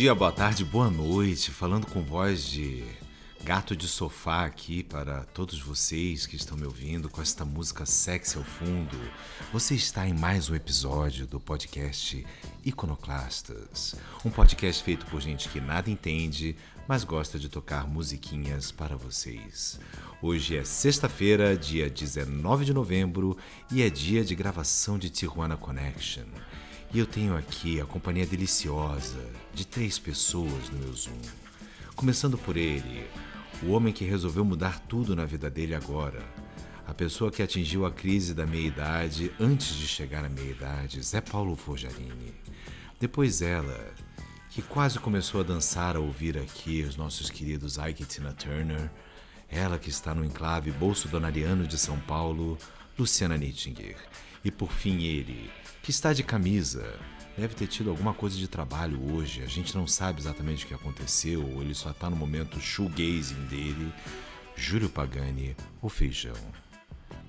Dia, boa tarde, boa noite. Falando com voz de gato de sofá aqui para todos vocês que estão me ouvindo com esta música sexy ao fundo. Você está em mais um episódio do podcast Iconoclastas, um podcast feito por gente que nada entende, mas gosta de tocar musiquinhas para vocês. Hoje é sexta-feira, dia 19 de novembro, e é dia de gravação de Tijuana Connection. E eu tenho aqui a companhia deliciosa de três pessoas no meu Zoom. Começando por ele, o homem que resolveu mudar tudo na vida dele agora. A pessoa que atingiu a crise da meia-idade antes de chegar à meia-idade, Zé Paulo Forjarini. Depois ela, que quase começou a dançar ao ouvir aqui os nossos queridos Ike e Tina Turner. Ela que está no enclave Bolso Donariano de São Paulo, Luciana Nittinger. E por fim ele, que está de camisa. Deve ter tido alguma coisa de trabalho hoje. A gente não sabe exatamente o que aconteceu, ou ele só está no momento shoegazing dele. Júlio Pagani, o feijão.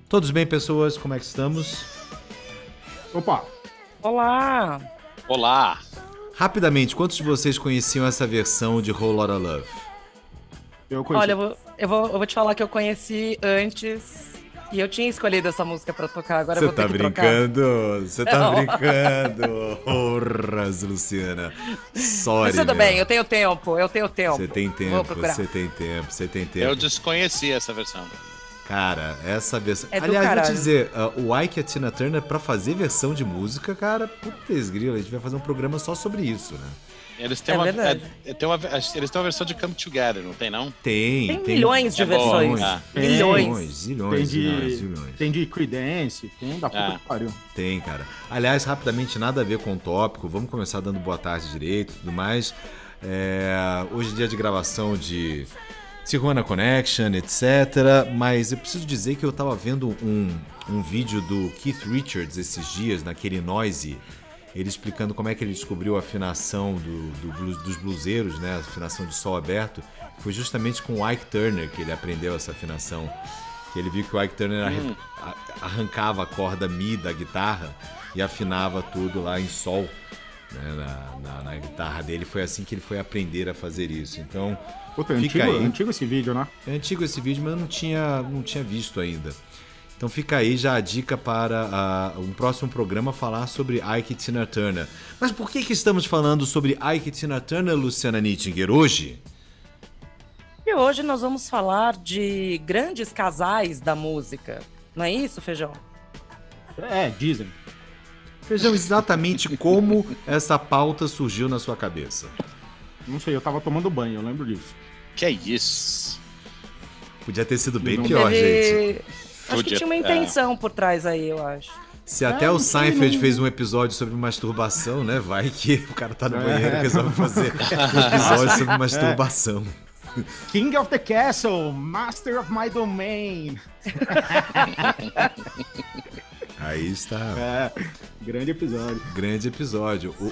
Todos bem, pessoas? Como é que estamos? Opa! Olá! Olá! Rapidamente, quantos de vocês conheciam essa versão de Whole Lotta Love? Eu conheci. Olha, eu vou, eu, vou, eu vou te falar que eu conheci antes e eu tinha escolhido essa música pra tocar, agora eu Você vou ter tá que trocar. brincando? Você tá brincando? Porras, Luciana. Sorry. Mas tudo meu. bem, eu tenho tempo, eu tenho tempo. Você tem tempo, você tem tempo, você tem tempo. Eu desconheci essa versão. Cara, essa versão. É Aliás, vou te dizer, uh, o Ike e a Tina Turner, pra fazer versão de música, cara, putz grila, a gente vai fazer um programa só sobre isso, né? Eles têm, É uma, verdade. é, tem uma, eles têm uma versão de Come Together, não tem não? Tem. Tem milhões de É bom, versões. ah. Tem. Milhões. Zilhões, Tem de, zilhões, zilhões. tem de Creedence, tem da puta Ah. que pariu. Tem, cara. Aliás, rapidamente, nada a ver com o tópico. Vamos começar dando boa tarde direito e tudo mais. É, hoje é dia de gravação de Tijuana Connection, etc. Mas eu preciso dizer que eu tava vendo um, um vídeo do Keith Richards esses dias, naquele Noise, ele explicando como é que ele descobriu a afinação do, do blues- dos bluseiros, né? A afinação de sol aberto. Foi justamente com o Ike Turner que ele aprendeu essa afinação. Que ele viu que o Ike Turner arre- a- arrancava a corda Mi da guitarra e afinava tudo lá em sol né, na, na- na guitarra dele. Foi assim que ele foi aprender a fazer isso. Então, Puta, é Fica antigo, aí. antigo esse vídeo, né? é antigo esse vídeo, mas eu não tinha, não tinha visto ainda. Então fica aí já a dica para ah, um próximo programa falar sobre Ike Tina Turner. Mas por que, que estamos falando sobre Ike Tina Turner, Luciana Nittinger, hoje? E hoje nós vamos falar de grandes casais da música. Não é isso, Feijão? É, dizem. Vejam exatamente como essa pauta surgiu na sua cabeça. Não sei, eu tava tomando banho, eu lembro disso. Que é isso? Podia ter sido bem Não pior, gente. Acho que tinha uma é. intenção por trás aí, eu acho. Se É, até não o sei, Seinfeld não- fez um episódio sobre masturbação, né? Vai que o cara tá no É. banheiro e resolve fazer um episódio sobre masturbação. King of the Castle, Master of my Domain. Aí está. É, grande episódio. Grande episódio. O, o,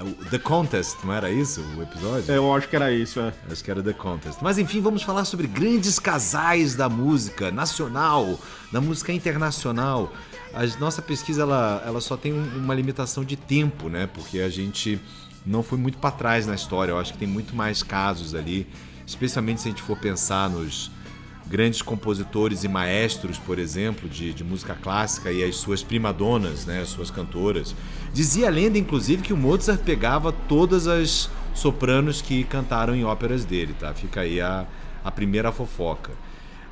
o, o- The Contest, não era isso o episódio? Eu acho que era isso, é. Acho que era The Contest. Mas enfim, vamos falar sobre grandes casais da música nacional, da música internacional. A nossa pesquisa ela, ela só tem um- uma limitação de tempo, né? Porque a gente não foi muito para trás na história. Eu acho que tem muito mais casos ali, especialmente se a gente for pensar nos grandes compositores e maestros, por exemplo, de, de música clássica e as suas primadonas, né, as suas cantoras. Dizia a lenda, inclusive, que o Mozart pegava todas as sopranos que cantaram em óperas dele, tá? Fica aí a, a primeira fofoca.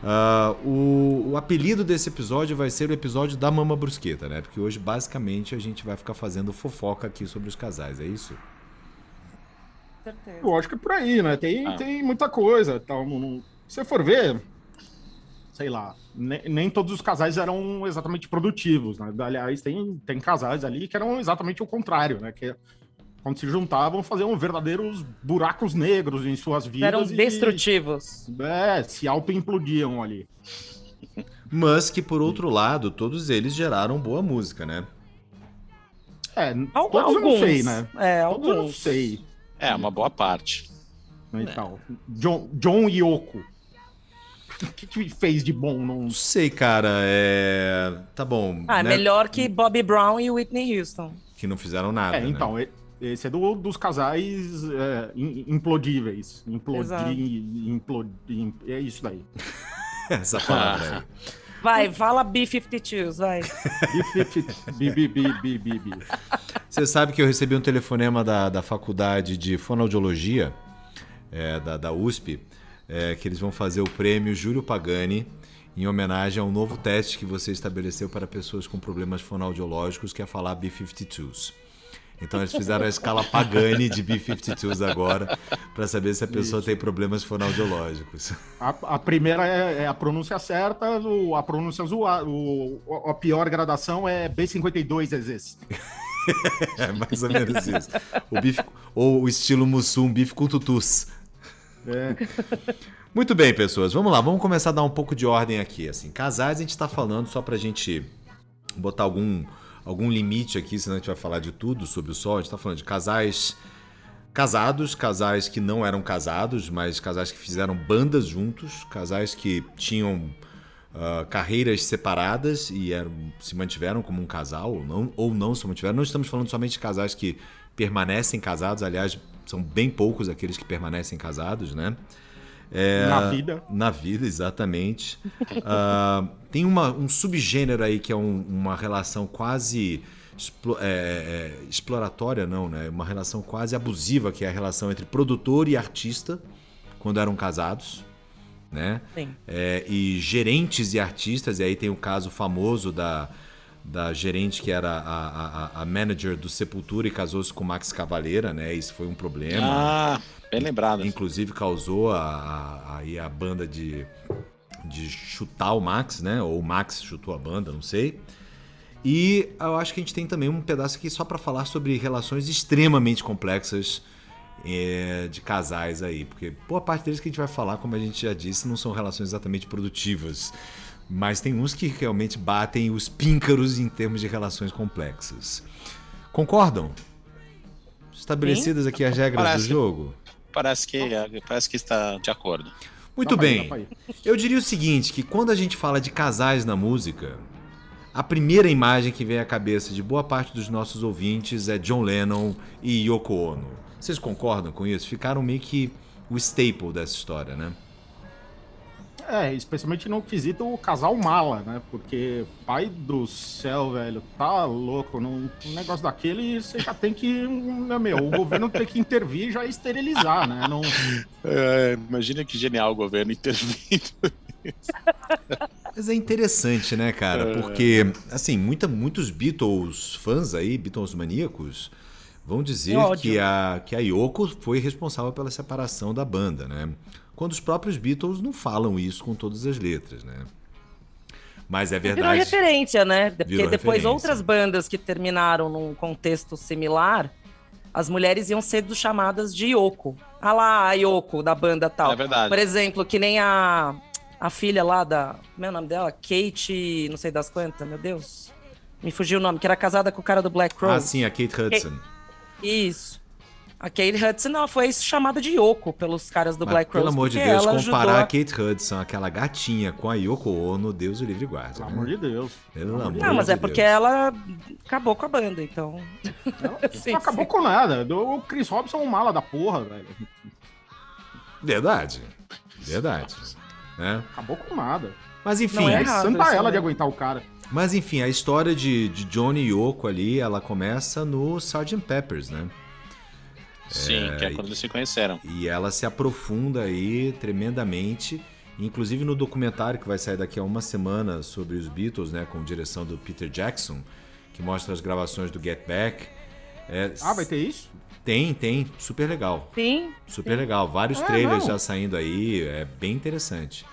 Uh, o, o, apelido desse episódio vai ser o episódio da Mama Brusqueta, né? Porque hoje, basicamente, a gente vai ficar fazendo fofoca aqui sobre os casais, é isso? Certeza. Eu acho que é por aí, né? Tem, ah. tem muita coisa. Então, se você for ver, sei lá, nem, nem, todos os casais eram exatamente produtivos, né? Aliás, tem, tem casais ali que eram exatamente o contrário, né? Que quando se juntavam, faziam verdadeiros buracos negros em suas vidas. Eram destrutivos. é, se auto-implodiam ali. Mas que, por outro lado, todos eles geraram boa música, né? É, Al todos alguns. eu não sei, né? É, todos alguns. eu não sei. É, uma boa parte. Então, John, John Yoko. O que, que fez de bom? Não... não sei, cara. É... Tá bom. Ah, né? melhor que Bobby Brown e Whitney Houston. Que não fizeram nada. É, né? então, né? esse é do, dos casais é, implodíveis. Implodi, implodi, é isso daí. Essa palavra aí. Vai, fala B-52s, vai. B-52, Você sabe que eu recebi um telefonema da, da faculdade de fonoaudiologia, é, da, da USP, é, que eles vão fazer o prêmio Júlio Pagani em homenagem ao novo teste que você estabeleceu para pessoas com problemas fonoaudiológicos, que é falar B-52s. Então eles fizeram a escala Pagani de B-52s agora para saber se a pessoa Isso. tem problemas fonoaudiológicos. A, a primeira é, é, a pronúncia certa, o, a pronúncia zoada, a pior gradação é B52 vezes. é mais ou menos isso. O bife, ou o estilo Mussum, bife com tutus. É. Muito bem, pessoas. Vamos lá, vamos começar a dar um pouco de ordem aqui. Assim, casais a gente está falando só para a gente botar algum algum limite aqui, senão a gente vai falar de tudo sobre o sol. A gente está falando de casais casados, casais que não eram casados, mas casais que fizeram bandas juntos, casais que tinham uh, carreiras separadas e eram, se mantiveram como um casal ou não, ou não se mantiveram. Não estamos falando somente de casais que permanecem casados, aliás, são bem poucos aqueles que permanecem casados, né? É, na vida. Na vida, exatamente. uh, tem uma, um subgênero aí que é um, uma relação quase é, é, exploratória, não, né? Uma relação quase abusiva, que é a relação entre produtor e artista, quando eram casados. Né? Sim. É, e gerentes e artistas, e aí tem o caso famoso da, da gerente que era a, a, a manager do Sepultura e casou-se com Max Cavaleira, né? Isso foi um problema. Ah, bem lembrado. Inclusive causou a, a, a banda de, de chutar o Max, né? Ou o Max chutou a banda, não sei. E eu acho que a gente tem também um pedaço aqui só para falar sobre relações extremamente complexas é, de casais aí, porque boa parte deles que a gente vai falar, como a gente já disse, não são relações exatamente produtivas. Mas tem uns que realmente batem os píncaros em termos de relações complexas. Concordam? Estabelecidas Sim. aqui as regras parece, do jogo? Parece que, parece que está de acordo. Muito bem. Eu diria o seguinte, que quando a gente fala de casais na música, a primeira imagem que vem à cabeça de boa parte dos nossos ouvintes é John Lennon e Yoko Ono. Vocês concordam com isso? Ficaram meio que o staple dessa história, né? É, especialmente no quesito o casal mala, né? Porque pai do céu, velho, tá louco. Num negócio daquele, você já tem que. Meu, o governo tem que intervir e já esterilizar, né? Não... É, imagina que genial o governo intervindo. Mas é interessante, né, cara? É. Porque, assim, muita, muitos Beatles fãs aí, Beatles maníacos, vão dizer que a, que a Yoko foi responsável pela separação da banda, né? Quando os próprios Beatles não falam isso com todas as letras, né? Mas é verdade. Virou referência, né? Porque Virou depois referência. outras bandas que terminaram num contexto similar, as mulheres iam ser chamadas de Yoko. Ah lá, a Yoko da banda tal. É verdade. Por exemplo, que nem a, a filha lá da. Como é o nome dela? Kate, não sei das quantas, meu Deus. Me fugiu o nome, que era casada com o cara do Black Rose. Ah, sim, a Kate Hudson. Isso. A Kate Hudson ela foi chamada de Yoko pelos caras do mas, Black Rose. Pelo amor de Deus, comparar a Kate Hudson, aquela gatinha, com a Yoko Ono, Deus o livre guarda. Pelo né? amor de Deus. Pelo amor Não, mas de é porque ela acabou com a banda, então. Ela sim, não acabou sim. com nada. O Chris Robson é um mala da porra, velho. Verdade. Verdade. Né? Acabou com nada. Mas enfim. Não é santa ela de aguentar o cara. Mas enfim, a história de, de Johnny e Yoko ali, ela começa no Sgt. Peppers, né? Sim, é, que é quando eles se conheceram. E ela se aprofunda aí tremendamente. Inclusive no documentário que vai sair daqui a uma semana sobre os Beatles, né, com direção do Peter Jackson, que mostra as gravações do Get Back. É, ah, vai ter isso? Tem, tem. Super legal. Sim. Super sim. legal. Vários é, trailers não. já saindo aí. É bem interessante.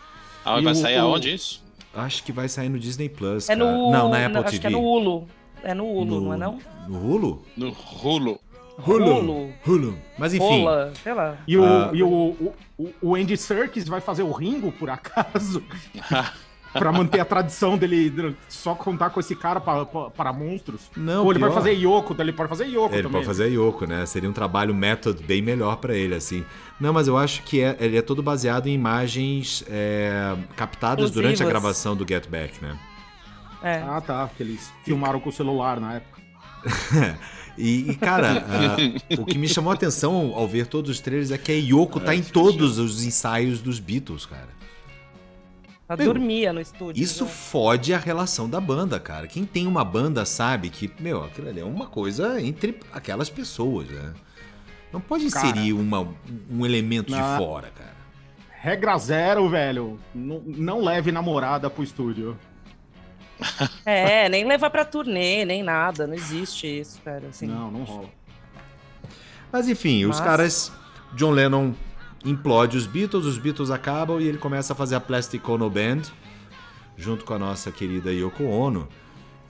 Ah, vai sair o, aonde isso? Acho que vai sair no Disney Plus. É no, não, na Apple acho TV. Que é no Hulu. É no Hulu, no, não é não? No Hulu? No Hulu. Hulu. Hulu. Mas enfim. Rola, sei lá. E, o, uh, e o, o, o Andy Serkis vai fazer o Ringo, por acaso? pra manter a tradição dele só contar com esse cara pra, pra, para monstros. Não, Ou ele vai fazer Yoko, ele pode fazer Yoko ele também. Ele pode fazer Yoko, né? Seria um trabalho método bem melhor para ele, assim. Não, mas eu acho que é, ele é todo baseado em imagens é, captadas durante a gravação do Get Back, né? É. Ah, tá. Porque eles filmaram com o celular na época. E, e cara, uh, o que me chamou a atenção ao ver todos os trailers é que a Yoko tá em todos os ensaios dos Beatles, cara. Ela meu, dormia no estúdio. Isso né? fode a relação da banda, cara. Quem tem uma banda sabe que, meu, aquilo ali é uma coisa entre aquelas pessoas, né? Não pode inserir cara, uma, um elemento na... de fora, cara. Regra zero, velho. Não, não leve namorada pro estúdio. É, nem levar pra turnê, nem nada. Não existe isso, cara. Assim. Não, não rola. Mas enfim, os caras. John Lennon implode os Beatles, os Beatles acabam e ele começa a fazer a Plastic Ono Band junto com a nossa querida Yoko Ono.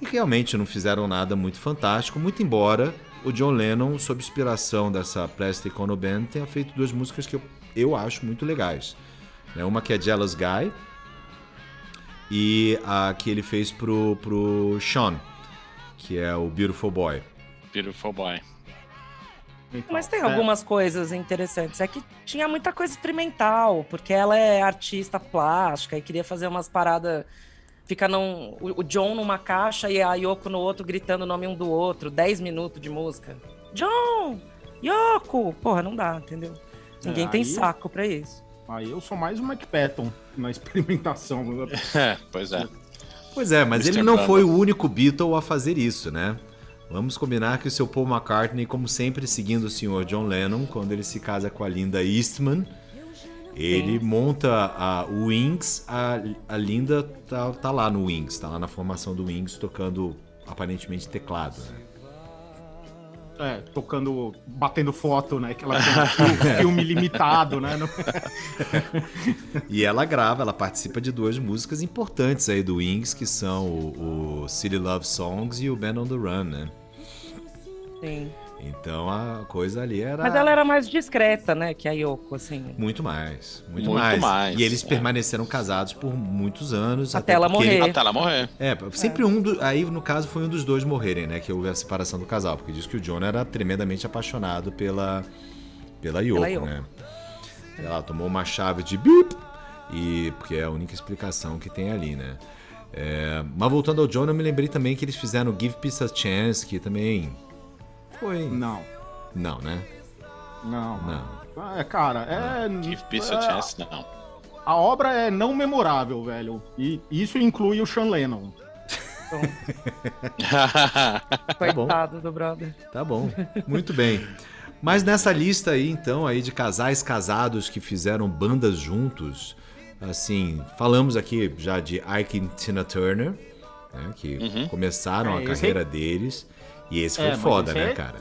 E realmente não fizeram nada muito fantástico, muito embora o John Lennon, sob inspiração dessa Plastic Ono Band, tenha feito duas músicas que eu, eu acho muito legais. Né? Uma que é Jealous Guy, e a que ele fez pro, pro Sean, que é o Beautiful Boy. Beautiful Boy. Então, Mas tem é. algumas coisas interessantes. É que tinha muita coisa experimental, porque ela é artista plástica e queria fazer umas paradas. Fica num, o John numa caixa e a Yoko no outro gritando o nome um do outro. 10 minutos de música. John! Yoko! Porra, não dá, entendeu? Ninguém é, tem saco pra isso. Aí eu sou mais o Mike Patton na experimentação. É, pois é. Pois é, mas ele não foi o único Beatle a fazer isso, né? Vamos combinar que o seu Paul McCartney, como sempre, seguindo o senhor John Lennon, quando ele se casa com a Linda Eastman, ele Sim. monta a Wings, a, a Linda tá, tá lá no Wings, tá lá na formação do Wings, tocando aparentemente teclado, né? É, tocando, batendo foto, né? Que ela tem um filme limitado, né? e ela grava, ela participa de duas músicas importantes aí do Wings, que são o, o City Love Songs e o Band on the Run, né? Sim. Então a coisa ali era. Mas ela era mais discreta, né, que a Yoko, assim. Muito mais. Muito, muito mais. mais. E eles é. permaneceram casados por muitos anos. Até, até ela morrer. Ele... Até ela morrer. É, sempre é. um. Do... Aí, no caso, foi um dos dois morrerem, né? Que houve a separação do casal. Porque diz que o John era tremendamente apaixonado pela. Pela Yoko, pela Yoko. né? Ela tomou uma chave de bip. E. Porque é a única explicação que tem ali, né? É... Mas voltando ao John, eu me lembrei também que eles fizeram Give Peace a Chance, que também foi. Não. Não, né? Não. Não. É, cara, é. Give Peace a Chance, não. A obra é não memorável, velho. E isso inclui o Sean Lennon. Coitado tá do brother. Tá bom. Muito bem. Mas nessa lista aí, então, aí de casais casados que fizeram bandas juntos, assim, falamos aqui já de Ike e Tina Turner, né, que uhum. começaram é, a carreira deles. E esse foi é, foda, né, é, cara?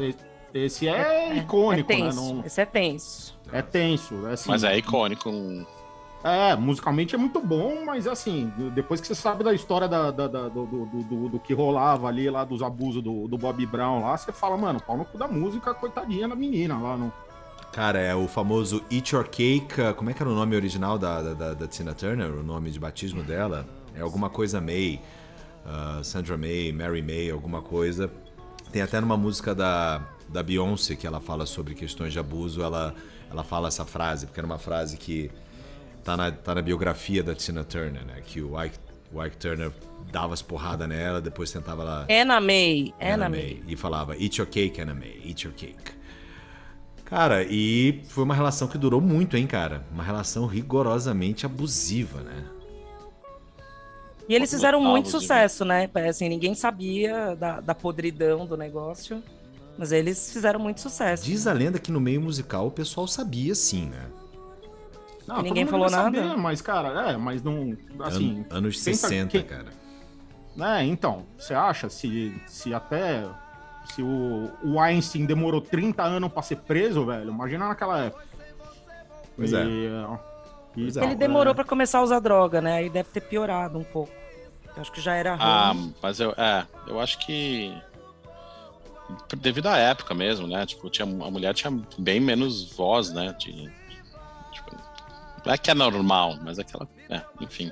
Esse é, é icônico, é tenso, né? Não... Esse é tenso. É tenso. É assim, mas é icônico. É, musicalmente é muito bom, mas assim, depois que você sabe da história da, da, da do, do, do, do, que rolava ali, lá dos abusos do, do Bob Brown lá, você fala, mano, pau no cu da música, coitadinha da menina lá no. Cara, é o famoso Eat Your Cake. Uh, como é que era o nome original da, da, da Tina Turner? O nome de batismo dela? É alguma coisa May. Uh, Sandra May, Mary May, alguma coisa. Tem até numa música da, da Beyoncé que ela fala sobre questões de abuso, ela, ela fala essa frase, porque era uma frase que tá na, tá na biografia da Tina Turner, né? Que o Ike, o Ike Turner dava as porradas nela, depois tentava lá. Anna May, Anna, May. E falava, eat your cake, Anna May, eat your cake. Cara, e foi uma relação que durou muito, hein, cara? Uma relação rigorosamente abusiva, né? E eles fizeram muito sucesso, né? Assim, ninguém sabia da, da podridão do negócio. Mas eles fizeram muito sucesso. Diz a lenda que no meio musical o pessoal sabia sim, né? Não, ninguém falou nada. Saber, mas, cara, é, mas não. Assim. An anos 60, quem... cara. É, então, você acha se, se até. Se o, o Einstein demorou 30 anos pra ser preso, velho, imagina naquela época. Pois e, é. E, Ele é. demorou é... para começar a usar droga, né? Aí deve ter piorado um pouco. Eu acho que já era ruim. Ah, mas eu, é, eu acho que devido à época mesmo, né? Tipo, tinha, a mulher tinha bem menos voz, né? De, tipo, não é que é normal, mas é aquela. É, enfim.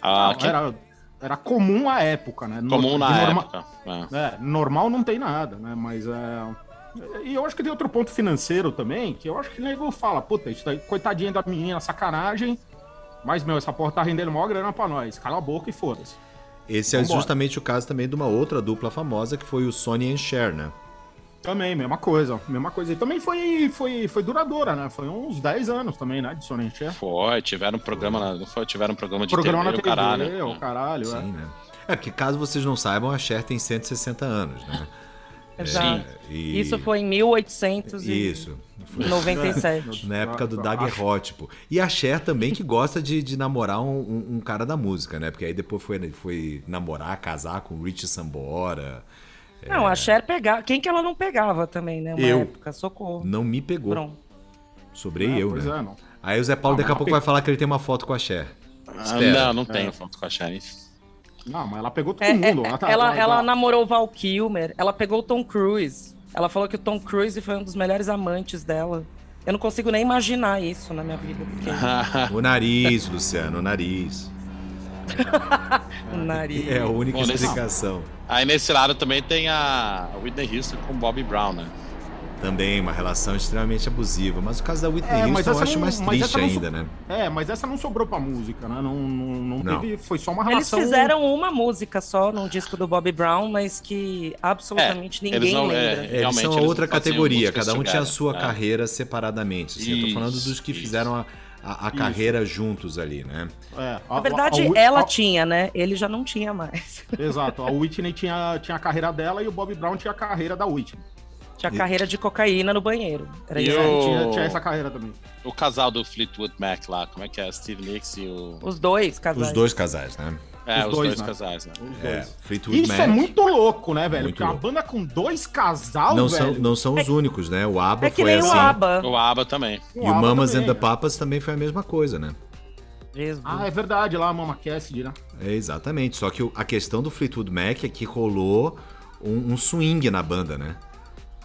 Ah, não, que... era, era comum à época, né? Comum na norma... época. É. é. normal não tem nada, né? Mas é. E eu acho que tem outro ponto financeiro também, que eu acho que o nego fala, puta, isso daí, coitadinha da menina, sacanagem, mas, meu, essa porra tá rendendo maior grana pra nós. Cala a boca e foda-se. Esse é Vambora. é justamente o caso também de uma outra dupla famosa, que foi o Sony and Cher, né? Também, mesma coisa, mesma coisa. E também foi, foi, foi duradoura, né? Foi uns 10 anos também, né? De Sony Cher. Foi, tiveram um programa, não foi? Tiveram um programa de programa TV, na TV, o caralho. O caralho, Sim, é. né? É, porque caso vocês não saibam, a Cher tem 160 anos, né? Exato. É, e... Isso foi em 1897. Isso. Na época do daguerrótipo. E a Cher também que gosta de, de namorar um, um, um, cara da música, né? Porque aí depois foi, foi namorar, casar com o Rich Sambora. Não, é... a Cher pegava. Quem que ela não pegava também, né? Uma eu. época, socorro. Não me pegou. Pronto. Sobrei é, eu, né? É, Aí o Zé Paulo não, daqui a pouco vai falar que ele tem uma foto com a Cher. Ah, não, não tenho foto com a Cher. Não, mas ela pegou todo é, mundo. É, ela, tá, ela, ela, ela, namorou o Val Kilmer, ela pegou o Tom Cruise. Ela falou que o Tom Cruise foi um dos melhores amantes dela. Eu não consigo nem imaginar isso na minha vida. Porque... o nariz, Luciano, o nariz. o nariz. É a única Bom, explicação. Nesse... Aí nesse lado também tem a Whitney Houston com Bobby Brown, né? Também, uma relação extremamente abusiva. Mas o caso da Whitney é, Houston eu acho não, mais triste ainda, so... né? É, mas essa não sobrou pra música, né? Não, não, não, teve. Foi só uma relação. Eles fizeram uma música só no disco do Bobby Brown, mas que absolutamente é, ninguém não, é, lembra. É, eles são eles outra categoria, cada um tinha a sua é. carreira separadamente. Assim, eu tô falando dos que isso. fizeram a a, a carreira juntos ali, né? É, a, Na verdade, a, ela tinha, né? Ele já não tinha mais. Exato. A Whitney tinha, tinha a carreira dela e o Bob Brown tinha a carreira da Whitney. Tinha a carreira de cocaína no banheiro. Era e isso. O... Tinha, tinha, essa carreira também. O casal do Fleetwood Mac lá, como é que é? Steve Nicks e o. Os dois casais. Os dois casais, né? É, os, os dois, dois né? casais, né? Os é, Fleetwood Isso é Mac. é muito louco, né, velho? Muito Porque louco. uma banda com dois casal, não velho. São, não são os é, únicos, né? O ABBA é que foi nem assim. O ABBA. O ABBA também. E o, o Mamas também, and the Papas também foi a mesma coisa, né? Ah, é verdade, lá a Mama Cassidy, né? É, exatamente. Só que a questão do Fleetwood Mac é que rolou um, um swing na banda, né?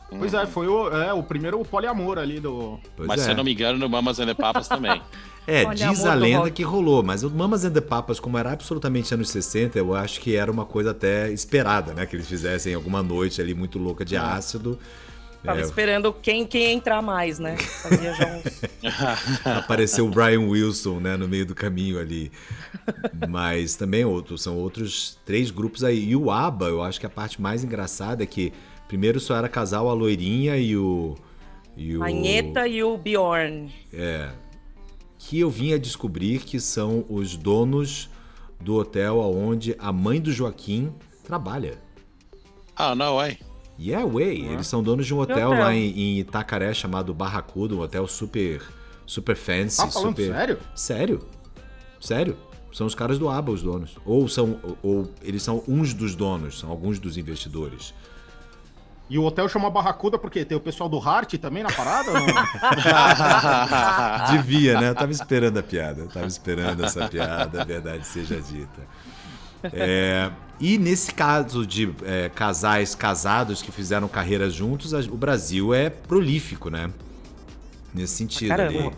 Pois é, foi o, é, o primeiro poliamor ali do. Pois mas é. se eu não me engano, no Mamas and the Papas também. É, diz a lenda que rolou, mas o Mamas and the Papas, como era absolutamente anos 60, eu acho que era uma coisa até esperada, né? Que eles fizessem alguma noite ali muito louca de é. ácido. Tava é, esperando quem, quem entrar mais, né? Fazia já uns... Apareceu o Brian Wilson, né, no meio do caminho ali. Mas também outros, são outros três grupos aí. E o ABBA, eu acho que a parte mais engraçada é que primeiro só era casal a loirinha e o... E o... A Anheta e o Bjorn. É, que eu vim a descobrir que são os donos do hotel onde a mãe do Joaquim trabalha. Ah, não, é? Yeah, way. Uhum. Eles são donos de um hotel, hotel? lá em, em, Itacaré chamado Barracuda, um hotel super super fancy, tá falando super sério? Sério? Sério? São os caras do ABA os donos. Ou são ou, ou eles são uns dos donos, são alguns dos investidores. E o hotel chama Barracuda porque tem o pessoal do Hart também na parada? Devia, né? Eu tava esperando a piada. Eu tava esperando essa piada, a verdade seja dita. É, e nesse caso de é, casais casados que fizeram carreira juntos, a, o Brasil é prolífico, né? Nesse sentido ali.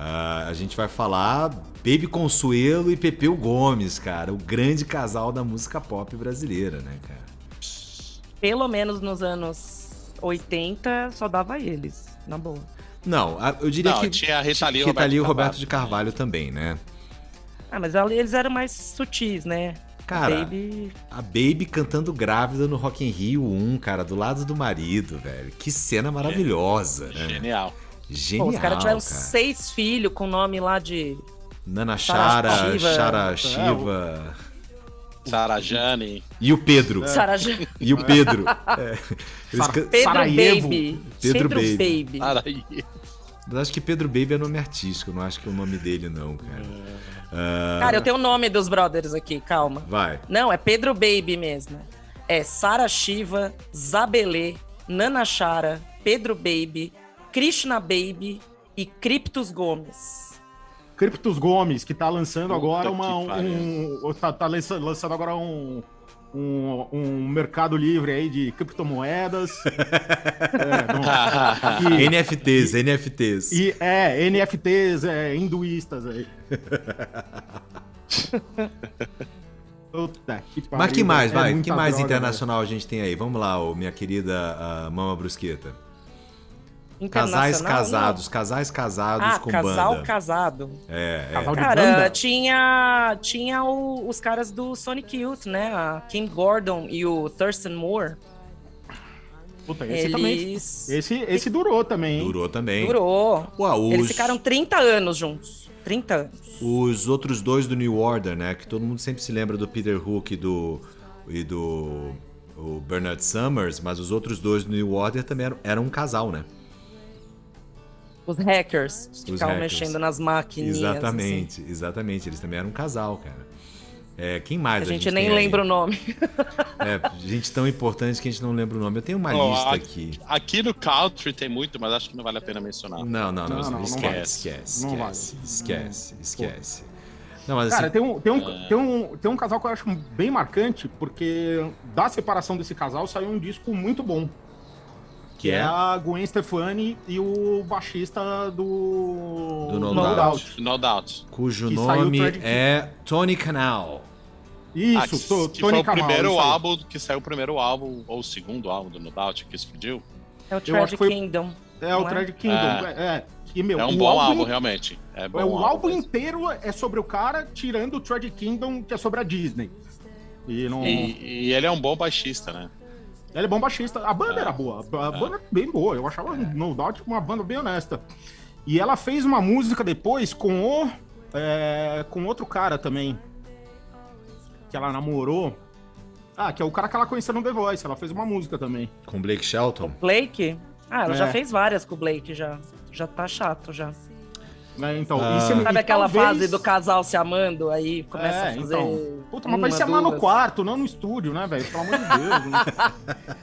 Uh, a gente vai falar Baby Consuelo e Pepeu Gomes, cara. O grande casal da música pop brasileira, né, cara? Pelo menos nos anos 80, só dava eles, na boa. Não, eu diria Não, que tinha a Rita Lee, Rita Lee e o Roberto de Carvalho também, né? Ah, mas eles eram mais sutis, né? Cara, a Baby... a Baby cantando grávida no Rock in Rio 1, cara, do lado do marido, velho. Que cena maravilhosa, né? Genial. Genial, Pô, os caras tiveram cara. seis filhos com nome lá de... Nana Chara, Chara Shiva... É, Sarajane. E o Pedro. É. Sarajane. E o Pedro. É. Pedro Sarajevo. Baby. Pedro, Pedro Baby. Baby. Mas acho que Pedro Baby é nome artístico, não acho que é o nome dele, não, cara. Uh... Cara, eu tenho o nome dos brothers aqui, calma. Vai. Não, é Pedro Baby mesmo. É Sara Shiva, Zabelê, Nana Chara, Pedro Baby, Krishna Baby e Criptos Gomes. Criptos Gomes, que tá lançando agora uma. Um, tá, tá lançando agora um um, um mercado livre aí de criptomoedas. é, não, e, NFTs, e, NFTs. E, é, NFTs é, hinduístas aí. Puta, que pariu, Mas que mais, é vai? que mais droga, internacional a gente tem aí? Vamos lá, ô, minha querida uh, Mama Brusqueta. Casais casados, não. casais casados ah, com casal banda. casado. É, é. Casal Cara, tinha, tinha o, os caras do Sonic Youth, né? A Kim Gordon e o Thurston Moore. Puta, esse Eles... também. Esse, esse durou também. Hein? Durou também. Durou. Ué, os... Eles ficaram 30 anos juntos. 30 anos. Os outros dois do New Order, né? Que todo mundo sempre se lembra do Peter Hook e do. E do o Bernard Summers, mas os outros dois do New Order também eram, eram um casal, né? Os hackers que ficavam mexendo nas máquinas. Exatamente, assim. exatamente. Eles também eram um casal, cara. É, quem mais? A gente, a gente nem lembra aí? o nome. É, gente tão importante que a gente não lembra o nome. Eu tenho uma oh, lista aqui. Aqui no Country tem muito, mas acho que não vale a pena mencionar. Não, não, não. não, não esquece, não esquece, não esquece, vale. esquece, esquece. Não, mas Cara, assim, tem, um, tem, um, é... tem, um, tem um casal que eu acho bem marcante, porque da separação desse casal saiu um disco muito bom. Que é? é a Gwen Stefani e o baixista do, do No, no Doubt. Doubt. No Doubt. Cujo que nome é Tony Canal. Isso, ah, que, que Tony foi o primeiro álbum que saiu o primeiro álbum, ou o segundo álbum do No Doubt que explodiu. É o Thread Kingdom. É o Thread Kingdom. É, é, que, meu, é um bom álbum, álbum realmente. É bom é, o álbum, álbum inteiro é sobre o cara, tirando o Thread Kingdom, que é sobre a Disney. E, não... e, e ele é um bom baixista, né? Ele é bom baixista. A banda é. era boa. A é. banda é bem boa. Eu achava é. No Doubt uma banda bem honesta. E ela fez uma música depois com o. É, com outro cara também. Que ela namorou. Ah, que é o cara que ela conheceu no The Voice. Ela fez uma música também. Com Blake Shelton? O Blake? Ah, ela é. já fez várias com o Blake já. Já tá chato já. É, então, ah. Sabe aquela talvez... fase do casal se amando, aí começa é, a fazer. Então. Puta, mas vai se amar no quarto, não no estúdio, né, velho? Pelo amor de Deus. Né?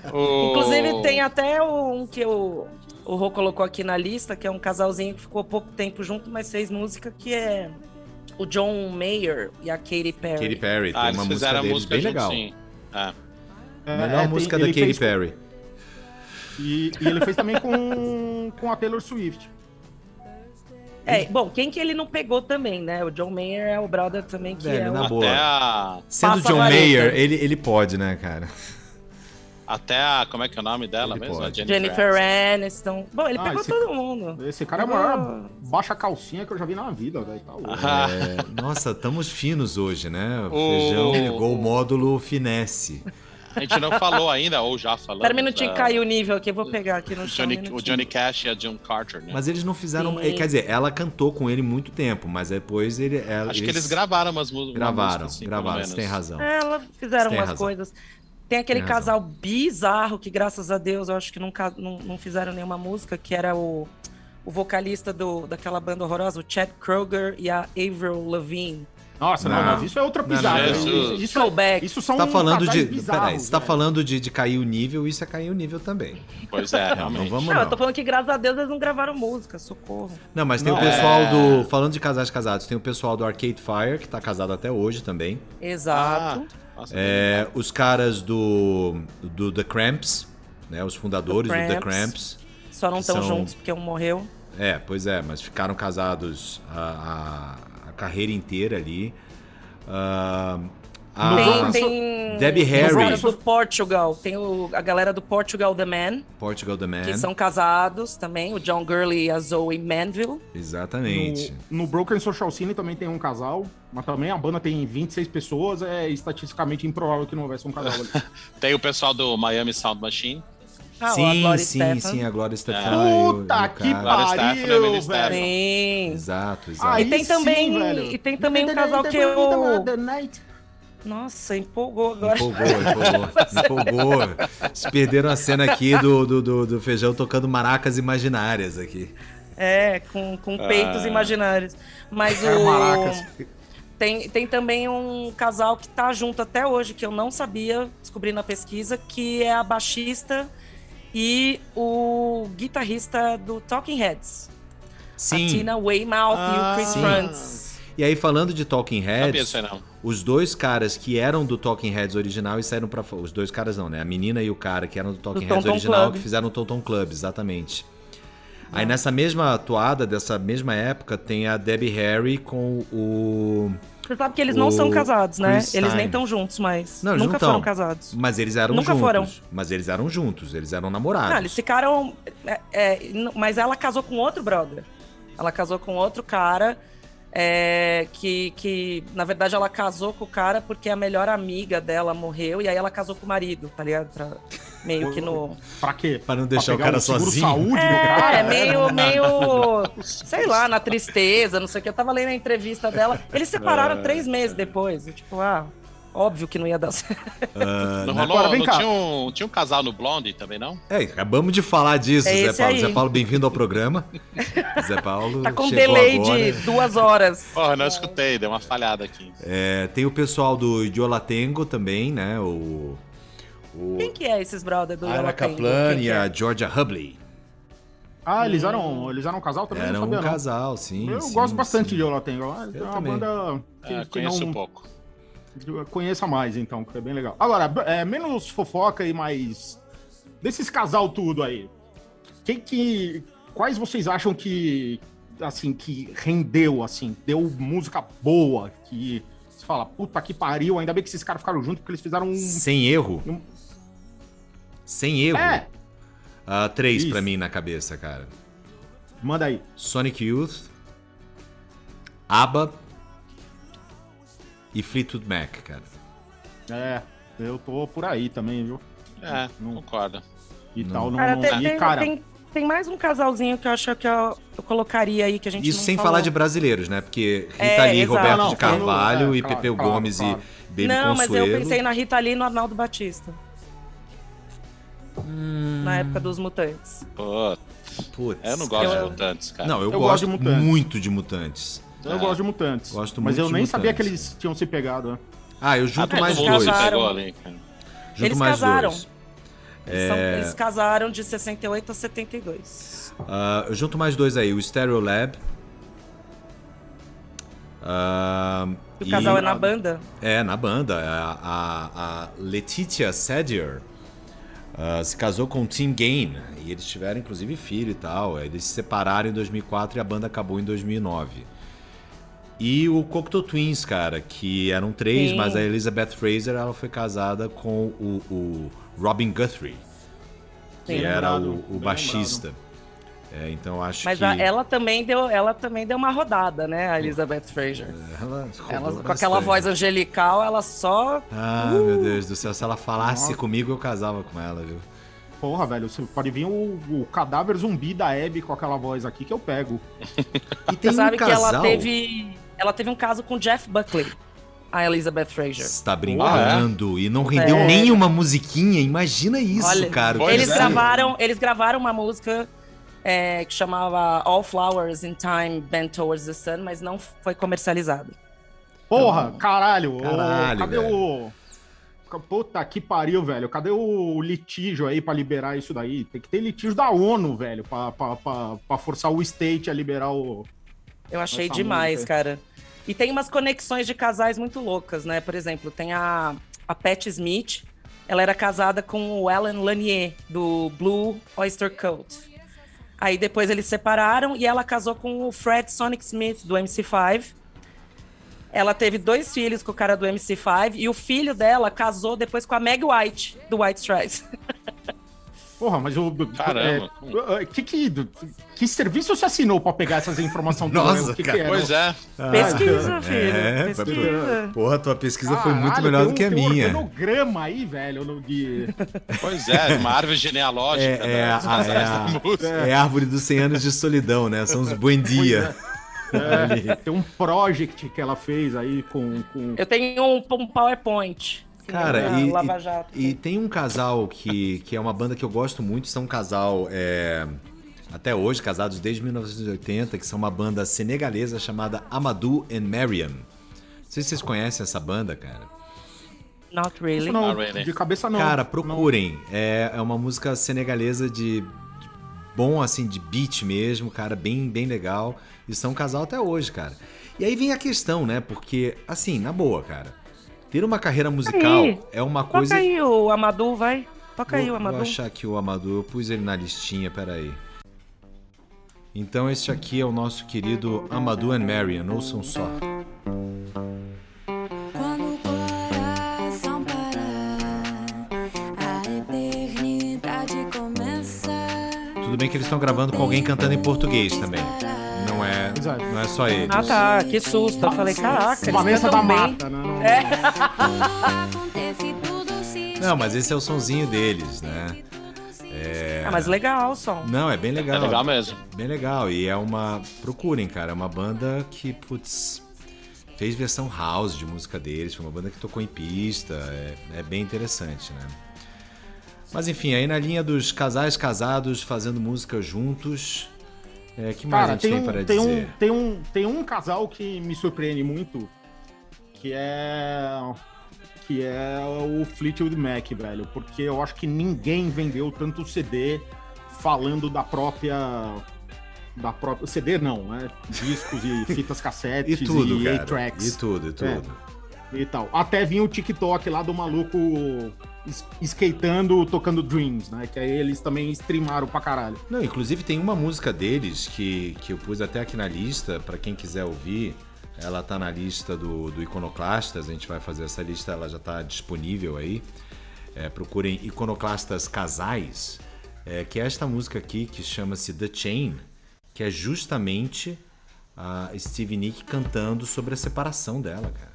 Inclusive, tem até um que o, o Rô colocou aqui na lista, que é um casalzinho que ficou pouco tempo junto, mas fez música, que é o John Mayer e a Katy Perry. Katy Perry, tem ah, uma música deles música bem legal. Sim. É, Melhor é, música tem, da Katy Perry. Com... E, e, ele fez também com, com a Taylor Swift. É, bom, quem que ele não pegou também, né? O John Mayer é o brother também que Velho, é na o... boa. A... Sendo John Mayer, ele, ele pode, né, cara? Até a. Como é que é o nome dela ele mesmo? Jennifer, Jennifer Aniston. Bom, ele ah, pegou esse, todo mundo. Esse cara é a maior baixa calcinha que eu já vi na vida, velho. Tá é, nossa, estamos finos hoje, né? O feijão ligou o módulo finesse. A gente não falou ainda, ou já falou. Espera um minutinho, uh, caiu o nível aqui, eu vou pegar aqui no Johnny, O Johnny Cash e a John Carter, né? Mas eles não fizeram. Sim. Quer dizer, ela cantou com ele muito tempo, mas depois ele. Ela, Acho eles... que eles gravaram umas músicas. Gravaram, assim, gravaram, você tem razão. É, ela fizeram umas razão. coisas. Tem aquele tem casal bizarro que, graças a Deus, eu acho que nunca, não, não fizeram nenhuma música, que era o, o vocalista do, daquela banda horrorosa, o Chad Kroger e a Avril Lavigne. Nossa, não, não, mas isso é outra pisada. Isso, isso, isso, é, isso são tá falando de, peraí, você tá falando de, de cair o nível, isso é cair o nível também. Pois é, não, não vamos não. não. eu tô falando que graças a Deus eles não gravaram música, socorro. Não, mas tem não, o pessoal é... do, falando de casais casados, tem o pessoal do Arcade Fire, que tá casado até hoje também. Exato. Ah, nossa, é, os caras do, do The Cramps, né, os fundadores do The Cramps. Só não estão são... juntos porque um morreu. É, pois é, mas ficaram casados a carreira inteira ali. Uh, a... Tem, tem Debbie Harry. do Portugal. Tem o, a galera do Portugal The Man. Portugal The Man. Que são casados também. O John Gurley e a Zoe Manville. Exatamente. No, no Broken Social Scene também tem um casal. Mas também a banda tem 26 pessoas. É estatisticamente improvável que não houvesse um casal ali. tem o pessoal do Miami Sound Machine. Ah, sim, sim, Stefan. sim, a Glória Stefan. Puta que pariu, velho. Sim. Exato, exato. Ah, e tem também, sim, e tem também um casal que eu... Nossa, empolgou agora. Empolgou, empolgou. empolgou. Eles perderam a cena aqui do, do, do, do, feijão tocando maracas imaginárias aqui. É, com, com peitos ah. imaginários. Mas o. Tem, tem também um casal que tá junto até hoje, que eu não sabia, descobri na pesquisa, que é a baixista e o guitarrista do Talking Heads. Sim. A Tina Weymouth ah, e o ah, Chris Frantz. E aí, falando de Talking Heads, não não. os dois caras que eram do Talking Heads original e saíram pra Os dois caras não, né? A menina e o cara que eram do Talking do Heads Tom original Club. que fizeram o Tonton Club, exatamente. Aí nessa mesma atuada, dessa mesma época, tem a Debbie Harry com o. Você sabe que eles não são casados, né? Chris eles nem estão juntos, mas. Não, nunca foram casados. Mas eles eram nunca juntos. Foram. Mas eles eram juntos, eles eram namorados. Não, eles ficaram. É, é, mas ela casou com outro brother. Ela casou com outro cara. É, que, que, na verdade, ela casou com o cara porque a melhor amiga dela morreu e aí ela casou com o marido, tá ligado? Pra, meio que no. Pra quê? Pra não deixar pra o cara sozinho. Saúde é, cara? é, meio, meio. sei lá, na tristeza, não sei o que. Eu tava lendo a entrevista dela. Eles separaram é. três meses depois. Tipo, ah, Óbvio que não ia dar certo. Uh, não rolou, Agora, não tinha um, tinha um casal no Blonde também, não? É, acabamos de falar disso, é Zé Paulo. Aí. Zé Paulo, bem-vindo ao programa. Zé Paulo. Tá com um delay agora. de duas horas. Porra, não escutei, deu uma falhada aqui. É, tem o pessoal do Yolatengo também, né? O, o... Quem que é esses brother do Ara Kaplan e a é? Georgia Hubley. Ah, eles eram, eles eram um casal também? Eram um casal, sim. Eu sim, gosto bastante de Yolatengo. É uma também. banda que, é, que conheço não... um pouco conheça mais, então, que é bem legal. Agora, é, menos fofoca e mais. Desses casal tudo aí. Quem que. Quais vocês acham que. Assim, que rendeu, assim, deu música boa, que você fala, puta que pariu, ainda bem que esses caras ficaram juntos, porque eles fizeram um. Sem erro. Um... Sem erro. É. Uh, três Isso. pra mim na cabeça, cara. Manda aí. Sonic Youth. ABBA e Fleetwood Mac, cara. É, eu tô por aí também, viu? É, não concordo. E não. tal, não, cara, não... Tem, e, cara... Tem, tem, mais um casalzinho que eu acho que eu, eu colocaria aí, que a gente Isso sem falou. falar de brasileiros, né? Porque Rita é, Lee, exato. Roberto não, de Carvalho é, e claro, Pepeu claro, Gomes claro. e Baby Não, Consuelo. mas eu pensei na Rita Lee e no Arnaldo Batista. Hum... Na época dos Mutantes. Putz. Eu não gosto eu... de Mutantes, cara. Não, eu, eu gosto, gosto de mutantes. muito de Mutantes. Eu é. gosto de mutantes. Gosto mas eu nem mutantes. sabia que eles tinham se pegado. Né? Ah, eu junto ah, mais dois. Casaram. Ali, junto eles mais casaram. Dois. Eles, são, é... eles, casaram de 68 a 72. Uh, ah, eu junto mais dois aí, o Stereo Lab. Uh, o e casal é na banda? É, na banda. A, a, a Letitia Sadier uh, se casou com o Tim Gain. E eles tiveram, inclusive, filho e tal. Eles se separaram em 2004 e a banda acabou em 2009. E o Cocteau Twins, cara, que eram três, Sim. mas a Elizabeth Fraser ela foi casada com o, o Robin Guthrie, que Sim, era lembrado, o, o baixista. É, então acho Mas que... ela também deu, ela também deu uma rodada, né, a Elizabeth Fraser. Ela, ela com aquela voz angelical, ela só. Ah, uh! meu Deus do céu, se ela falasse Nossa. comigo, eu casava com ela, viu? Porra, velho, você pode vir o, o cadáver zumbi da Abby com aquela voz aqui que eu pego. e tem você um sabe casal... que ela teve ela teve um caso com Jeff Buckley, a Elizabeth Fraser. Está brincando e não rendeu é. nenhuma musiquinha. Imagina isso, Olha, cara. Eles é. gravaram, eles gravaram uma música é, que chamava All Flowers in Time Bent Towards the Sun, mas não foi comercializada. Porra, então, caralho. caralho cadê velho. o Puta que pariu, velho. Cadê o litígio aí para liberar isso daí? Tem que ter litígio da ONU, velho, para forçar o state a liberar o, eu achei demais, música. cara. E tem umas conexões de casais muito loucas, né? Por exemplo, tem a, a Pat Smith. Ela era casada com o Alan Lanier, do Blue Oyster Cult. Aí depois eles separaram e ela casou com o Fred Sonic Smith, do MC5. Ela teve dois filhos com o cara do MC5 e o filho dela casou depois com a Meg White, do White Stripes. Porra, mas o. Caramba. É, que, que, que serviço você assinou pra pegar essas informações Nossa, que cara. Que pois é. Ah, pesquisa, filho. É, pesquisa. Porra, tua pesquisa Caralho, foi muito melhor do que a tem minha. Tem um organograma aí, velho. No. Pois é, uma árvore genealógica. É, é, a, é, a, é, a, árvore dos 100 anos de solidão, né? São os buendia. É, tem um project que ela fez aí com. com... Eu tenho um, um PowerPoint. Cara, e, e, e, tem um casal que, que é uma banda que eu gosto muito, são um casal é, até hoje, casados desde 1980, que são uma banda senegalesa chamada Amadou and Mariam. Não sei se vocês conhecem essa banda, cara. Not really. Não, Not really. De cabeça não. Cara, procurem. É, é uma música senegalesa de, de, bom, assim, de beat mesmo, cara, bem, bem legal. E são um casal até hoje, cara. E aí vem a questão, né? Porque, assim, na boa, cara, ter uma carreira musical aí. é uma coisa. Toca aí o Amadou, vai. Toca vou, aí o Amadou. Vou achar aqui o Amadou, eu pus ele na listinha, peraí. Então este aqui é o nosso querido Amadou and Marian, ouçam só. Tudo bem que eles estão gravando com alguém cantando em português também. Não é, não é só eles. Ah tá, que susto. Eu falei, caraca, Vanessa da bem. Mata, né? É. Não, mas esse é o sonzinho deles, né? É... Ah, mas legal o som. Não, é bem legal. É legal mesmo. Bem legal. E é uma. Procurem, cara. É uma banda que, putz, fez versão house de música deles. Foi uma banda que tocou em pista. É, é bem interessante, né? Mas enfim, aí na linha dos casais casados fazendo música juntos, é, que mais Cara, a gente tem, tem um, para tem dizer? Um, tem, um, tem um casal que me surpreende muito, que é que é o Fleetwood Mac, velho, porque eu acho que ninguém vendeu tanto CD falando da própria da própria CD não, né? Discos e fitas cassetes e tudo, e tracks. E tudo, e tudo. É, e tal. Até vinha o TikTok lá do maluco skatando, tocando Dreams, né? Que aí eles também streamaram pra caralho. Não, inclusive tem uma música deles que, que eu pus até aqui na lista, para quem quiser ouvir. Ela tá na lista do, do Iconoclastas, a gente vai fazer essa lista, ela já tá disponível aí. É, procurem Iconoclastas Casais, é, que é esta música aqui que chama-se The Chain, que é justamente a Steve Nick cantando sobre a separação dela, cara.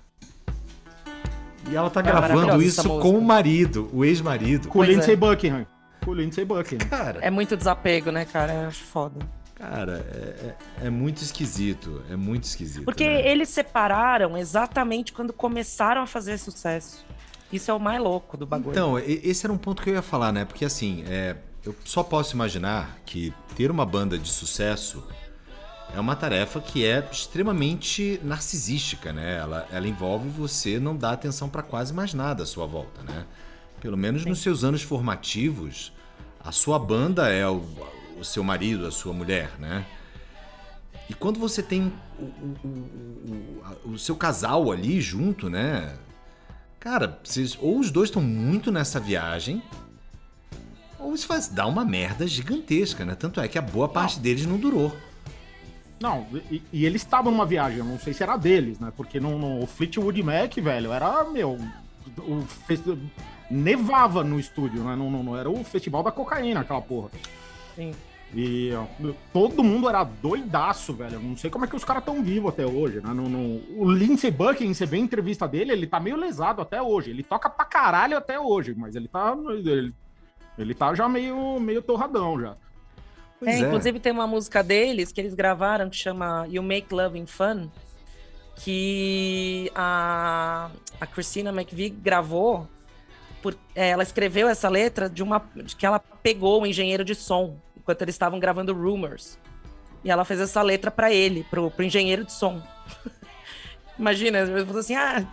E ela tá é gravando isso com o marido, o ex-marido. Com o Lindsay é. Buckingham. Com o Lindsay Buckingham. Cara, é muito desapego, né, cara? Eu acho foda. Cara, é, é, é, muito esquisito. É muito esquisito. Porque né? eles separaram exatamente quando começaram a fazer sucesso. Isso é o mais louco do bagulho. Então, esse era um ponto que eu ia falar, né? Porque assim, é, eu só posso imaginar que ter uma banda de sucesso é uma tarefa que é extremamente narcisística, né? Ela, ela envolve você não dar atenção para quase mais nada à sua volta, né? Pelo menos Sim. nos seus anos formativos, a sua banda é o, o seu marido, a sua mulher, né? E quando você tem o, o, o, o seu casal ali junto, né? Cara, vocês, ou os dois estão muito nessa viagem, ou isso vai dar uma merda gigantesca, né? Tanto é que a boa parte deles não durou. Não, e, e eles estavam numa viagem, eu não sei se era deles, né? Porque no, no Fleetwood Mac, velho, era, meu. O, nevava no estúdio, né? Não, não, não, era o festival da cocaína, aquela porra. Sim. E ó, todo mundo era doidaço, velho. Não sei como é que os caras estão vivos até hoje, né? No, no... O Lindsey Bucking, você vê a entrevista dele, ele tá meio lesado até hoje. Ele toca pra caralho até hoje, mas ele tá. Ele, ele tá já meio, meio torradão já. É, é, inclusive tem uma música deles que eles gravaram que chama You Make Loving Fun, que a, a Christina McVie gravou. Por, é, ela escreveu essa letra de uma de que ela pegou o engenheiro de som enquanto eles estavam gravando Rumors. E ela fez essa letra para ele, pro, pro engenheiro de som. Imagina, eu falou assim: ah,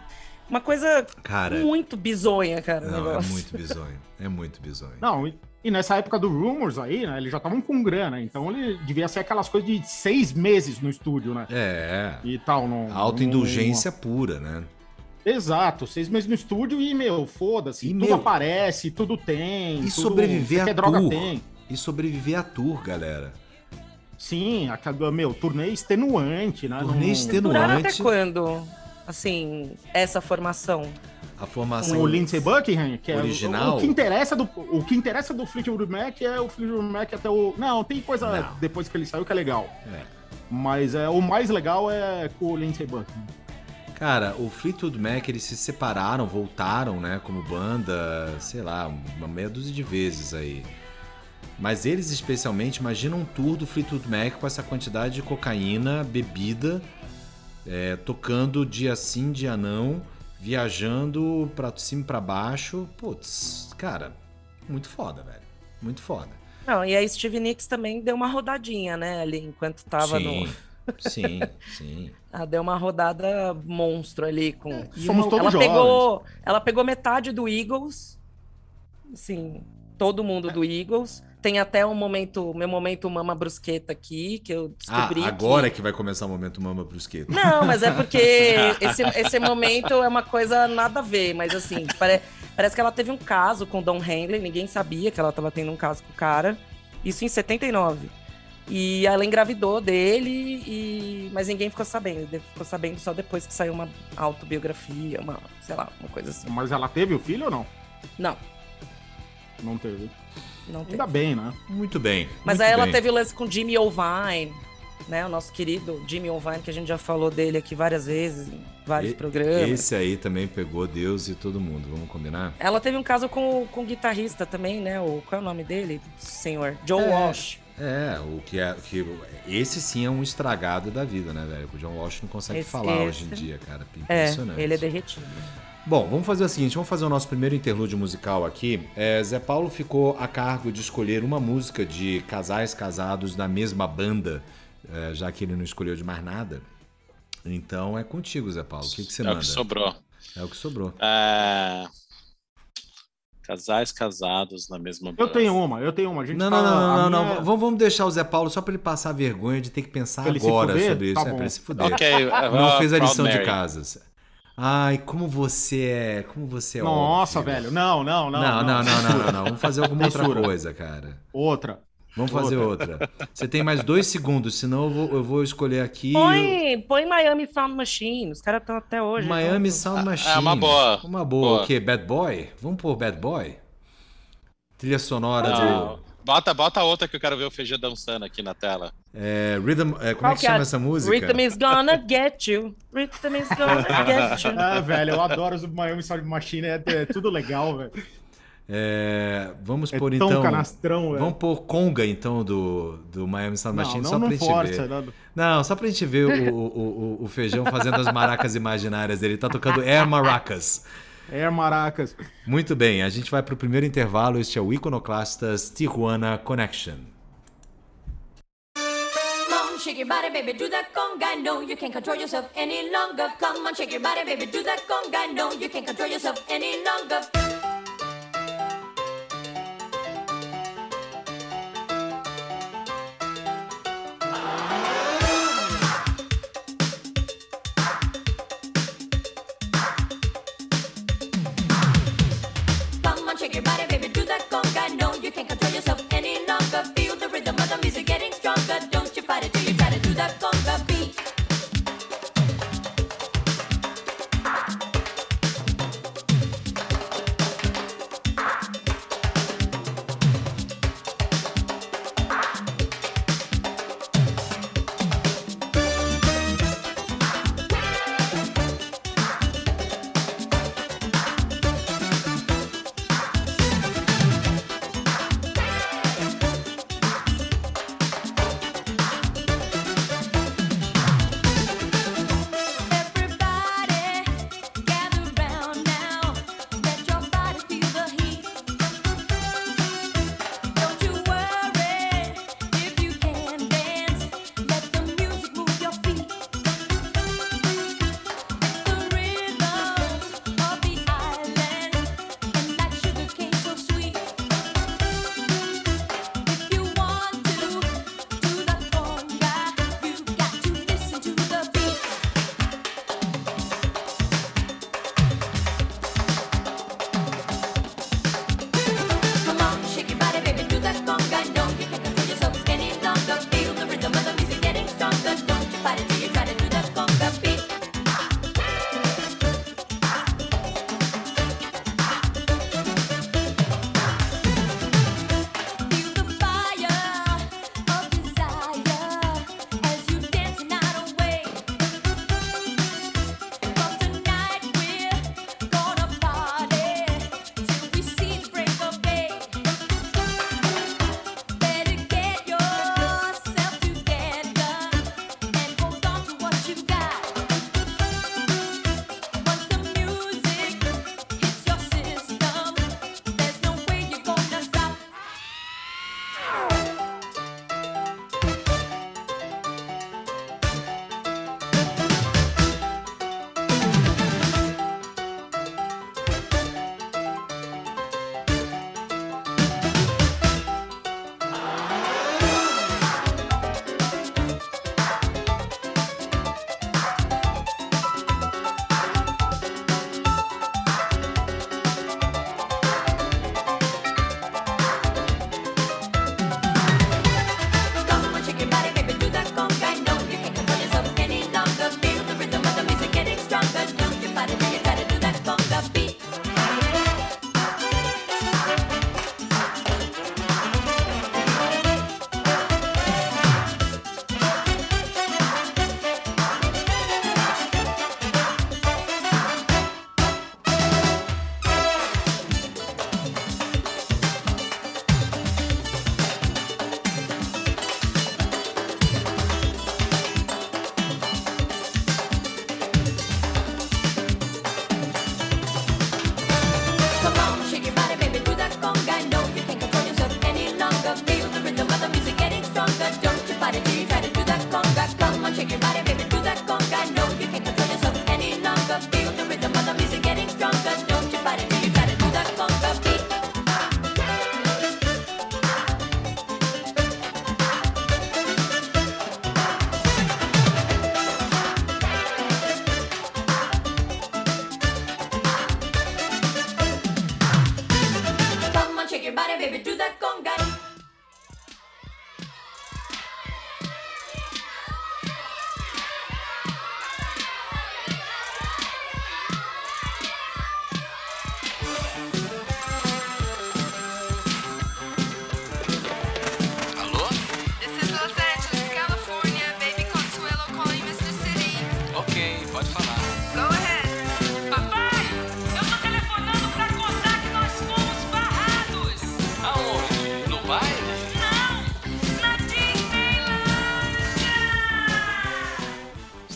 uma coisa cara, muito bizonha, cara. Não, é muito bizonho. É muito bizonho. Não, e nessa época do Rumors aí, né? Eles já estavam com grana, então ele devia ser aquelas coisas de seis meses no estúdio, né? É. E tal. No, Autoindulgência no... pura, né? Exato, seis meses no estúdio e, meu, foda-se. Tudo meu... aparece, tudo tem. E tudo... sobreviver a tour. Tem. E sobreviver a tour, galera. Sim, a, meu, turnê extenuante, né? Turnê extenuante. até quando, assim, essa formação? A formação. O Lindsey Buckingham, que original. é o, o, que interessa do o que interessa do Fleetwood Mac é o Fleetwood Mac até o não tem coisa não. depois que ele saiu que é legal. É. Mas é o mais legal é com o Lindsey Buckingham. Cara, o Fleetwood Mac eles se separaram, voltaram, né, como banda, sei lá, uma meia dúzia de vezes aí. Mas eles especialmente, imagina um tour do Fleetwood Mac com essa quantidade de cocaína, bebida, é, tocando dia sim, dia não viajando pra cima e pra baixo. Putz, cara, muito foda, velho. Muito foda. Não, e a Steve Nicks também deu uma rodadinha, né, ali, enquanto tava sim, no... Sim, sim. Ela deu uma rodada monstro ali com... É, somos todos ela jovens. Pegou, ela pegou metade do Eagles, assim, todo mundo do Eagles. Tem até um momento, meu momento Mama Brusqueta aqui, que eu descobri. Ah, agora que... que vai começar o momento Mama Brusqueta. Não, mas é porque esse, esse momento é uma coisa nada a ver, mas assim, pare, parece que ela teve um caso com o Don Henley, ninguém sabia que ela estava tendo um caso com o cara. Isso em 79. E ela engravidou dele, e... mas ninguém ficou sabendo. Ficou sabendo só depois que saiu uma autobiografia, uma, sei lá, uma coisa assim. Mas ela teve o filho ou não? Não. Não teve. Não teve. Ainda bem, né? Muito bem. Mas muito aí ela bem. teve o lance com Jimmy Ovine, né? O nosso querido Jimmy Ovine, que a gente já falou dele aqui várias vezes, em vários E- programas. Esse aí também pegou Deus e todo mundo, vamos combinar? Ela teve um caso com, com o guitarrista também, né? O, qual é o nome dele, senhor? Joe É. Walsh. É, o que é. Que, esse sim é um estragado da vida, né, velho? O John Walsh não consegue Esse- falar hoje em esse- dia, cara. É, Impressionante. ele é derretido. Bom, vamos fazer o seguinte, vamos fazer o nosso primeiro interlúdio musical aqui. É, Zé Paulo ficou a cargo de escolher uma música de casais casados da mesma banda, é, já que ele não escolheu de mais nada. Então é contigo, Zé Paulo. O que, que você é manda? o que sobrou. É o que sobrou. É, Casais casados na mesma Eu tenho uma, eu tenho uma. A gente Não, não, fala- não, não, a não, minha- não. Vamos, vamos deixar o Zé Paulo só pra ele passar a vergonha de ter que pensar Pra ele se agora fuder? sobre isso. Tá é, bom. pra ele se fuder. Ok, Não fez a lição de casas. Ai, como você é. Como você é. Nossa, óbvio. velho. Não, não, não. Não, não, não, não, não, não. Vamos fazer alguma outra coisa, cara. Outra. Vamos fazer outra. Você tem mais dois segundos, senão eu vou, eu vou escolher aqui. Põe, põe Miami Sound Machine. Os caras estão até hoje. Miami então- Sound Machine. É uma boa. Uma boa. Boa. O quê? Bad Boy? Vamos pôr Bad Boy? Trilha sonora Não. do. Bota, bota outra que eu quero ver o Feijão dançando aqui na tela. É, Rhythm. é, como Qual é que chama é? essa música? Rhythm is gonna get you. Rhythm is gonna get you. Ah, velho, eu adoro os Miami Sound Machine, é, é tudo legal, velho. É, vamos É pôr tão então. canastrão, velho. Vamos pôr Conga, então, do, do Miami Sound Não, Machine, não, só pra não gente força, ver. não. Não, só pra gente ver o, o, o, o feijão fazendo as maracas imaginárias dele. Tá tocando Air Maracas. É, maracas. Muito bem, a gente vai pro primeiro intervalo. Este é o Iconoclastas Tijuana Connection. Shake your body, baby, do that conga. No, you can't control yourself any longer. Come on, shake your body, baby, do that conga. No, you can't control yourself any longer.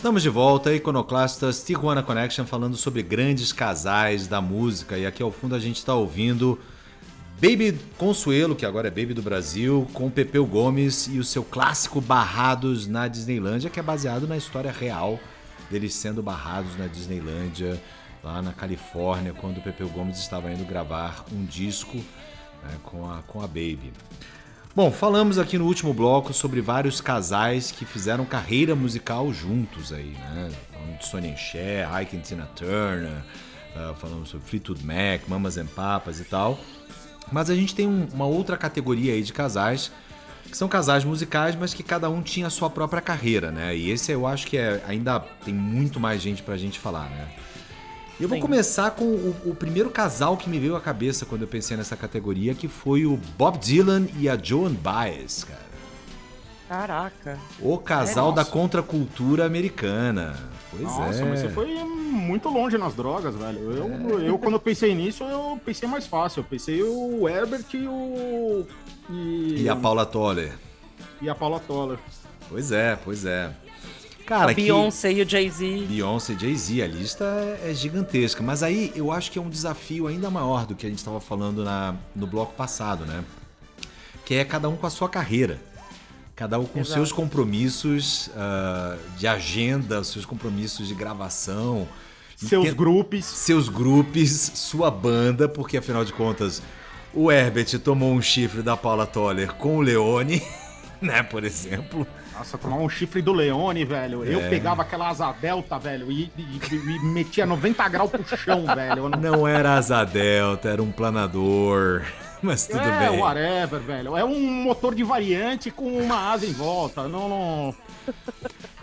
Estamos de volta, Iconoclastas Tijuana Connection, falando sobre grandes casais da música. E aqui ao fundo a gente está ouvindo Baby Consuelo, que agora é Baby do Brasil, com Pepeu Gomes e o seu clássico Barrados na Disneylândia, que é baseado na história real deles sendo barrados na Disneylândia, lá na Califórnia, quando o Pepeu Gomes estava indo gravar um disco né, com, a, com a Baby. Bom, falamos aqui no último bloco sobre vários casais que fizeram carreira musical juntos aí, né? Falando de Sonny and Cher, Ike and Tina Turner, uh, falamos sobre Fleetwood Mac, Mamas and Papas e tal. Mas a gente tem um, uma outra categoria aí de casais que são casais musicais, mas que cada um tinha a sua própria carreira, né? E esse eu acho que é, ainda tem muito mais gente pra gente falar, né? Eu vou Sim. começar com o, o primeiro casal que me veio à cabeça quando eu pensei nessa categoria, que foi o Bob Dylan e a Joan Baez, cara. Caraca. O casal É, da contracultura americana. Pois Nossa, é. mas você foi muito longe nas drogas, velho. Eu, eu quando eu pensei nisso, eu pensei mais fácil. Eu pensei o Herbert e o. E, E a Paula Toller. e a Paula Toller. Pois é, pois é. Cara, a que- Beyoncé e o Jay-Z. Beyoncé e Jay-Z, a lista é, é gigantesca. Mas aí eu acho que é um desafio ainda maior do que a gente estava falando na, no bloco passado, né? Que é cada um com a sua carreira. Cada um com Exato. seus compromissos ah, de agenda, seus compromissos de gravação. Seus Tem- grupos. Seus grupos, sua banda, porque afinal de contas o Herbert tomou um chifre da Paula Toller com o Leone, né, por exemplo. Nossa, tomar um chifre do Leone, velho. Eu É. pegava aquela asa delta, velho, e, e- e metia 90 graus pro chão, velho. Eu não- Não era asa delta, era um planador. Mas tudo é, bem. whatever, velho. É um motor de variante com uma asa em volta. Não, não.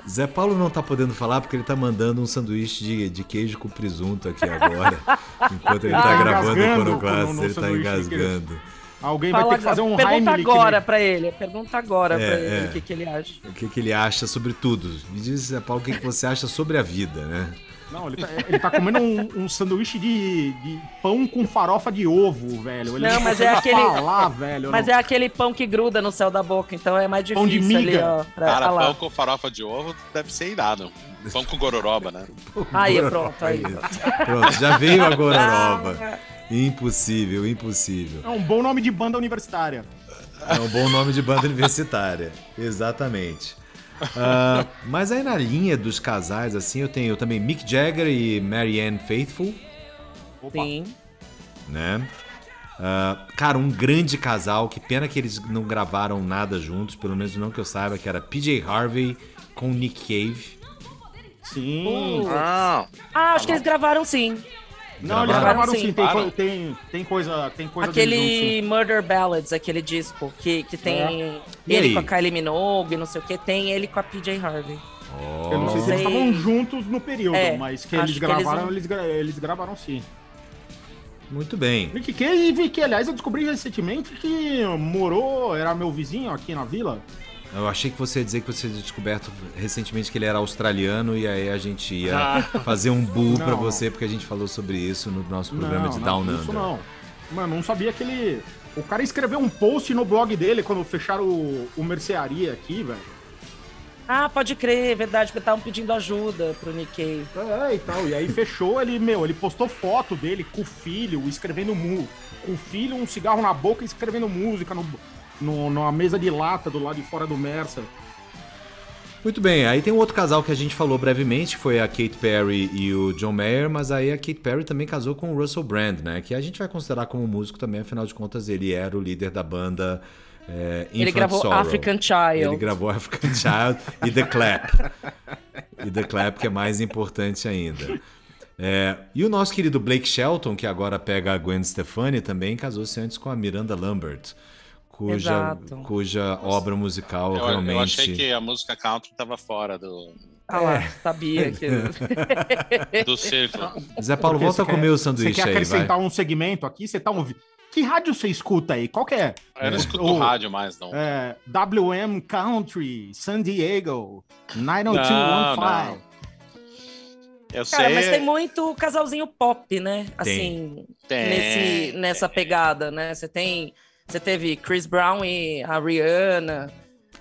Zé Paulo não tá podendo falar porque ele tá mandando um sanduíche de, de queijo com presunto aqui agora. enquanto ele tá Tá gravando o no ele tá engasgando. Alguém vai Fala ter que fazer um pergunta Heimlich. agora né? pra ele. Pergunta agora É, pra ele é. o que, que ele acha. O que, que ele acha sobre tudo? Me diz, Paulo, o que, que você acha sobre a vida, né? Não, ele tá, ele tá comendo um, um sanduíche de, de pão com farofa de ovo, velho. Ele Não, mas é aquele- Falar, velho. Mas é aquele pão que gruda no céu da boca, então é mais Pão de difícil ali, miga. ó. Pra Cara, falar. pão com farofa de ovo deve ser irado. Pão com gororoba, né? Aí, pronto, aí. Pronto, já veio a gororoba. Impossível, impossível. É um bom nome de banda universitária. É um bom nome de banda universitária. Exatamente. Ah, mas aí na linha dos casais, assim, eu tenho também Mick Jagger e Marianne Faithfull, Opa. Sim. né? Ah, cara, um grande casal, que pena que eles não gravaram nada juntos, pelo menos não que eu saiba, que era PJ Harvey com Nick Cave. Sim. Ah, Ah, acho que eles gravaram sim. Não, eles Gravaram? gravaram sim. Tem, tem, tem coisa. Tem coisa Aquele sim. Murder Ballads, aquele disco que, que tem É. Ele com a Kylie Minogue, não sei o que, tem ele com a PJ Harvey. Eu não sei se eles estavam juntos no período, É, mas que eles que eles gravaram, não- eles, gra- eles gravaram sim. Muito bem. Nick Cave, que aliás eu descobri recentemente que morou, era meu vizinho aqui na vila. Eu achei que você ia dizer que você tinha descoberto recentemente que ele era australiano e aí a gente ia fazer um bull pra Não. você, porque a gente falou sobre isso no nosso programa de Down não, isso Under. não. Mano, não sabia que ele. O cara escreveu um post no blog dele quando fecharam o, o mercearia aqui, velho. Ah, pode crer, é verdade, porque estavam pedindo ajuda pro Nick Cave. É, e tal. E aí fechou, ele, meu, ele postou foto dele com o filho, escrevendo mu. Com o filho, um cigarro na boca e escrevendo música no, no, numa mesa de lata do lado de fora do Mercer. Muito bem, aí tem um outro casal que a gente falou brevemente, foi a Kate Perry e o John Mayer, mas aí a Kate Perry também casou com o Russell Brand, né? Que a gente vai considerar como músico também, afinal de contas ele era o líder da banda é, Ele gravou Sorrow. African Child. Ele gravou African Child e The Clap. e The Clap, que é mais importante ainda. É, e o nosso querido Blake Shelton, que agora pega a Gwen Stefani, também casou-se antes com a Miranda Lambert, cuja, Exato. cuja obra musical eu, realmente. eu achei que a música country tava fora do, Ah lá, sabia que. do círculo. Zé Paulo, Porque volta a comer quer- o sanduíche Você quer aí, acrescentar vai. um segmento aqui? Você tá ouvindo. Que rádio você escuta aí? Qual que é? Eu não escuto O- rádio mais, não. É, WM Country, San Diego, Não, 90215. Eu Cara, sei. mas tem muito casalzinho pop, né? Assim, Tem. nesse, nessa pegada, né? Você tem. Você teve Chris Brown e a Rihanna,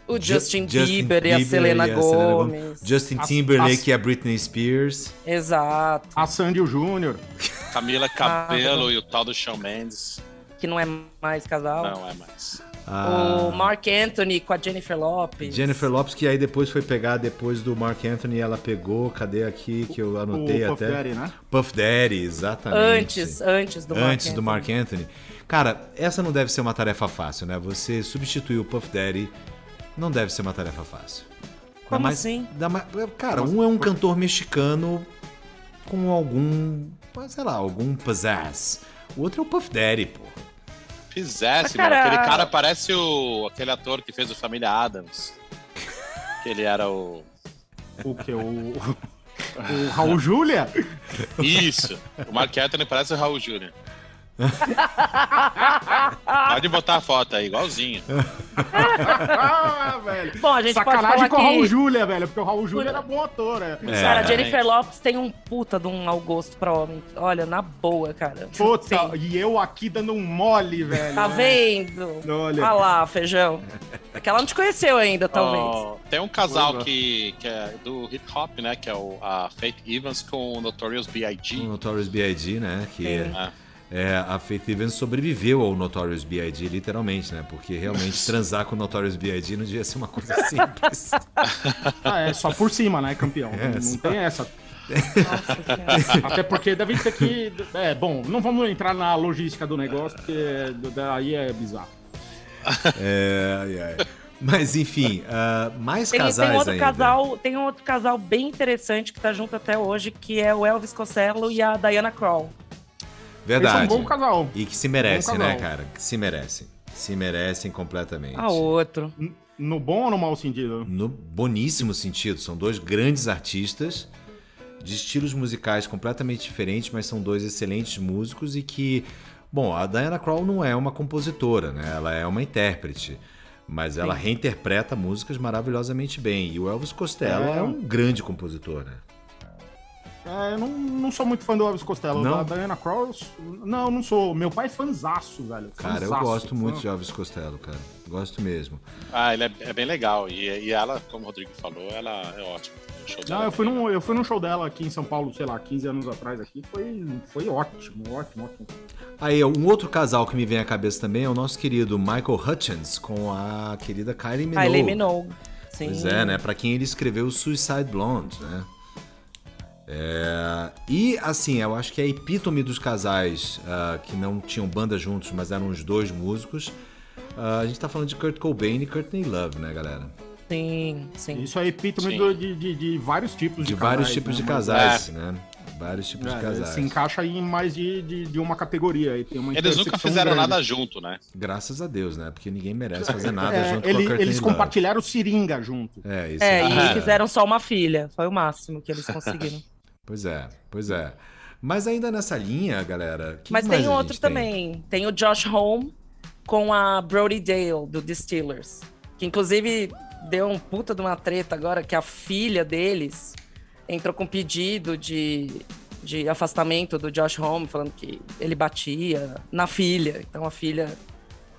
o Ju- Justin, Bieber, e a Selena Gomez. Justin As- Timberlake as- e a Britney Spears. Exato. A Sandy Júnior. Camila Cabelo Ah. e o tal do Shawn Mendes. Que não é mais casal. Não é mais. A O Mark Anthony com a Jennifer Lopez. Jennifer Lopes, que aí depois foi pegar, depois do Mark Anthony, ela pegou, cadê aqui que eu anotei o Puff até? Daddy, né? Puff Daddy, exatamente. Antes, antes do Mark Antes do Anthony. Mark Anthony. Cara, essa não deve ser uma tarefa fácil, né? Você substituir o Puff Daddy não deve ser uma tarefa fácil. Como mais- assim? mais- cara, um é um cantor mexicano com algum, sei lá, algum pizzazz. O outro é o Puff Daddy, pô. Cara- mano. Aquele cara parece o aquele ator que fez o Família Adams. Que ele era o. O que? O, o Raul Júlia? Isso! O Mark Anthony parece o Raul Júnior. Pode botar a foto aí, igualzinho. ah, velho. Bom, a gente pode Sacanagem falar com o Raul que- Júlia, velho, porque o Raul Júlia era bom ator, é. É. Cara, a É. Jennifer Lopes tem um puta de um mau gosto pra homem. Olha, na boa, cara. Puta, Sim. e eu aqui dando um mole, velho. Tá né? vendo? Olha. Olha lá, feijão. É que ela não te conheceu ainda, talvez. Ó, tem um casal é. que, que é do hip hop, né? Que é o, a Faith Evans com o Notorious O B.I.G. Notorious B.I.G., né? Que Sim. É. é, a Faith Evans sobreviveu ao Notorious B.I.G., literalmente, né? Porque realmente transar com o Notorious B.I.G. não devia ser uma coisa simples. Ah, é só por cima, né, campeão? É, não não só- tem essa. Nossa. Até porque deve ter que. É, bom, não vamos entrar na logística do negócio, porque daí é bizarro. É, ai, ai. Mas enfim, ah, mais Tem, casais tem outro ainda. casal, tem um outro casal bem interessante que tá junto até hoje, que é o Elvis Costello e a Diana Krall. Eles são Verdade. um bom casal. E que se merecem, Bom né, cara? Que se merecem. Se merecem completamente. Ah, outro. No bom ou no mau sentido? No boníssimo sentido. São dois grandes artistas de estilos musicais completamente diferentes, mas são dois excelentes músicos e que, bom, a Diana Krall não é uma compositora, né? Ela é uma intérprete, mas ela reinterpreta músicas maravilhosamente bem. E o Elvis Costello é, É. um grande compositor, né? É, eu não, não sou muito fã do Elvis Costello. Não? Da Diana Cross, não, não sou. Meu pai é fanzaço, velho. Cara, eu Fanzaço, gosto fã. muito de Elvis Costello, cara. Gosto mesmo. Ah, ele é, é bem legal. E, e ela, como o Rodrigo falou, ela é ótima. Dela Não, é eu fui, num, eu fui num show dela aqui em São Paulo, sei lá, 15 anos atrás aqui. Foi, foi ótimo, ótimo, ótimo. Aí, um outro casal que me vem à cabeça também é o nosso querido Michael Hutchins com a querida Kylie Minogue. Kylie Minogue. Sim. Pois é, né? Pra quem ele escreveu Suicide Blonde, né? É, E assim, eu acho que é a epítome dos casais ah, que não tinham banda juntos, mas eram os dois músicos. Ah, a gente tá falando de Kurt Cobain e Courtney Love, né, galera? Sim, sim. Isso é epítome Sim. do- de, de, de vários tipos de, De vários casais, tipos né? de casais, né? Vários tipos é, de casais. Se encaixa em mais de, de, de uma categoria. aí tem uma Eles nunca fizeram grande. nada junto, né? Graças a Deus, né? Porque ninguém merece fazer nada É, junto ele- com a Courtney eles Love. compartilharam seringa junto. É, isso É, é, e fizeram só uma filha. Foi o máximo que eles conseguiram. Pois é, pois é. Mas ainda nessa linha, galera. que Mas mais tem outro tem? também. Tem o Josh Home com a Brody Dale, do Distillers. Que inclusive deu um puta de uma treta agora, que a filha deles entrou com pedido de, de afastamento do Josh Home, falando que ele batia na filha. Então a filha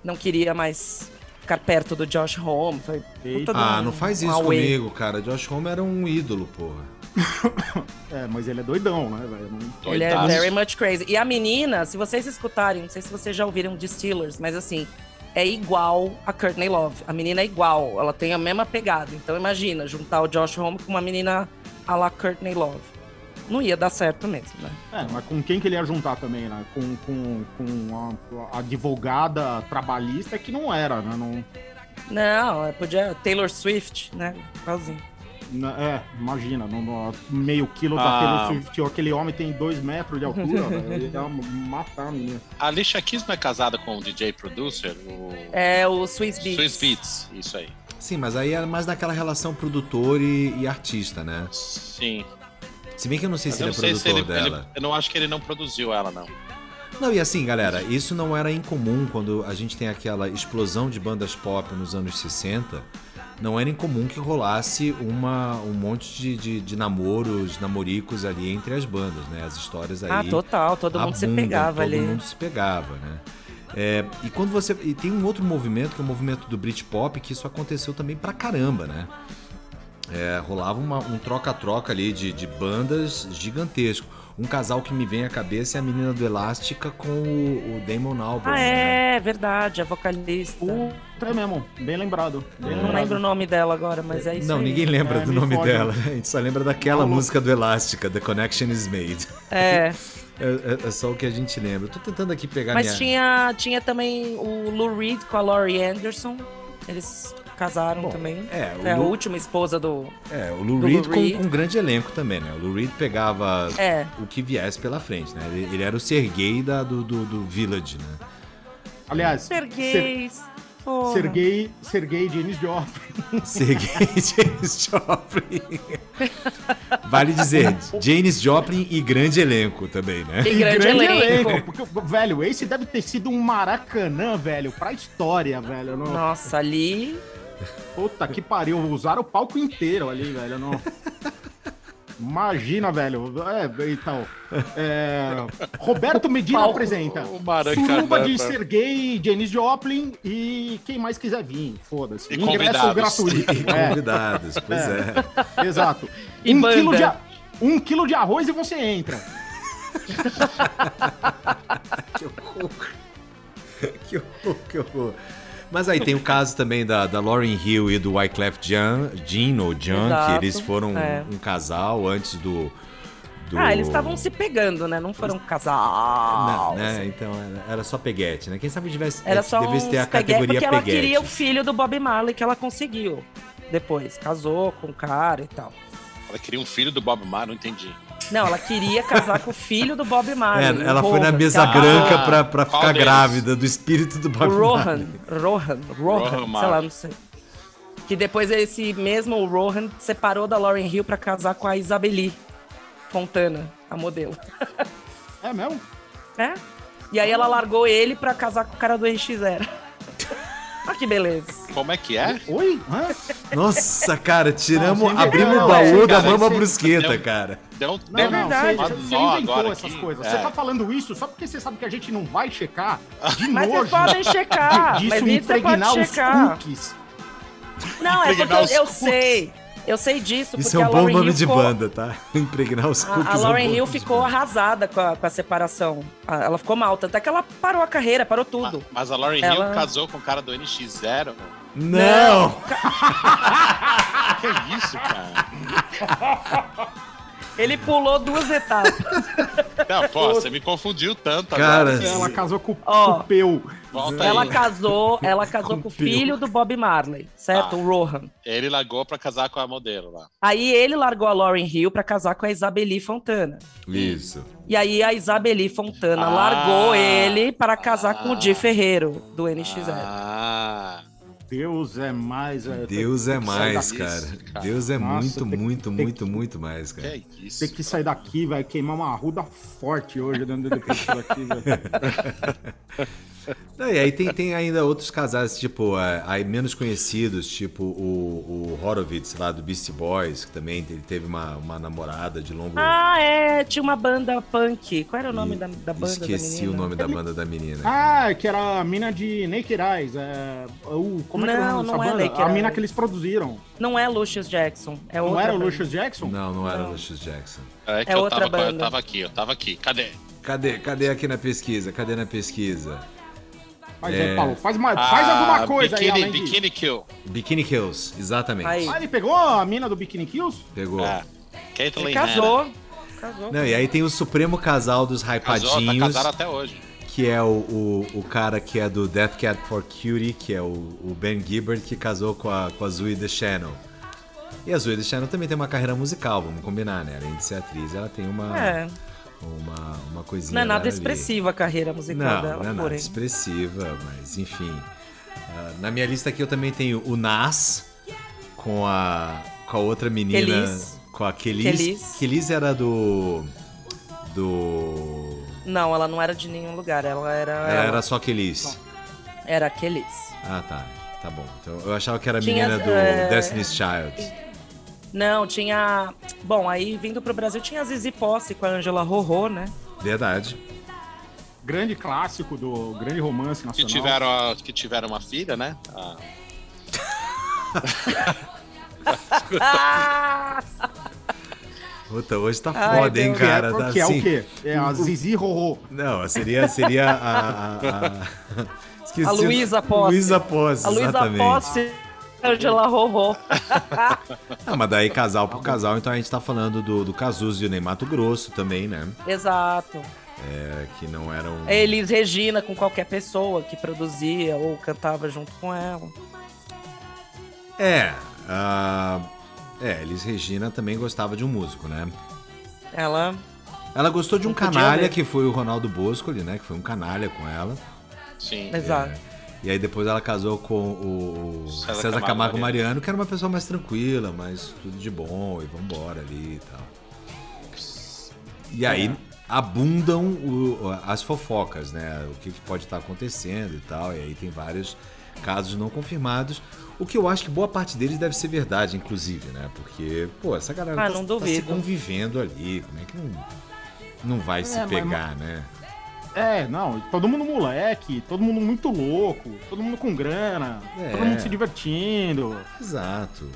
não queria mais ficar perto do Josh Home. Foi puta de Ah, um- não faz um isso auê. comigo, cara. Josh Homme era um ídolo, porra. É, mas ele é doidão, né, velho? Não- Ele é very much crazy. E a menina, se vocês escutarem, não sei se vocês já ouviram de Steelers, mas assim, é igual a Courtney Love. A menina é igual, ela tem a mesma pegada. Então imagina, juntar o Josh Homme com uma menina a la Courtney Love. Não ia dar certo mesmo, né? É, mas com quem que ele ia juntar também, né? Com, com, com a, a advogada trabalhista que não era, né? Não, Não, é, podia Taylor Swift, né? Igualzinho. É, imagina, no, no meio quilo Ah. Swift, aquele homem tem dois metros de altura, velho, ele ia matar a menina. A Alicia Keys não é casada com o DJ producer, o É o Swiss Beats. Swiss Beats. Isso aí. Sim, mas aí é mais naquela relação produtor e, e artista, né? Sim. Se bem que eu não sei Mas se ele não é sei se produtor ele, dela. ele- Eu não acho que ele não produziu ela, não. Não, e assim, galera, isso não era incomum quando a gente tem aquela explosão de bandas pop nos anos 60. Não era incomum que rolasse uma, um monte de, de, de namoros, namoricos ali entre as bandas, né? As histórias aí. Ah, total, todo mundo se abundam, pegava todo ali. mundo se pegava, né? É, e quando você. E tem um outro movimento, que é o movimento do Britpop, que isso aconteceu também pra caramba, né? É, rolava uma- um troca-troca ali de, de bandas gigantesco. Um casal que me vem à cabeça é a menina do Elástica com o, o Damon Albarn. Ah, né? é, verdade, a vocalista. Puta, é mesmo. Bem lembrado. Bem Eu não lembrado. lembro o nome dela agora, mas é isso Não, aí. ninguém lembra É, do me nome foge. dela. A gente só lembra daquela música do Elástica, The Connection is Made. É, É, é- é só o que a gente lembra. Eu tô tentando aqui pegar mas minha... tinha, tinha também o Lou Reed com a Laurie Anderson. Eles casaram Bom, também. é, o É a Lou- última esposa do. É, o Lou Reed Lou com, Reed. com um grande elenco também, né? O Lou Reed pegava É. o que viesse pela frente, né? Ele, ele era o Sergei da, do, do, do Village, né? Aliás, Ser, Sergueis. porra. Sergei, Sergei Janis Joplin. Sergei Janis Joplin. Vale dizer, Janis Joplin e grande elenco também, né? E grande, elenco. Porque, velho, esse deve ter sido um maracanã, velho, pra história, velho. Não... Nossa, ali. Puta que pariu, usaram o palco inteiro ali, velho. Não... Imagina, velho. É, então. é, Roberto Medina Palco. apresenta. Suruba de né? Sergei, Janis Joplin e quem mais quiser vir. Foda-se. E Ingresso convidados. gratuito. E É, convidados, pois é. exato. E um, banda. quilo de, a- um quilo de arroz e você entra. Que horror. Que horror, que horror. Mas aí tem o caso também da, da Lauryn Hill e do Wyclef Jean, Jean ou Jean, que Exato, eles foram é. um casal antes do. do- Ah, eles estavam se pegando, né? Não foram um Não, casal. né? Então era- só peguete, né? Quem sabe tivesse, Era só devesse ter a peguete, categoria porque ela peguete. queria o filho do Bob Marley que ela conseguiu. Depois, casou com o cara e tal. Ela queria um filho do Bob Marley, não entendi. Não, ela queria casar com o filho do Bob Marley. É, ela foi na Rohan, mesa branca Ah, pra, pra ficar grávida do espírito do Bob Rohan, Marley. Rohan, Rohan, Rohan sei lá, não sei. Que depois esse mesmo Rohan separou da Lauren Hill pra casar com a Isabeli Fontana, a modelo. É mesmo? É? E aí ela largou ele pra casar com o cara do NX0. Olha que beleza. Como é que é? Oi? Hã? Nossa, cara, tiramos, Não, abrimos inventou, o baú é, da cara, mama brusqueta, Deu- cara. Deu, Não, deu não, verdade. você, você inventou essas aqui. coisas. É. Você tá falando isso só porque você sabe que a gente não vai checar de Mas nojo vocês podem checar. disso mas impregnar pode os checar. cookies. Não, é porque eu, os eu sei. Eu sei disso, Isso porque é um a bom nome Hill de ficou- banda, tá? Impregnar os cookies. A, a é um Lauren bom Hill ficou banda. arrasada com a, com a separação. Ela ficou mal, tanto é que ela parou a carreira, parou tudo. Mas a Lauren Ela- Hill casou com o cara do NX0. Não! Que isso, cara? Ele pulou duas etapas. Não, pô, você me confundiu tanto Cara, agora. Ela casou com, Ó. com o Peu. Volta Ela aí. casou, ela casou com o filho do Bob Marley, certo? Ah. O Rohan. Ele largou pra casar com a modelo lá. Aí ele largou a Lauren Hill pra casar com a Isabeli Fontana. Isso. E aí a Isabeli Fontana Ah. largou ele para casar com o Di Ah. Ferreiro, do NX0. Ah, Deus é mais. é, Deus é tem que mais, cara. cara. Deus é Nossa, muito, tem- muito, muito, muito mais, que cara. é isso? Tem que sair daqui, vai queimar uma arruda forte hoje dentro disso daqui, velho. Não, e aí tem, tem ainda outros casais, tipo, é, aí menos conhecidos, tipo o, o Horowitz lá do Beastie Boys, que também ele teve uma, uma namorada de longo. Ah, é, tinha uma banda punk. Qual era o nome E- da, da banda Esqueci da menina? o nome da banda da menina. Ah, que era a mina de Naked Eyes. É, o, como é que era o Não, nome dessa não é? Naked a mina que eles produziram. Não é Lucius Jackson, é Não outra era o banda. Lucius Jackson? Não, não era Não. Lucius Jackson. É que É eu, outra tava, eu banda. tava aqui, eu tava aqui. Cadê? Cadê? Cadê aqui na pesquisa? Cadê na pesquisa? Mas É. aí, Paulo, faz, uma, faz alguma coisa Ah, biquíni, aí, de... Biquíni Kill. Bikini Kills, exatamente. Aí. Ah, ele pegou a mina do Bikini Kills? Pegou. É. Ele Caitlyn casou. Casou. Não, e aí tem o supremo casal dos Hanna. Casou, tá hypadinhos, até hoje. que é o, o, o cara que é do Death Cat for Cutie, que é o, o Ben Gibbard, que casou com a, com a Zoe Deschanel. E a Zoe Deschanel também tem uma carreira musical, vamos combinar, né? Além de ser atriz, ela tem uma, É, uma, uma coisinha não é nada ali. expressiva a carreira musical Não, dela, não é nada porém. expressiva, mas enfim. Ah, na minha lista aqui eu também tenho o Nas com a, com a outra menina. Kelis. Com a Kelis. Kelis. Kelis era do. Do. Não, ela não era de nenhum lugar, ela era. Ela era só Kelis. Era Kelis. Ah, tá. tá bom. Então, eu achava que era a menina do é, Destiny's Child. Não, tinha. Bom, aí vindo pro Brasil tinha a Zizi Posse com a Angela Rorô, né? Verdade. Grande clássico do grande romance Que nacional. tiveram, a- que tiveram uma filha, né? A- Ah! Puta, hoje tá Ai, foda, hein. Que é, cara? tá que é assim- o quê? É a Zizi Rorô. Não, seria, seria a. a, a... Esqueci A Luísa Posse. Luísa Posse, A Luísa. Posse, Angela Rorô. Ah, mas daí casal por casal, então a gente tá falando do, do Cazuza e o Ney Mato Grosso também, né? Exato. É, que não eram. Elis Regina com qualquer pessoa que produzia ou cantava junto com ela. É. ah, É, Elis Regina também gostava de um músico, né? Ela. Ela gostou de um canalha ver. que foi o Ronaldo Boscoli, né? Que foi um canalha com ela. Sim. Exato. E aí depois ela casou com o César, César Camargo, Camargo Mariano, que era uma pessoa mais tranquila, mais tudo de bom, e vambora ali e tal. E aí abundam o- as fofocas, né? O que pode estar acontecendo e tal. E aí tem vários casos não confirmados. O que eu acho que boa parte deles deve ser verdade, inclusive, né? Porque, pô, essa galera Ah, tá, não tá se convivendo ali. Como é que não, não vai se mas- pegar, né? É, não, todo mundo moleque, todo mundo muito louco, todo mundo com grana, É. todo mundo se divertindo. Exato.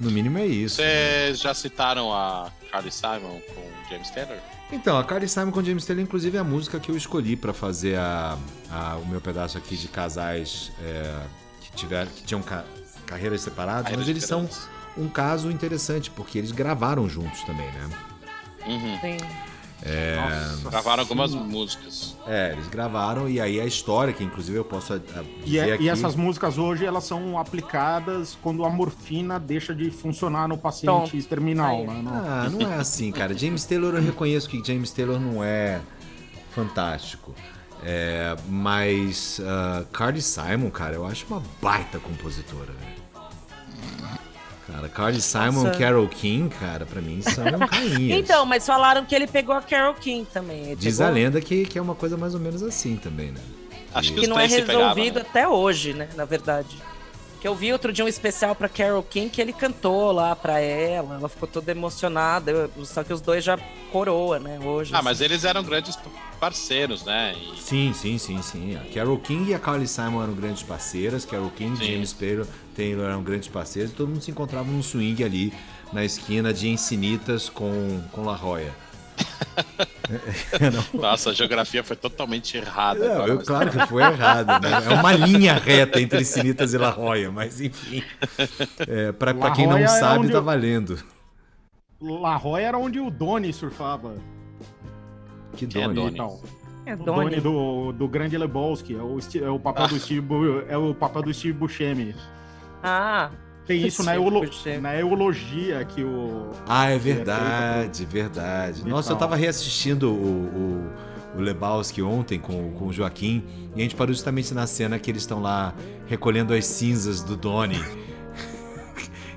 No mínimo é isso. né? Vocês já citaram a Carly Simon com James Taylor? Então, a Carly Simon com James Taylor, inclusive, é a música que eu escolhi pra fazer a, a- o meu pedaço aqui de casais é, que, tiver, que tinham ca- carreiras separadas, mas eles são um caso interessante, porque eles gravaram juntos também, né? Uhum. Sim. Nossa Gravaram algumas músicas. É, eles gravaram, e aí a história, que inclusive eu posso a E, dizer é- aqui... e essas músicas hoje, elas são aplicadas quando a morfina deixa de funcionar no paciente terminal, né? Não- Ah, não é assim, cara. James Taylor, eu reconheço que James Taylor não é fantástico. É, mas uh, Carly Simon, cara, eu acho uma baita compositora, velho. Cara, Carly Simon Nossa. Carol King, cara, pra mim são cainhas. Então, mas falaram que ele pegou a Carol King também. Ele Diz pegou- a lenda que, que é uma coisa mais ou menos assim também, né? Acho que, que não é resolvido né? até hoje, né? Na verdade. Que eu vi outro dia um especial pra Carol King que ele cantou lá pra ela, ela ficou toda emocionada, eu- só que os dois já coroa, né? Hoje. Ah, mas eles eram grandes parceiros, né? E Sim, sim, sim, sim. A Carol King e a Carly Simon eram grandes parceiras. Carol King e Sim. James Taylor, Taylor eram grandes parceiros. E todo mundo se encontrava num swing ali na esquina de Encinitas com, com La Jolla. Nossa, a geografia foi totalmente errada. Não, agora, eu, mas- claro que foi errado, né? É uma linha reta entre Encinitas e La Jolla, mas enfim. É, La quem não é sabe, tá valendo. La Jolla era onde o Doni surfava. Que Quem é. Doni? Então, É o Doni. Doni do, do Grande Lebowski. É o, é o papel do Steve, é o papel do Steve Buscemi. Ah, Tem isso na, Steve eulo- Buscemi. na eologia que o. Ah, é feita verdade, verdade. Nossa, eu tava reassistindo o, o, o Lebowski ontem com, com o Joaquim e a gente parou justamente na cena que eles estão lá recolhendo as cinzas do Donnie.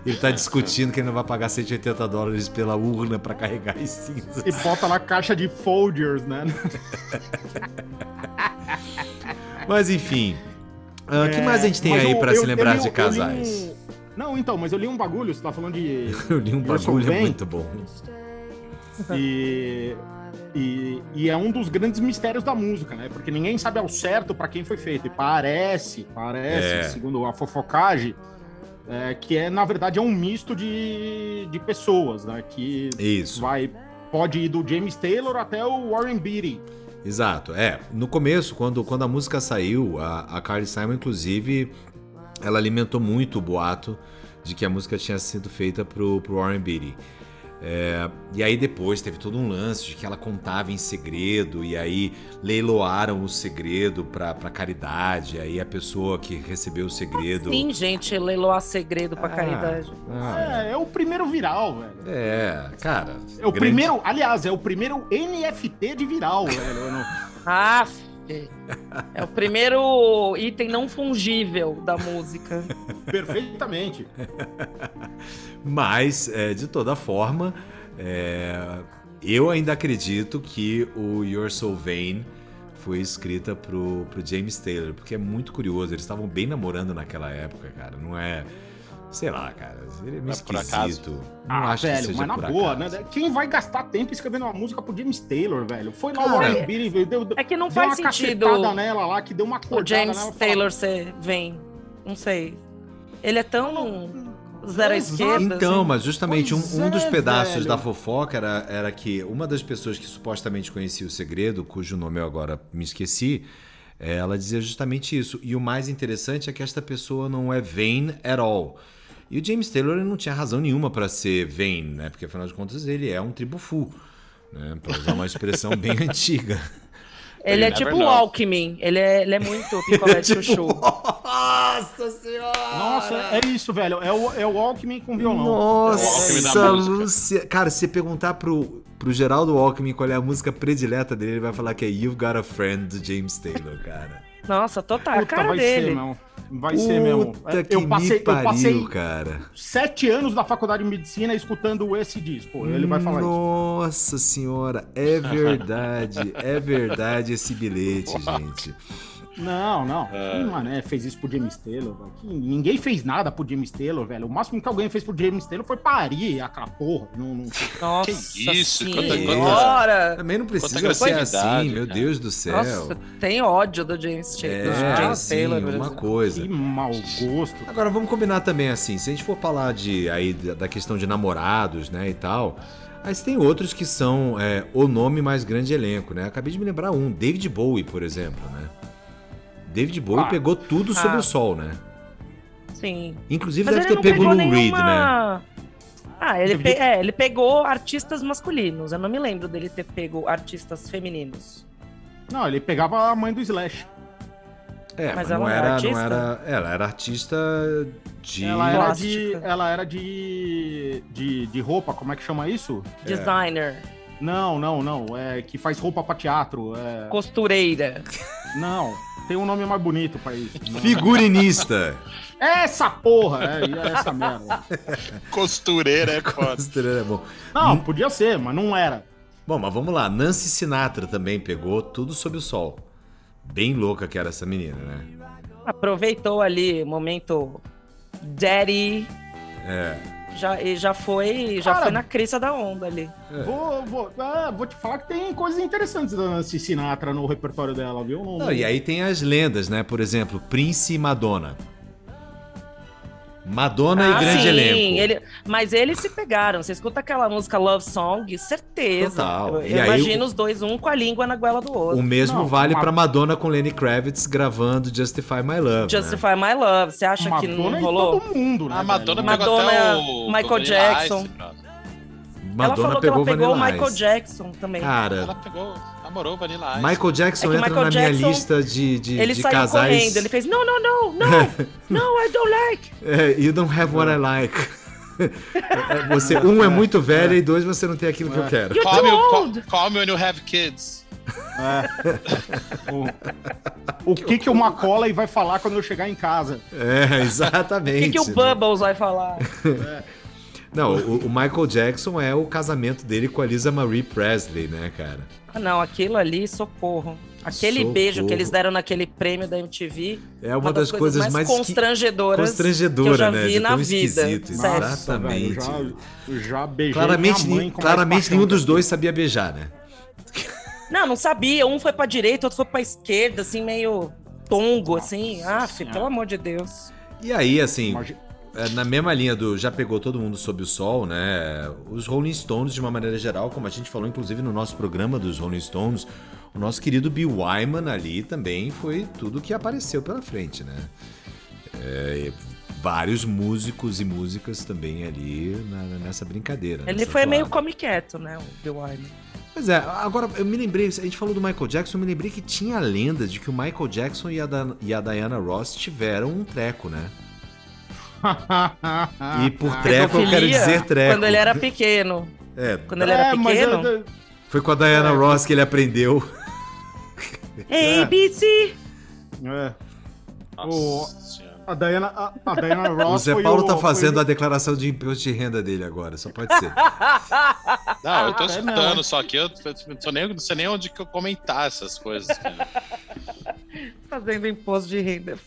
Ele tá discutindo que ele não vai pagar 180 dólares pela urna pra carregar as cinzas. E bota lá caixa de Folgers, né? Mas enfim. O que É, mais a gente tem mas aí eu- se lembrar eu de eu li casais? um- Não, então, mas eu li um bagulho, você tá falando de. Eu li um bagulho é muito bom. E, e, e é um dos grandes mistérios da música, né? Porque ninguém sabe ao certo pra quem foi feito. E parece, parece, É. segundo a fofocagem, é, que é, na verdade, é um misto de, de pessoas, né? Que Isso. vai. Pode ir do James Taylor até o Warren Beatty. Exato, é. No começo, quando, quando a música saiu, a, a Carly Simon, inclusive, ela alimentou muito o boato de que a música tinha sido feita pro, pro Warren Beatty. É, e aí depois teve todo um lance de que ela contava em segredo, e aí leiloaram o segredo pra, pra caridade, aí a pessoa que recebeu o segredo... sim, gente, leiloar segredo pra Ah, caridade. ah, É, é o primeiro viral, velho. é, cara... É o grande- primeiro, aliás, é o primeiro NFT de viral, velho. Não- Ah, é o primeiro item não fungível da música. Perfeitamente. Mas, é, de toda forma, é, eu ainda acredito que o You're So Vain foi escrita pro, pro James Taylor, porque é muito curioso. Eles estavam bem namorando naquela época, cara. Não é. Sei lá, cara. Ele é meio É por acaso. esquisito. Não Ah, acho que velho, seja mas na por boa, acaso. né? Quem vai gastar tempo escrevendo uma música pro James Taylor, velho? Foi lá o Cara, Warren Beatty, deu, deu, É que não deu faz uma sentido cacetada nela lá, que deu uma o acordada James nela. Taylor ser vem. Não sei. Ele é tão zero à Exato. esquerda. Então, assim. mas justamente um, um dos é, pedaços velho. da fofoca era, era que uma das pessoas que supostamente conhecia o segredo, cujo nome eu agora me esqueci, ela dizia justamente isso. E o mais interessante é que esta pessoa não é vain at all. E o James Taylor não tinha razão nenhuma para ser vain, né? Porque afinal de contas ele é um tribufu, né? Para usar uma expressão bem antiga. Ele é tipo o. Alckmin. Ele é, ele é muito picolé de chuchu. Nossa senhora! Nossa, é isso, velho. É o, é o Alckmin com violão. Nossa, música. Lúcia. Cara, se você perguntar pro, pro Geraldo Alckmin qual é a música predileta dele, ele vai falar que é You've Got a Friend do James Taylor, cara. Nossa, total. a Puta, cara vai dele. ser, mesmo. Vai ser mesmo. Puta É, que eu passei, me pariu, eu passei cara. sete anos da faculdade de medicina escutando esse disco. Ele vai falar isso. Nossa senhora, é verdade, é verdade esse bilhete, gente. Não, não. Quem, mané, fez isso pro James Taylor, velho? Que Ninguém fez nada pro James Taylor, velho. O máximo que alguém fez pro James Taylor foi parir aquela porra. Não, não... Nossa Que isso, senhora. quanta- Também não precisa ser assim, meu cara. Deus do céu. Nossa, tem ódio do James, Ta- do é, James sim, Taylor. uma coisa. Que mau gosto. Agora vamos combinar também assim, se a gente for falar de aí da da questão de namorados, né, e tal, mas tem outros que são é, o nome mais grande elenco, né? Acabei de me lembrar um, David Bowie, por exemplo, né? David Bowie Ah. pegou tudo sobre Ah. o sol, né? Sim. Inclusive Mas deve ele ter não pego pegou Lou Reed, né? Ah, ele, pe- é, ele pegou artistas masculinos. Eu não me lembro dele ter pego artistas femininos. Não, ele pegava a mãe do Slash. É, mas, Mas não ela era, era não artista? era, ela era artista de Ela era de. Plástica. Ela era de, de. de roupa, como é que chama isso? Designer, Não, não, não. É que faz roupa pra teatro. É... costureira. Não, tem um nome mais bonito pra isso. Não. figurinista. Essa porra! É, é essa merda. Costureira é foda. Costureira é bom. Não, podia ser, mas não era. Bom, mas vamos lá. Nancy Sinatra também pegou tudo sob o sol. Bem louca que era essa menina, né? Aproveitou ali o momento daddy. É. Já, e já foi, já Cara, foi na crista da onda ali. Vou, vou, ah, vou te falar que tem coisas interessantes da Nancy Sinatra no repertório dela, viu? Não- Não, e aí tem as lendas, né? Por exemplo, Prince e Madonna. Madonna Ah, e grande sim, elenco. ele- mas eles se pegaram. Você escuta aquela música Love Song, certeza. Total. Eu, eu imagino o- os dois, um com a língua na goela do outro. O mesmo Não, vale Ma- pra Madonna com Lenny Kravitz gravando Justify My Love. né? Justify My Love. Você acha que não Madonna rolou? todo mundo, né? A Madonna Madonna, até o Michael Vanilla Jackson. Ice. Madonna ela falou que pegou ela pegou o Michael. Jackson também. Cara, Ela pegou, namorou o Vanilla Ice. Michael Jackson É entra Michael na Jackson, minha lista de, de, ele de saiu casais. correndo, ele fez, não, não, não, não, não, I don't like. É, you don't have what I like. É, você, um é muito velho e dois você não tem aquilo que eu quero. You're Call me, too call, old. call me when you have kids. O que que o Macaulay vai falar quando eu chegar em casa? É, O exatamente. que, que o né? Bubbles vai falar? Não, o, o Michael Jackson é o casamento dele com a Lisa Marie Presley, né, cara? Ah, não, aquilo ali, socorro. Aquele Socorro. beijo que eles deram naquele prêmio da MTV. É uma, das, coisas, mais, que- constrangedoras constrangedora, que eu já né? vi na tão vida. Sério. Exatamente. Nossa, velho, já, já beijei claramente minha mãe mais claramente nenhum dos dois sabia beijar, né? Não, não sabia. Um foi pra direita, outro foi pra esquerda, assim, meio tongo, assim. Ah, pelo amor de Deus. E aí, assim, Imagi- é, na mesma linha do já pegou todo mundo sob o sol, né? Os Rolling Stones, de uma maneira geral, como a gente falou, inclusive no nosso programa dos Rolling Stones, o nosso querido Bill Wyman ali também foi tudo que apareceu pela frente, né? É, vários músicos e músicas também ali na- nessa brincadeira. Ele nessa foi meio come quieto, né, o Bill Wyman. Pois é, agora eu me lembrei, a gente falou do Michael Jackson, eu me lembrei que tinha a lenda de que o Michael Jackson e a, Da- e a Diana Ross tiveram um treco, né? E por treco eu quero dizer treco. Quando ele era pequeno. É, Quando ele era mas pequeno. eu- foi com a Diana Ross que ele aprendeu. ABC! é, Nossa senhora. A Diana, a, a Diana Ross. O Zé foi Paulo o- tá foi fazendo o- a declaração de imposto de renda dele agora, só pode ser. Não, eu tô é escutando, não. só que eu não tô nem, não sei nem onde que eu comentar essas coisas. cara. Fazendo imposto de renda.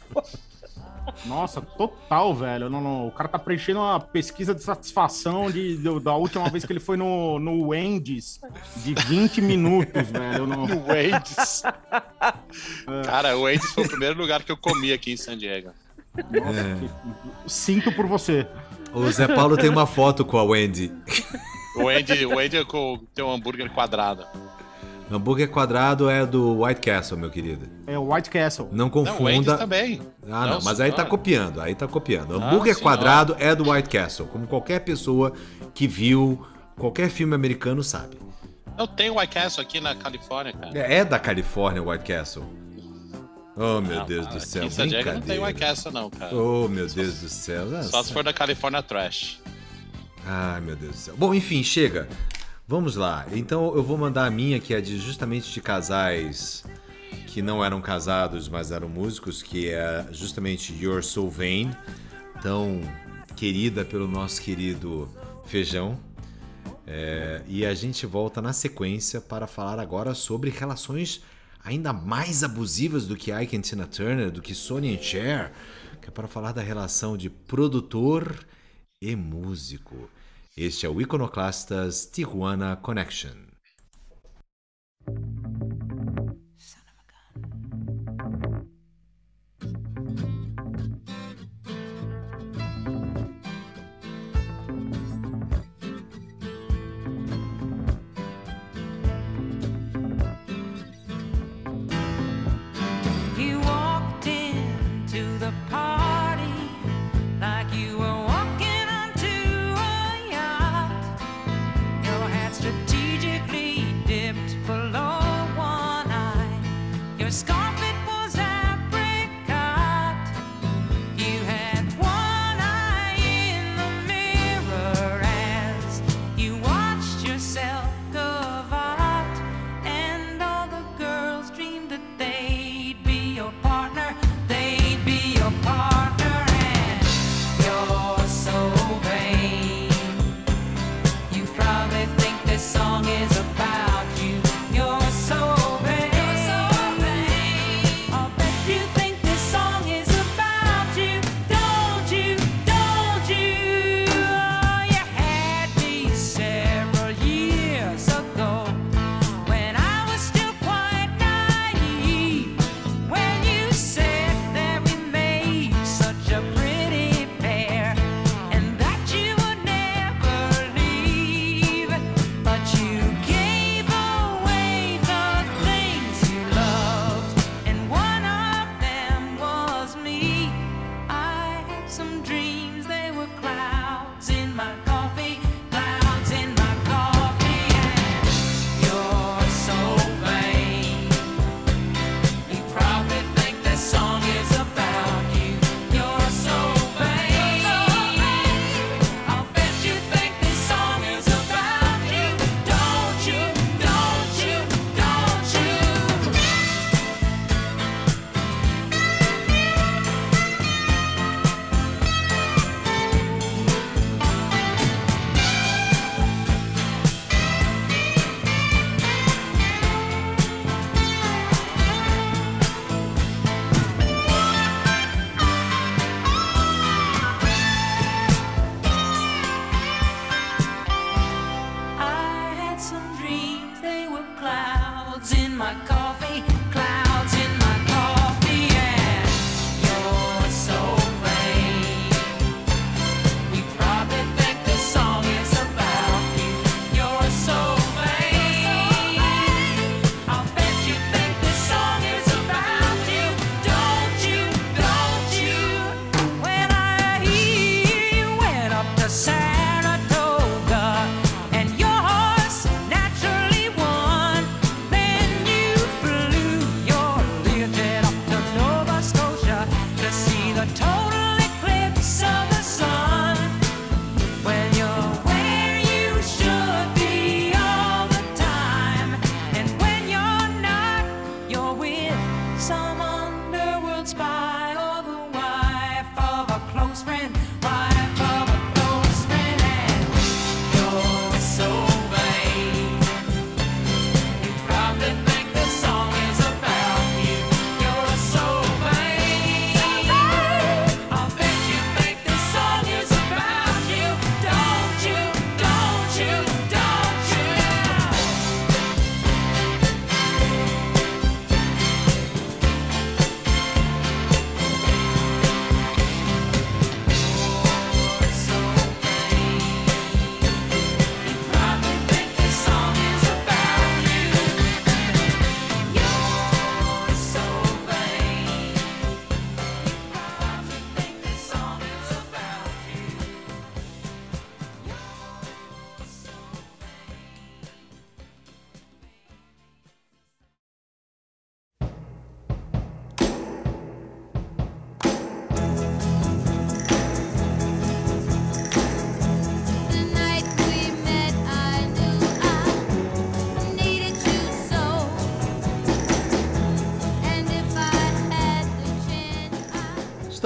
Nossa, total, velho. Não, não, o cara tá preenchendo uma pesquisa de satisfação de, do- da última vez que ele foi no, no Wendy's de 20 minutos, velho. No, No Wendy's. Cara, o Wendy's foi o primeiro lugar que eu comi aqui em San Diego. nossa, que- sinto por você. O Zé Paulo tem uma foto com a Wendy. O Wendy, o Wendy é com- tem um hambúrguer quadrado. Hambúrguer quadrado é do White Castle, meu querido. É o White Castle. Não Não, o Wendy's confunda. também. Ah, não, Não, mas aí tá copiando, aí tá copiando. Ah, Hambúrguer senhora. quadrado é do White Castle, como qualquer pessoa que viu qualquer filme americano sabe. Eu tenho White Castle aqui na Califórnia, cara. É é da Califórnia o White Castle. Oh, meu Não, Deus cara, do céu. Aqui em San Diego não tem. White Castle, não, cara. Oh, meu Deus do céu. Só se for da California Trash. Ai, meu Deus do céu. Bom, enfim, chega. Vamos lá. Então eu vou mandar a minha, que é de justamente de casais que não eram casados, mas eram músicos, que é justamente You're So Vain, tão querida pelo nosso querido Feijão. É, e a gente volta na sequência para falar agora sobre relações ainda mais abusivas do que Ike e Tina Turner, do que Sonny e Cher, que é para falar da relação de produtor e músico. Este é o Iconoclastas Tijuana Connection.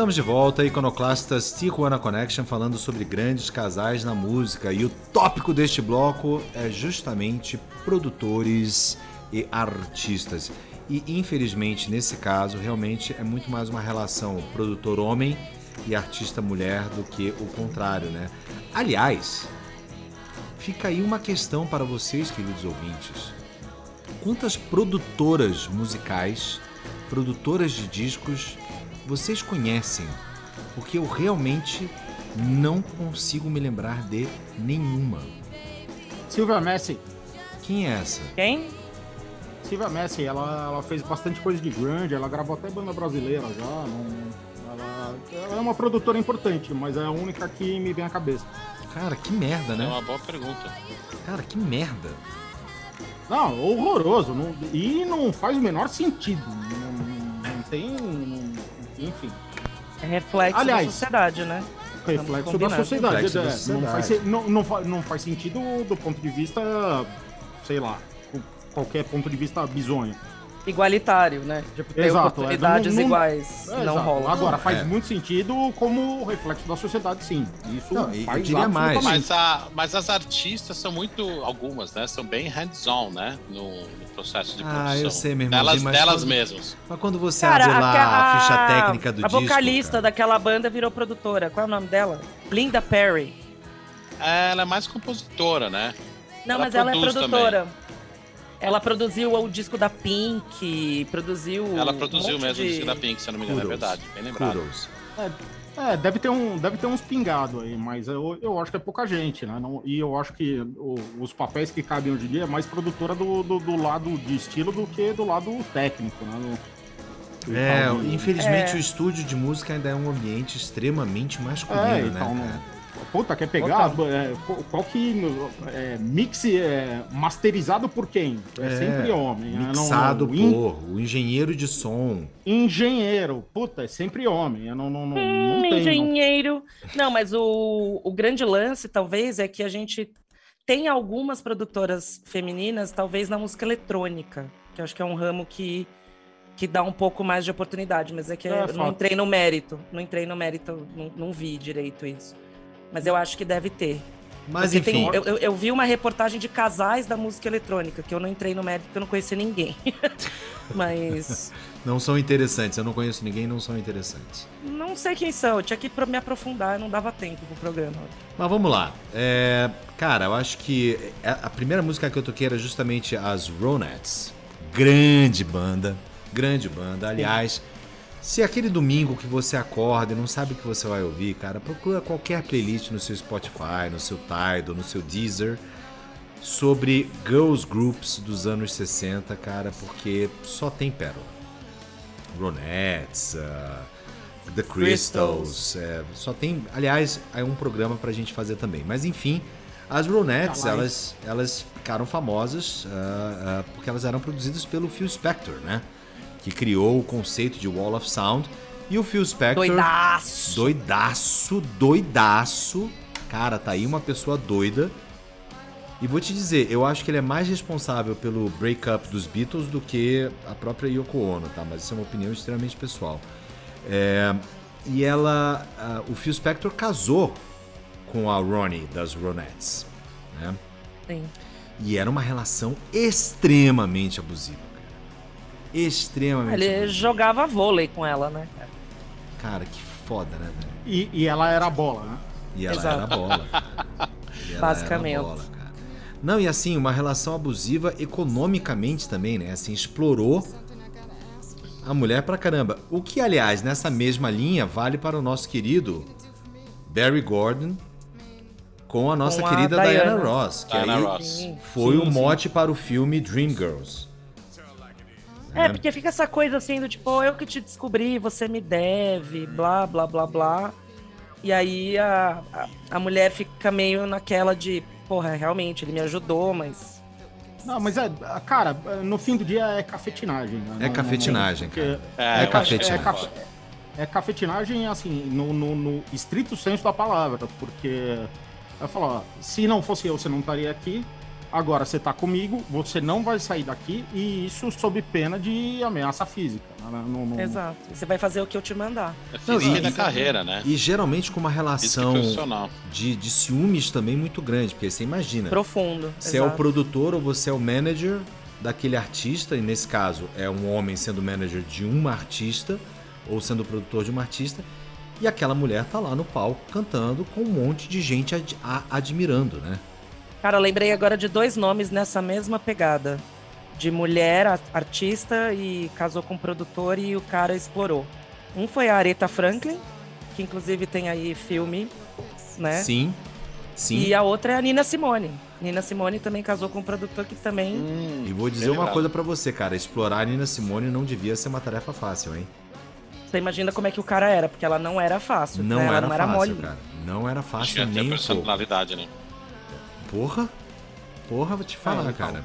Estamos de volta, Iconoclastas Tijuana Connection, falando sobre grandes casais na música. E o tópico deste bloco é justamente produtores e artistas. E infelizmente, nesse caso, realmente é muito mais uma relação produtor-homem e artista-mulher do que o contrário, né? Aliás, fica aí uma questão para vocês, queridos ouvintes. Quantas produtoras musicais, produtoras de discos, vocês conhecem? Porque eu realmente não consigo me lembrar de nenhuma. Silvia Messi. Quem é essa? Quem? Silvia Messi, ela, ela fez bastante coisa de grande, ela gravou até banda brasileira já. não- ela, ela é uma produtora importante, mas é a única que me vem à cabeça. Cara, que merda, É né? uma boa pergunta. Cara, que merda. Não, horroroso. não- e não faz o menor sentido. Não, não- não tem. não- enfim. É reflexo Aliás, da sociedade, né? Reflexo da sociedade. Reflexo da sociedade. Não, faz, não, não, fa- não faz sentido do ponto de vista, sei lá, qualquer ponto de vista bizonho. Igualitário, né? Tipo, ter Exato, é, oportunidades não- não- iguais. É, não exato. rola. Agora, faz É. muito sentido como reflexo da sociedade, sim. Isso Não, e eu faz diria mais. Mas, a, mas as artistas são muito, algumas, né? São bem hands-on, né? No, no processo de Ah, produção. eu sei, meu irmãozinho, Delas, mas delas quando- mesmas. Mas quando você Cara, abre lá a, a, ficha técnica do a disco. vocalista cara, daquela banda virou produtora. Qual é o nome dela? Linda Perry. Ela é mais compositora, né? Não, Ela mas ela é produtora. Ela produziu o disco da Pink, produziu. Ela um produziu monte mesmo o de- disco da Pink, se eu não me engano, é Kudos. verdade. Bem lembrado. Kudos. É, deve ter, um, deve ter uns pingados aí, mas eu, eu acho que é pouca gente, né? Não- e eu acho que o- os papéis que cabem hoje em dia é mais produtora do, do, do lado de estilo do que do lado técnico, né? No- É, de- infelizmente É. o estúdio de música ainda é um ambiente extremamente masculino, É, né? Puta, quer pegar? é, qual, que. É, mix é, masterizado por quem? É, É, sempre homem. né? Não- Mixado não- in- por o engenheiro de som. engenheiro. Puta, é sempre homem. Eu Não, não, não, não Hum, tem. não. engenheiro. Não, mas o, o grande lance, talvez, é que a gente tem algumas produtoras femininas, talvez na música eletrônica, que eu acho que é um ramo que, que dá um pouco mais de oportunidade, mas é que É, eu não entrei no mérito. Não entrei no mérito, não, não vi direito isso. Mas eu acho que deve ter. Mas Porque enfim, tem- eu, eu- eu vi uma reportagem de casais da música eletrônica, que eu não entrei no mérito porque eu não conhecia ninguém. Mas não são interessantes. Eu não conheço ninguém, não são interessantes. não sei quem são, eu tinha que me aprofundar, não dava tempo pro programa. Mas vamos lá. É, cara, eu acho que a a primeira música que eu toquei era justamente as Ronettes. Grande banda, grande banda. Aliás, se aquele domingo que você acorda e não sabe o que você vai ouvir, cara, procura qualquer playlist no seu Spotify, no seu Tidal, no seu Deezer sobre girls groups dos anos 60, cara, porque só tem pérola. Ronettes, ah, The Crystals, é, só tem, aliás, é um programa pra gente fazer também. Mas enfim, as Ronettes, Tá elas, elas ficaram famosas ah, ah, porque elas eram produzidas pelo Phil Spector, né? Que criou o conceito de Wall of Sound. E o Phil Spector. Doidaço! Doidaço, doidaço. Cara, tá aí uma pessoa doida. E vou te dizer, eu acho que ele é mais responsável pelo breakup dos Beatles do que a própria Yoko Ono, tá? Mas isso é uma opinião extremamente pessoal. É, e ela, ah, o Phil Spector casou com a Ronnie das Ronettes, né? Sim. E era uma relação extremamente abusiva. Extremamente Ele jogava vôlei com ela, né? Cara, que foda, né, velho? E, e ela era a bola, né? E ela Exato. era a bola. cara. E Basicamente. bola, cara. Não, e assim, uma relação abusiva economicamente também, né? Assim, explorou a mulher pra caramba. O que, aliás, nessa mesma linha, vale para o nosso querido Barry Gordon com a nossa Com a querida Diana, Diana. Ross, que Diana aí Ross. Foi Sim, o sim. mote para o filme Dreamgirls. É, porque fica essa coisa assim do tipo, "Oh, eu que te descobri, você me deve, blá, blá, blá, blá. E aí a, a, a mulher fica meio naquela de, porra, realmente, ele me ajudou, mas. Não, mas é, cara, no fim do dia é cafetinagem. Né? É Não- não- cafetinagem, porque- É, É eu cafetinagem. É, cafe- é cafetinagem, assim, no, no- no estrito senso da palavra, porque eu falo, ó, se não fosse eu, você não estaria aqui. Agora, você tá comigo, você não vai sair daqui, e isso sob pena de ameaça física. né? Não- não- Exato. Você vai fazer o que eu te mandar. É Não, física e- da carreira, né? E geralmente com uma relação de, de ciúmes também muito grande, porque você imagina, Profundo. você é o exato. produtor ou você é o manager daquele artista, e nesse caso é um homem sendo manager de uma artista, ou sendo produtor de uma artista, e aquela mulher tá lá no palco cantando com um monte de gente ad- a- admirando, né? Cara, eu lembrei agora de dois nomes nessa mesma pegada. De mulher artista e casou com um produtor e o cara explorou. Um foi a Aretha Franklin, que inclusive tem aí filme, né? Sim, sim. E a outra é a Nina Simone. Nina Simone também casou com um produtor que também. Hum, E vou dizer uma coisa pra você, cara. Explorar a Nina Simone não devia ser uma tarefa fácil, hein? Você imagina como é que o cara era, porque ela não era fácil. Não né? era não era fácil, mole. cara. Não era fácil Tinha nem um pouco. personalidade, né? Porra? Porra, vou te falar, É, então. cara.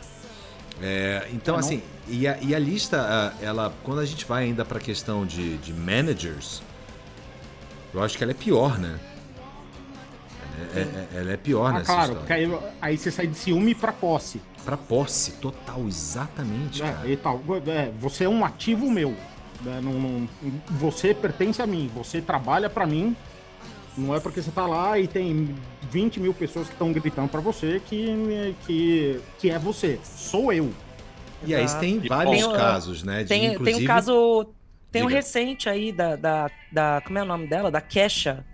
É, então, É, não- assim, e a, e a lista, ela, quando a gente vai ainda pra questão de, de managers, eu acho que ela é pior, né? Ela é, é- ela é pior Ah, nessa claro, porque história. aí, aí você sai de ciúme pra posse. Pra posse, total, exatamente, né? cara. E tal. É, você é um ativo meu. né? Não- não- você pertence a mim, você trabalha pra mim. Não é porque você tá lá e tem 20 mil pessoas que estão gritando pra você que, que, que é você. Sou eu. E aí tem E vários bom, casos, né? De, Tem, tem inclusive, um caso. Tem um Diga. recente aí da, da, da. Como é o nome dela? Da Kesha.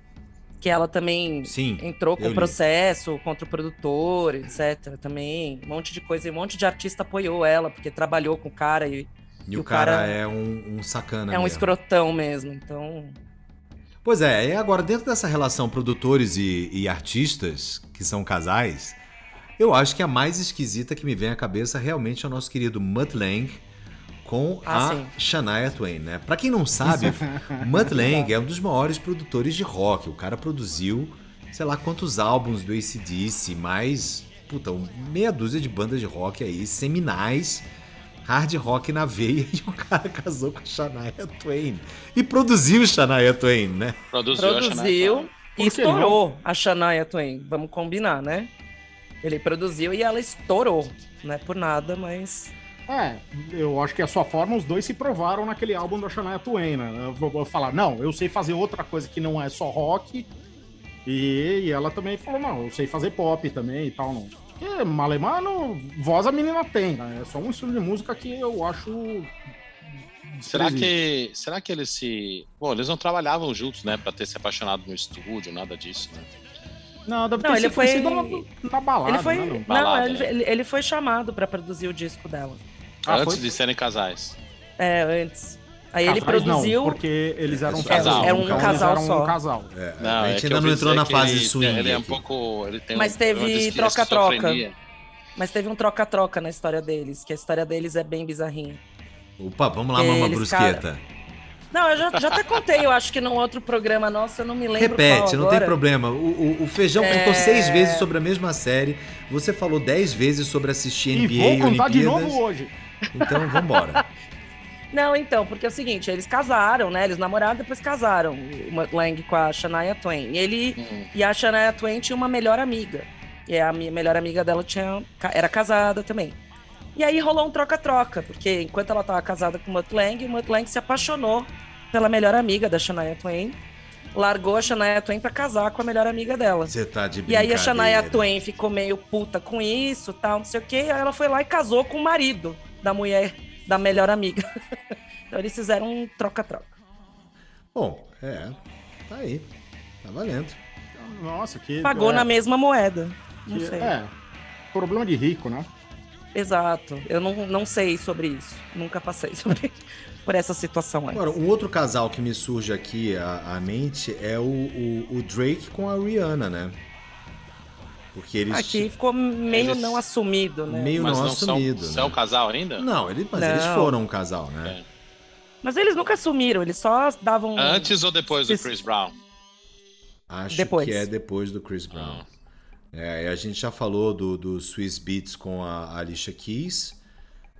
Que ela também Sim, entrou com li. processo contra o produtor, etc. Também. Um monte de coisa. E um monte de artista apoiou ela, porque trabalhou com o cara e E o o cara, cara é um, um sacana é um mesmo. escrotão mesmo. Então. Pois é, e agora dentro dessa relação produtores e, e artistas, que são casais, eu acho que a mais esquisita que me vem à cabeça realmente é o nosso querido Mutt Lang com Ah, a sim. Shania Twain, né? Pra quem não sabe, Mutt Lang é um dos maiores produtores de rock. O cara produziu, sei lá quantos álbuns do ACDC, mais, puta, meia dúzia de bandas de rock aí, seminais, hard rock na veia, e o cara casou com a Shania Twain. E produziu Shania Twain, né? Produziu, a Shania Produziu Twain. e estourou a Shania Twain. Vamos combinar, né? Ele produziu e ela estourou. Não é por nada, mas. É, eu acho que a sua forma, os dois se provaram naquele álbum da Shania Twain, né? Eu vou, vou falar, não, eu sei fazer outra coisa que não é só rock. E, e ela também falou, não, eu sei fazer pop também e tal. Não. Porque malemano, voz a menina tem, né? É só um estilo de música que eu acho. Será que, será que eles se. Bom, eles não trabalhavam juntos, né? Pra ter se apaixonado no estúdio, nada disso, né? Não, deve Não, ele sido foi- na, na balada, ele foi. né? Não, Balada, ele, né? ele- ele foi chamado pra produzir o disco dela. Ah, Antes foi? de serem casais. É, antes. Aí ele produziu. Não, porque eles eram um Casal. Era um então casal só. um casal. É, Não, a é gente que ainda não entrou na fase ele, swing. Ele é um pouco. Ele tem Mas um, teve de troca-troca. Mas teve um troca-troca na história deles, que a história deles é bem bizarrinha. Opa, vamos lá, mama Eles, brusqueta. Não, eu já, já até contei, eu acho que num outro programa nosso, eu não me lembro Repete, qual não tem problema. O, o- o Feijão É. contou seis vezes sobre a mesma série. Você falou dez vezes sobre assistir E NBA vou e contar de Olimpíadas. novo hoje. Então, vambora. Não, então, porque é o seguinte, eles casaram, né? Eles namoraram, depois casaram. O Mutt Lang com a Shania Twain. E ele Hum. e a Shania Twain tinha uma melhor amiga. E a minha melhor amiga dela tinha, era casada também. E aí rolou um troca-troca, porque enquanto ela estava casada com o Mutt Lang, o Mutt Lang se apaixonou pela melhor amiga da Shania Twain, largou a Shania Twain para casar com a melhor amiga dela. Você tá de E brincadeira. aí a Shania Twain ficou meio puta com isso, tal, não sei o quê. Aí ela foi lá e casou com o marido da mulher, da melhor amiga. então eles fizeram um troca-troca. Bom, é. Tá aí. Tá valendo. Nossa, que. Pagou é, na mesma moeda. Não que- sei. É. Problema de rico, né? Exato. Eu não, não sei sobre isso. Nunca passei sobre, por essa situação antes. Agora, um outro casal que me surge aqui à, à mente é o, o, o Drake com a Rihanna, né? Porque eles. Aqui ficou meio Eles- não assumido, né? Meio Mas não não assumido. são, né? são casal ainda? Não, eles, mas Não. eles foram um casal, né? Mas eles nunca assumiram, eles só davam. Antes ou depois do. Chris Brown? Acho Depois. que é depois do Chris Brown. É, e a gente já falou do, do Swiss Beats com a Alicia Keys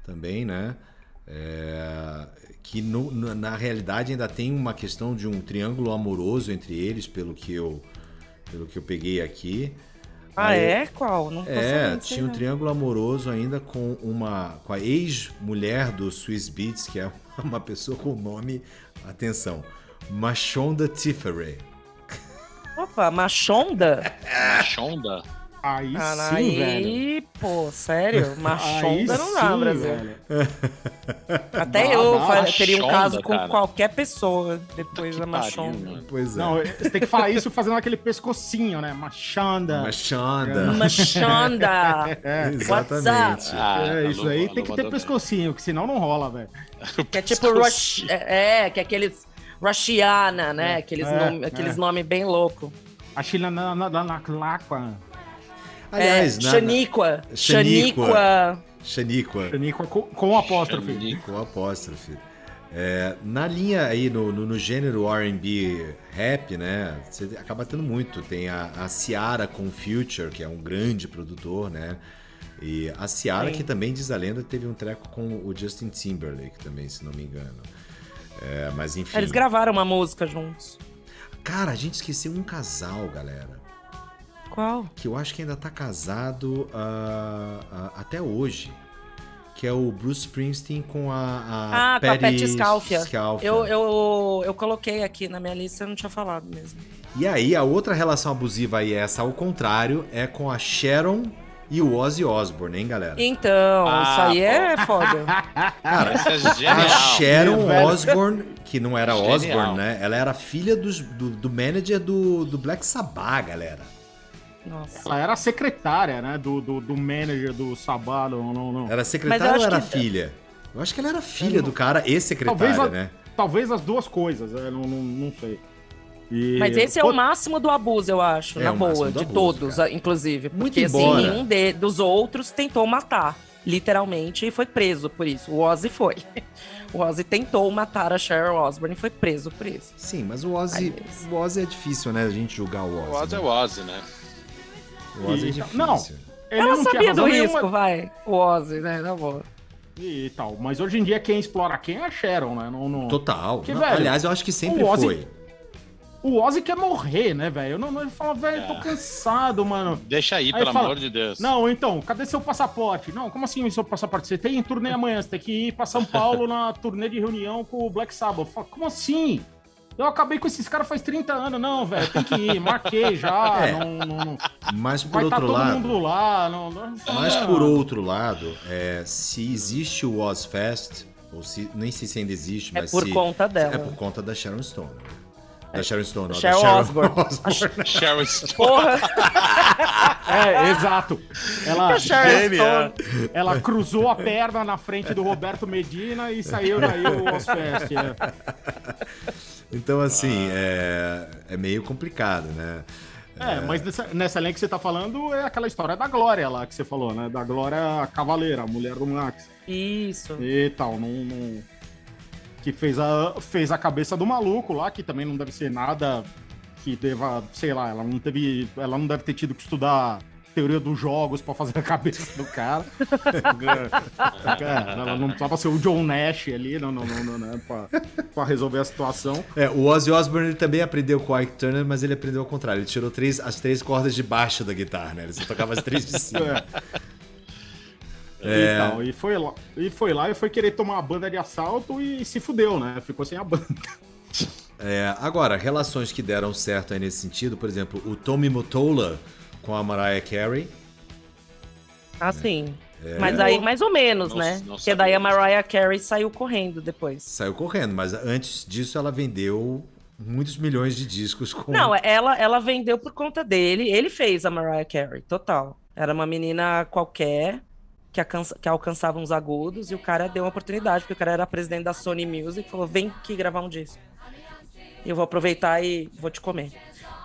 também, né? É, que no- no- na realidade ainda tem uma questão de um triângulo amoroso entre eles, pelo que eu, pelo que eu peguei aqui. Ah, Aí- é? Qual? Não É, tinha um não. triângulo amoroso ainda com uma com a ex-mulher do Swiss Beats, que é uma pessoa com o nome, atenção, Machonda Tifferay. Opa, Machonda? Machonda? Aí sim, velho. aí, pô, sério? Machonda não dá, sim, Brasil. velho. Até Dá, eu dá. fa- teria um Machonda, caso com cara. qualquer pessoa depois da Machonda. Pois é. Não, você tem que falar isso fazendo aquele pescocinho, né? Machanda. Machonda. Machonda! É, Exatamente. Ah, é a isso aí tem que ter pescocinho, que senão não rola, velho. Que é tipo Rush. É, é, que é aqueles. Rushiana, né? Aqueles, É, nome, aqueles é. nomes bem loucos. A China na, na, na, na. Aliás, é, na, Xaniqua. Xaniqua. Xaniqua. Xaniqua. Xaniqua com, com apóstrofe. Xaniqua. Com apóstrofe. É, na linha aí, no, no, no gênero R&B rap, né, você acaba tendo muito. Tem a, a Ciara com o Future, que é um grande produtor, né, e a Ciara, Sim. que também, diz a lenda, teve um treco com o Justin Timberlake também, se não me engano. É, mas enfim. Eles gravaram uma música juntos. Cara, a gente esqueceu um casal, galera, Qual? que eu acho que ainda tá casado ah, ah, até hoje. Que é o Bruce Springsteen com a, a Ah, com a Patti Scalfia. Scalfia. Eu, eu, eu coloquei aqui na minha lista, eu não tinha falado mesmo. E aí, a outra relação abusiva aí, essa ao contrário, é com a Sharon e o Ozzy Osbourne, hein, galera? Então, Ah, isso aí é foda. Cara, Isso é a. Sharon velho. Osbourne, que não era Genial. Osbourne, né? Ela era filha dos- do, do manager do, do Black Sabbath, galera. Nossa. Ela era a secretária, né? Do, do, do manager do Sabá, não, não, não. Era secretária ou era que- filha? Eu acho que ela era filha do cara e secretária, Talvez a- né? Talvez as duas coisas, eu não, não, não sei. E- Mas esse é o máximo do abuso, eu acho, É na boa, de abuso, todos, cara. inclusive. Muito Porque assim, embora. nenhum de- dos outros tentou matar, literalmente, e foi preso por isso. O Ozzy foi. O Ozzy tentou matar a Sharon Osbourne e foi preso por isso. Sim, mas o Ozzy, Deus. o Ozzy é difícil, né? A gente julgar o Ozzy. O Ozzy é né? o Ozzy, né? O Ozzy é E- difícil. não. Ele Ela não sabia do risco, nenhuma vai. O Ozzy, né? Na boa. E tal. Mas hoje em dia quem explora quem é a Sharon, né? Não, não... Total. Que, Não, velho, Aliás, eu acho que sempre o Ozzy- foi. O Ozzy quer morrer, né, velho? Eu não, não ele fala, velho, tô É. cansado, mano. Deixa aí, Aí pelo fala, amor de Deus. Não, então, cadê seu passaporte? Não, como assim seu passaporte? Você tem turnê amanhã, você tem que ir pra São Paulo na turnê de reunião com o Black Sabbath. Fala, como assim? Eu acabei com esses caras faz 30 anos. Não, velho, tem que ir, marquei já. É. Não, não, não- Mas por vai estar outro todo lado. mundo lá. Não, não- Mas não. por outro lado, é, se existe o Ozfest, ou se, nem sei se ainda existe, É mas por se, conta dela. É por conta da Sharon Stone. Da Sharon Stone, não, Sharon da Sharon Osbourne. Cheryl Stone. Porra! É, exato. Ela, Sharon. Stone. ela cruzou a perna na frente do Roberto Medina e saiu daí o Ozfest. É. Então, assim, é, é meio complicado, né? É, mas nessa, nessa linha que você tá falando é aquela história da Glória lá que você falou, né? Da Glória Cavaleira, a mulher do Max. Isso. E tal, não, não- que fez a, fez a cabeça do maluco lá, que também não deve ser nada que deva, sei lá, ela não teve, ela não deve ter tido que estudar teoria dos jogos pra fazer a cabeça do cara. É, ela não precisava ser o John Nash ali, não, não, não, não, né, pra, pra resolver a situação. É, o Ozzy Osbourne ele também aprendeu com o Ike Turner, mas ele aprendeu ao contrário. Ele tirou três, as três cordas de baixo da guitarra, né? Ele só tocava as três de cima. É. E, tal, e foi lá, e foi lá e foi querer tomar uma banda de assalto e se fudeu, né? Ficou sem a banda. É, agora, relações que deram certo aí nesse sentido, por exemplo, o Tommy Mottola com a Mariah Carey. Assim. É. Mas aí, mais ou menos, Não- né? não Porque daí a. Mariah Carey saiu correndo depois. Saiu correndo, mas antes disso ela vendeu muitos milhões de discos com. Não, ela, ela vendeu por conta dele. Ele fez a Mariah Carey, total. Era uma menina qualquer que, alcança- que alcançava uns agudos e o cara deu uma oportunidade, porque o cara era presidente da Sony Music falou: vem aqui gravar um disco. Eu vou aproveitar e vou te comer.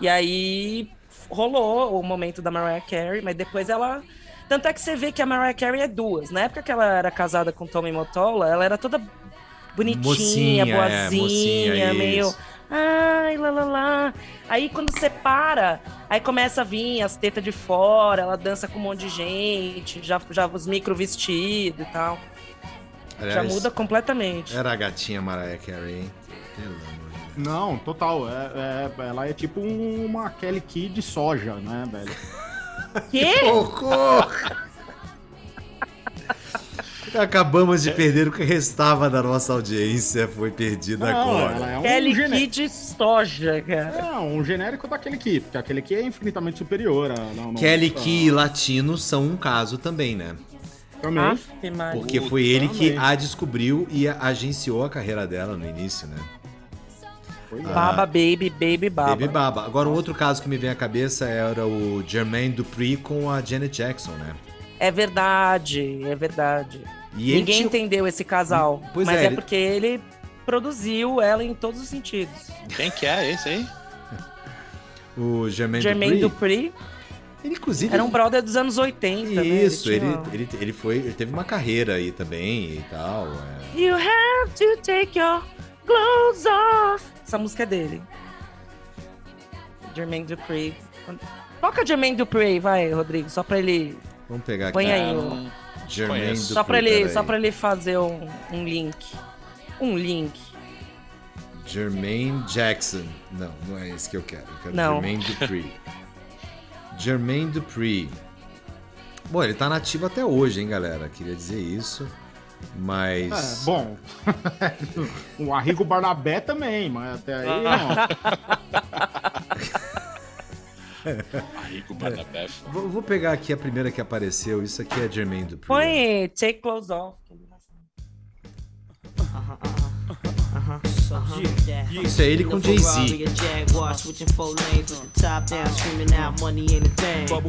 E aí rolou o momento da Mariah Carey, mas depois ela. Tanto é que você vê que a Mariah Carey é duas. Na época que ela era casada com Tommy Mottola, ela era toda bonitinha, Mocinha, é, boazinha, mocinha, meio. isso. Ai, lá, lá, lá. Aí quando separa, aí começa a vir as tetas de fora, ela dança com um monte de gente, já, já os micro vestidos e tal. já Aliás, muda completamente. Era a gatinha Mariah Carey, hein? Pelo. Não, total. É, é- ela é tipo uma Kelly Key de soja, né, velho? Quê? Socorro! Acabamos de perder o que restava da nossa audiência, foi perdido Não, agora. ela é um Kelly genérico. Kid soja, cara. Não, um genérico daquele Key, porque aquele Key é infinitamente superior. A, não, não, Kelly a- Key e Latino são um caso também, né? Também. Porque foi ele que também. a descobriu e agenciou a carreira dela no início, né? É. Baba, baby, baby, baba. Baby Baba. Agora, um outro caso que me vem à cabeça era o Jermaine Dupri com a Janet Jackson, né? É verdade, é verdade. E ele Ninguém tinha- entendeu esse casal. Pois mas é, é, ele- porque ele produziu ela em todos os sentidos. Quem que é esse aí? O Jermaine, Jermaine Dupri. Dupri Ele, inclusive... era um brother dos anos 80, né? Isso, ele, tinha- ele, ele foi... Ele teve uma carreira aí também e tal. é. You have to take your clothes off. Essa música é dele. Jermaine Dupri. Toca Jermaine Dupri, vai, Rodrigo, só pra ele. Vamos pegar aqui. Põe aí, o- não Jermaine. Dupri, só pra ele, peraí. só para ele fazer um, um link. Um link. Jermaine Jackson. Não, não é esse que eu quero. Eu quero Não. Jermaine Dupri. Jermaine Dupri. Bom, ele tá nativo até hoje, hein, galera? Queria dizer isso. Mas. É, bom. o Arrigo Barnabé também, mas até aí não. Rico Barnabé. Vou, vou pegar aqui a primeira que apareceu. Isso aqui é Jermaine Dupri. Põe Take Clothes Off. Isso é ele com Jay-Z. Bubble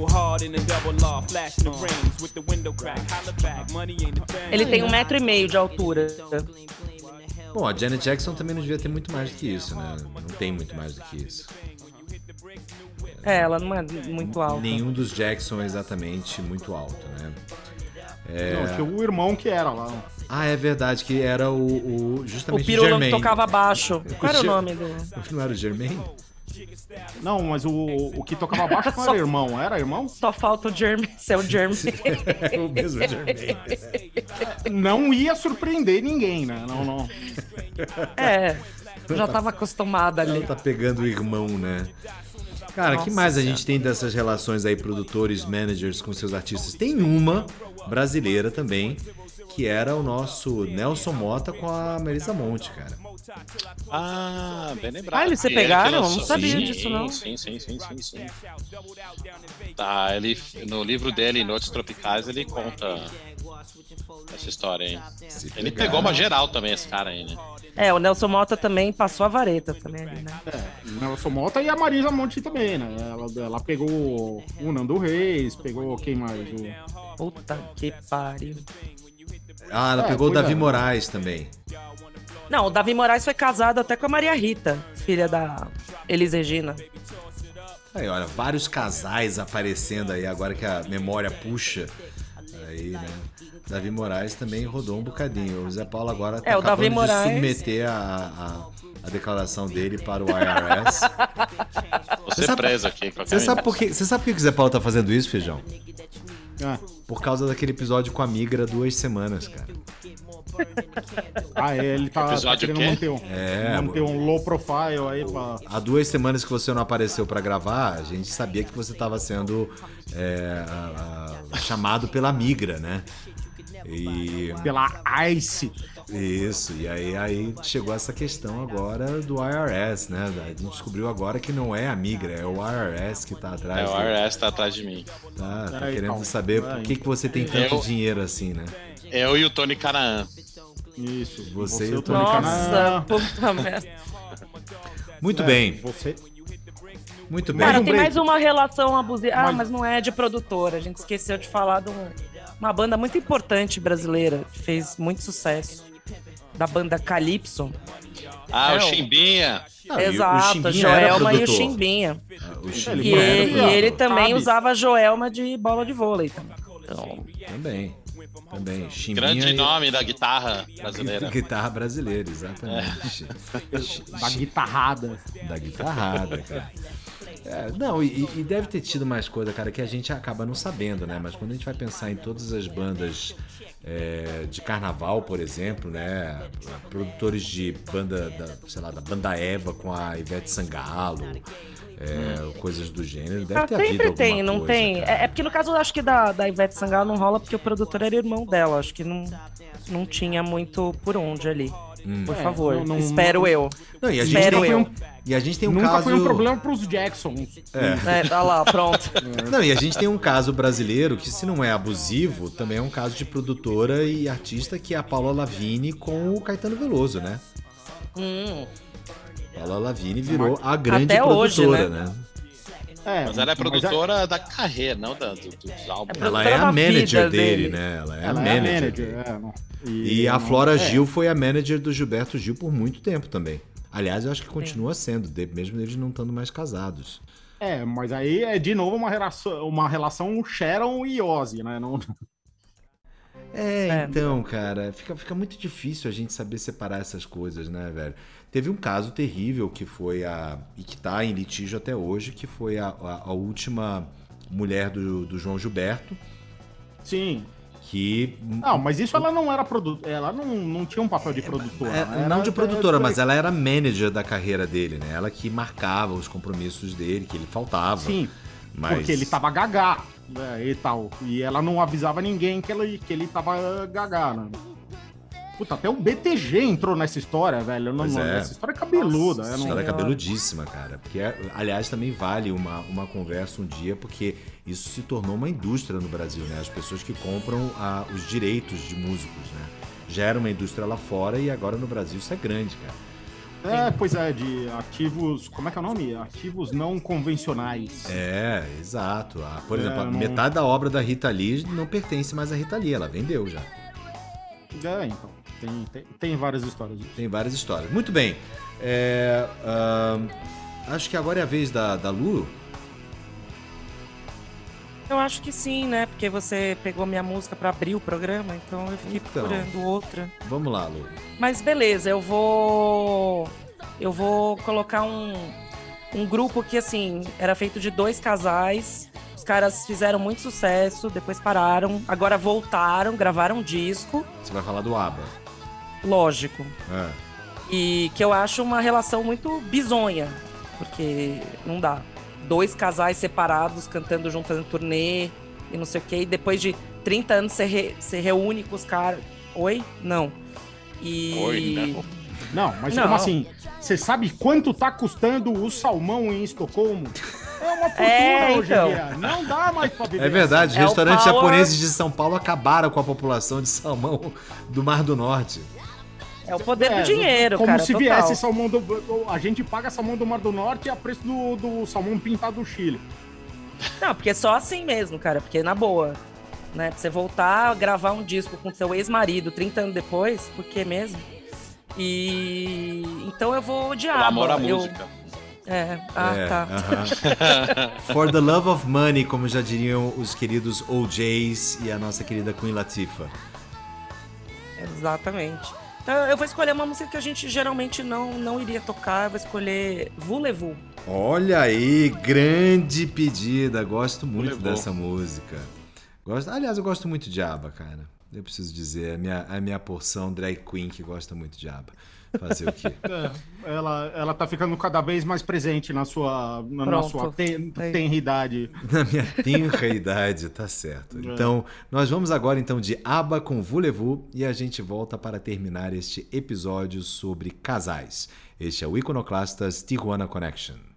hard in the double law, flashing the rings with the window crack. Holla back, money ain't a thing. Ele tem um metro e meio de altura. Bom, a Janet Jackson também não devia ter muito mais do que isso, né? Não tem muito mais do que isso. É, ela não é muito alta. Nenhum dos Jackson é exatamente muito alto, né? Não, tinha o irmão que era lá. Ah, é verdade, que era o, o O justamente Pirulão que tocava baixo. Qual era o nome do. Não era o Jermaine? Não, mas o, o que tocava baixo não era irmão, era irmão? Só falta o Jeremy, ser o Jeremy. É o mesmo Jermaine. Não ia surpreender ninguém, né? Não, não. É, já tava acostumada ali. Ela tá pegando o irmão, né? Cara, que Nossa mais a gente tem dessas relações aí, produtores, managers com seus artistas? Tem uma brasileira também, que era o nosso Nelson Mota com a Melissa Monte, cara. Ah, bem lembrado. Ah, eles se que pegaram? Não sabia Sim, disso, não. Sim, sim, sim, sim, sim. Tá, ele, no livro dele, Noites Tropicais, ele conta essa história aí. Se Ele pegaram. pegou uma geral também, esse cara aí, né? É, o Nelson Mota também passou a vareta também ali, né? Nelson Mota e a Marisa Monte também, né? Ela, ela pegou o Nando Reis, pegou quem mais? O... Puta que pariu. Ah, ela É, pegou o Davi. Moraes também. Não, o Davi Moraes foi casado até com a Maria Rita, filha da Elis Regina. Aí, olha, vários casais aparecendo aí agora que a memória puxa. Aí, né? Davi Moraes também rodou um bocadinho. O Zé Paulo agora tá É, o Davi acabando de Moraes- submeter a, a, a declaração dele para o IRS. Vou ser sabe- preso aqui. Você sabe por que, você sabe por que o Zé Paulo tá fazendo isso, Feijão? Ah, Por causa daquele episódio com a migra duas semanas, cara. ah, ele tá, tá Episódio querendo o quê? manter um, É, manter um low profile aí pra... Há duas semanas que você não apareceu pra gravar, a gente sabia que você estava sendo é, a- a- chamado pela migra, né? E pela ICE. Isso, e aí, aí chegou essa questão agora do IRS, né? A gente descobriu agora que não é a migra, é o IRS que tá atrás. É, o do- IRS tá atrás de mim. Tá, tá Aí, querendo então. saber por que, que você tem tanto Eu- dinheiro assim, né? Eu e o Tony Canaan. Isso. Você e o Tony Nossa, Canaan. puta merda. Muito É, bem, Você... muito bem. Cara, um tem break. mais uma relação abusiva. Ah, Mais- mas não é de produtora. A gente esqueceu de falar de um- uma banda muito importante brasileira, que fez muito sucesso. Da banda Calypso. Ah, É, o o- Chimbinha. Ah, e o- o Exato, Chimbinha a era Joelma e o. Chimbinha. Ah, O E, Chimbinha era ele, e ele também Cabe. usava a Joelma de bola de vôlei também. Então, Também, também. Chimbinha Grande e- nome da guitarra brasileira. Guitarra brasileira, exatamente. Da guitarrada. da guitarrada, cara. É, não, e, e deve ter tido mais coisa, cara, que a gente acaba não sabendo, né? Mas quando a gente vai pensar em todas as bandas é, de carnaval, por exemplo, né? Produtores de banda, da, sei lá, da banda Eva com a Ivete Sangalo. é, coisas do gênero. Deve Ah, ter sempre tem, não coisa, tem. É, é porque no caso, eu acho que da, da Ivete Sangalo não rola porque o produtor era irmão dela. Acho que não, não tinha muito por onde ali. Hum. Por É, favor, não- não- espero eu. Não, e a gente Espero tem eu. um, e a gente tem um Nunca caso foi um problema pros Jacksons. É, tá lá, pronto. Não, e a gente tem um caso brasileiro que, se não é abusivo, também é um caso de produtora e artista que é a Paula Lavigne com o Caetano Veloso, né? Hum, Paula Lavigne virou a grande Até hoje, produtora, né? né? É, Mas ela é produtora da carreira, não da, do- dos álbuns. É Ela é a manager dele, dele. né? Ela é a Ela é manager. manager. Não. E a Flora é. Gil foi a manager do Gilberto Gil por muito tempo também. Aliás, eu acho que continua sendo, de- mesmo eles não estando mais casados. É, mas aí é de novo uma relação, uma relação Sharon e Ozzy, né? Não, É, É. então, cara, fica, fica muito difícil a gente saber separar essas coisas, né, velho? Teve um caso terrível que foi a. e que tá em litígio até hoje, que foi a, a, a última mulher do, do João Gilberto, sim. Que. Não, mas isso ela não era produtora. Ela não, não tinha um papel de produtora. É, né? Era- não de produtora, mas ela era manager da carreira dele, né? Ela que marcava os compromissos dele, que ele faltava. Sim, mas... porque ele tava gagá né, e tal. E ela não avisava ninguém que ele, que ele tava gagá, né? Puta, até o BTG entrou nessa história, velho. Não, é. Essa história é cabeluda. Nossa é, não- História Senhora. cabeludíssima, cara. Porque, é- aliás, também vale uma, uma conversa um dia, porque isso se tornou uma indústria no Brasil, né? As pessoas que compram ah, os direitos de músicos, né? Já era uma indústria lá fora e agora no Brasil isso é grande, cara. É, pois é, de ativos. Como é que é o nome? Ativos não convencionais. É, exato. Ah, por É, exemplo, a não- metade da obra da Rita Lee não pertence mais à Rita Lee, ela vendeu já. É, então. Tem, tem, tem várias histórias disso. Tem várias histórias. Muito bem. É, ahn, acho que agora é a vez da, da Lu. Eu acho que sim, né? Porque você pegou minha música pra abrir o programa, então eu fiquei Então. procurando outra. Vamos lá, Lu. Mas beleza, eu vou. Eu vou colocar um, um grupo que, assim, era feito de dois casais. Os caras fizeram muito sucesso, depois pararam, agora voltaram, gravaram um disco, Você vai falar do ABBA. lógico. É. E que eu acho uma relação muito bizonha, porque não dá. Dois casais separados cantando junto, fazendo turnê e não sei o quê, e depois de 30 anos você, re- você reúne com os caras. Oi? Não. E. Oi, não. Não, mas Não. como assim? Você sabe quanto tá custando o salmão em Estocolmo? É uma fortuna É, hoje então. em dia. Não dá mais pra viver. É verdade, É o restaurantes power- japoneses de São Paulo acabaram com a população de salmão do Mar do Norte. É o poder É, do dinheiro, Como cara. se total. viesse salmão do. A gente paga salmão do Mar do Norte a preço do, do salmão pintado do Chile. Não, porque é só assim mesmo, cara. Porque na boa. Né? Pra você voltar a gravar um disco com seu ex-marido 30 anos depois, por que mesmo? E. Então eu vou odiar. Pelo amor à eu- música. É, ah, É, tá. aham. For the love of money, como já diriam os queridos OJs e a nossa querida Queen Latifah. Exatamente. Então eu vou escolher uma música que a gente geralmente não, não iria tocar. Eu vou escolher Voulez-vous. Olha aí, grande pedida. Gosto muito dessa música. Gosto, aliás, eu gosto muito de ABBA, cara. Eu preciso dizer, é a minha, a minha porção drag queen que gosta muito de ABBA. Fazer o quê? É, ela, ela tá ficando cada vez mais presente na sua, na, na sua ten, Aí. tenridade. Na minha tenra idade, tá certo. Então, nós vamos agora então de ABBA com Voulez-vous e a gente volta para terminar este episódio sobre casais. Este é o Iconoclastas Tijuana Connection.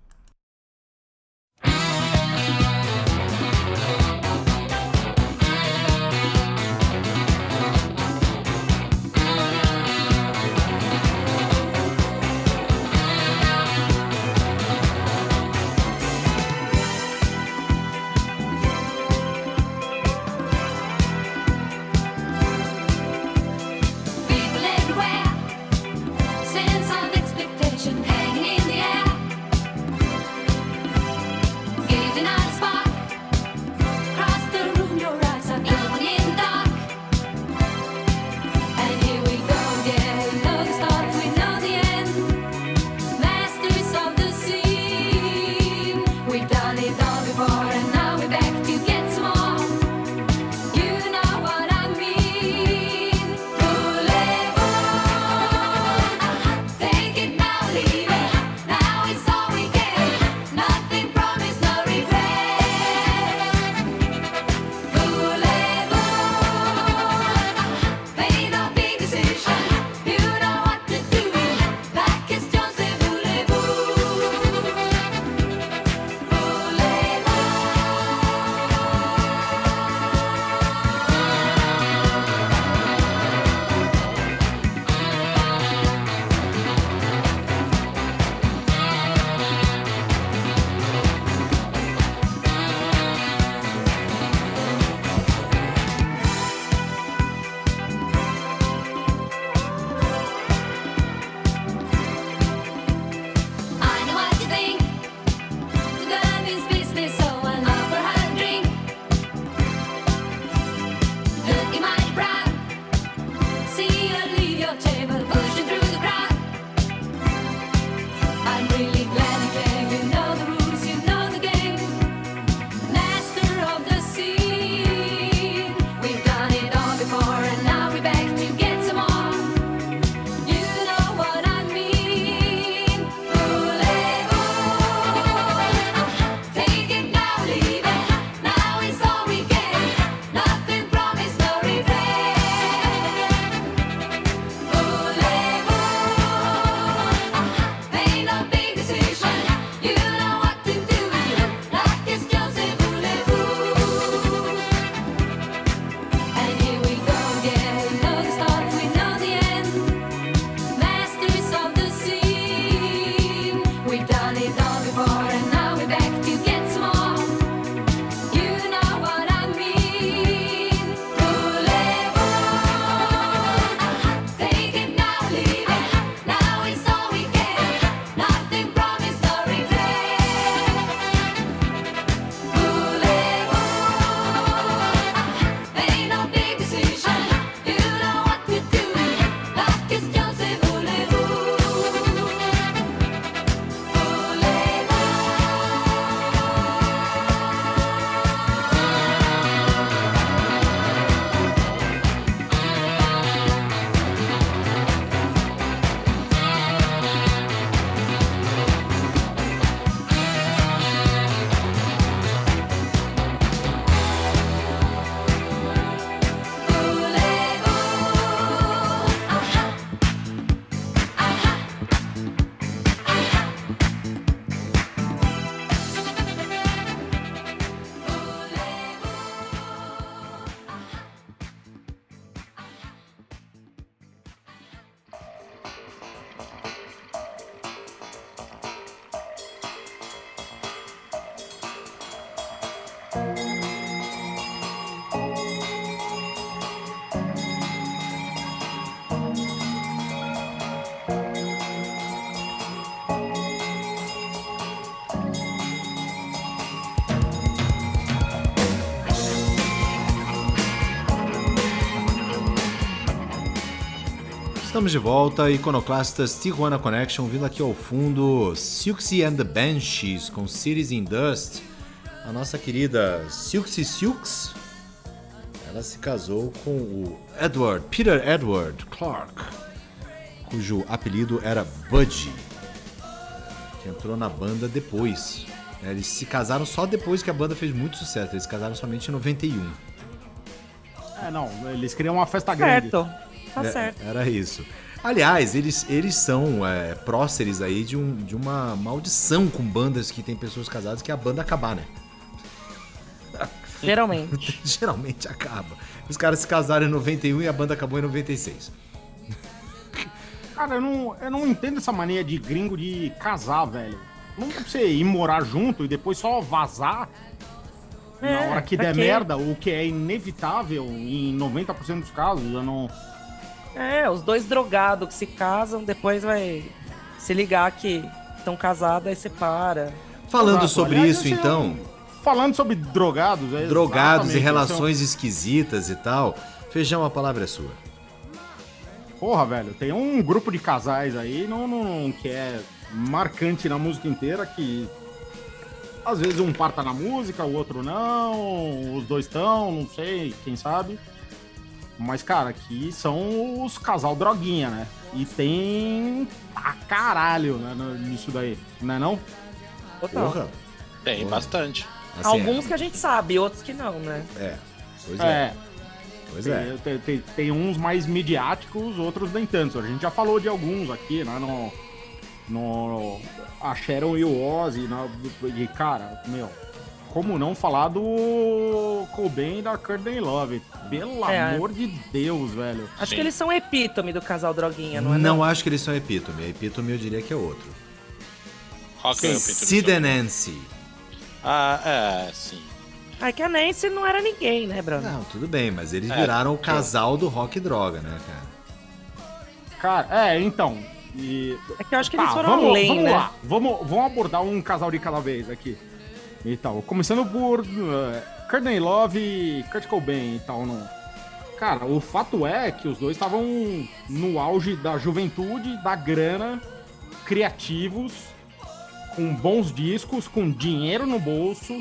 Estamos de volta, Iconoclastas Tijuana Connection, vindo aqui ao fundo Silksy and the Banshees com Cities in Dust. A nossa querida Silksy Silks, ela se casou com o Edward, Peter Edward Clark, cujo apelido era Budgie, que entrou na banda depois. né? Eles se casaram só depois que a banda fez muito sucesso, eles se casaram somente em 91. É, não, eles queriam uma festa grande. Certo. Tá É, certo. Era isso. Aliás, eles, eles são é, próceres aí de, um, de uma maldição com bandas que tem pessoas casadas que é a banda acabar, né? Geralmente. Geralmente acaba. Os caras se casaram em 91 e a banda acabou em 96. Cara, eu não, eu não entendo essa mania de gringo de casar, velho. Não dá pra você ir morar junto e depois só vazar na É, hora que der quê? merda, o que é inevitável em 90% dos casos. Eu não. É, os dois drogados que se casam, depois vai se ligar que estão casados, aí separa. Falando Exato. sobre Aliás, isso, então, Falando sobre drogados, é drogados e relações esquisitas e tal, Feijão, a palavra é sua. Porra, velho, tem um grupo de casais aí não, não- que é marcante na música inteira que. Às vezes um par tá na música, o outro não, os dois estão, não sei, quem sabe. Mas, cara, aqui são os casal droguinha, né? E tem a caralho né, nisso daí, não é não? Total. Porra. Tem Porra. bastante. Assim, Alguns que a gente sabe, outros que não, né? É. Pois é. É, Pois é. tem, tem- tem- tem uns mais midiáticos, outros nem tanto. A gente já falou de alguns aqui, né? No, no, a Sharon e o Ozzy, né? E, cara, meu, como não falar do Cobain e da Courtney Love? Pelo É. amor de Deus, velho. Acho Sim. que eles são epítome do casal droguinha, não é? Não acho que eles são epítome. A epítome eu diria que é outro. Rock é Sid and Nancy. Ah, é, sim. Ah, é que a Nancy não era ninguém, né, Bruno? Não, tudo bem, mas eles É, viraram o casal do rock e droga, né, cara? Cara, é, então. E, É que eu acho que eles Tá, foram vamos, além, vamos né? lá. Vamos, vamos abordar um casal de cada vez aqui. Então, começando por uh, Courtney Love e Kurt Cobain e tal. Não. Cara, o fato é que os dois estavam no auge da juventude, da grana, criativos, com bons discos, com dinheiro no bolso.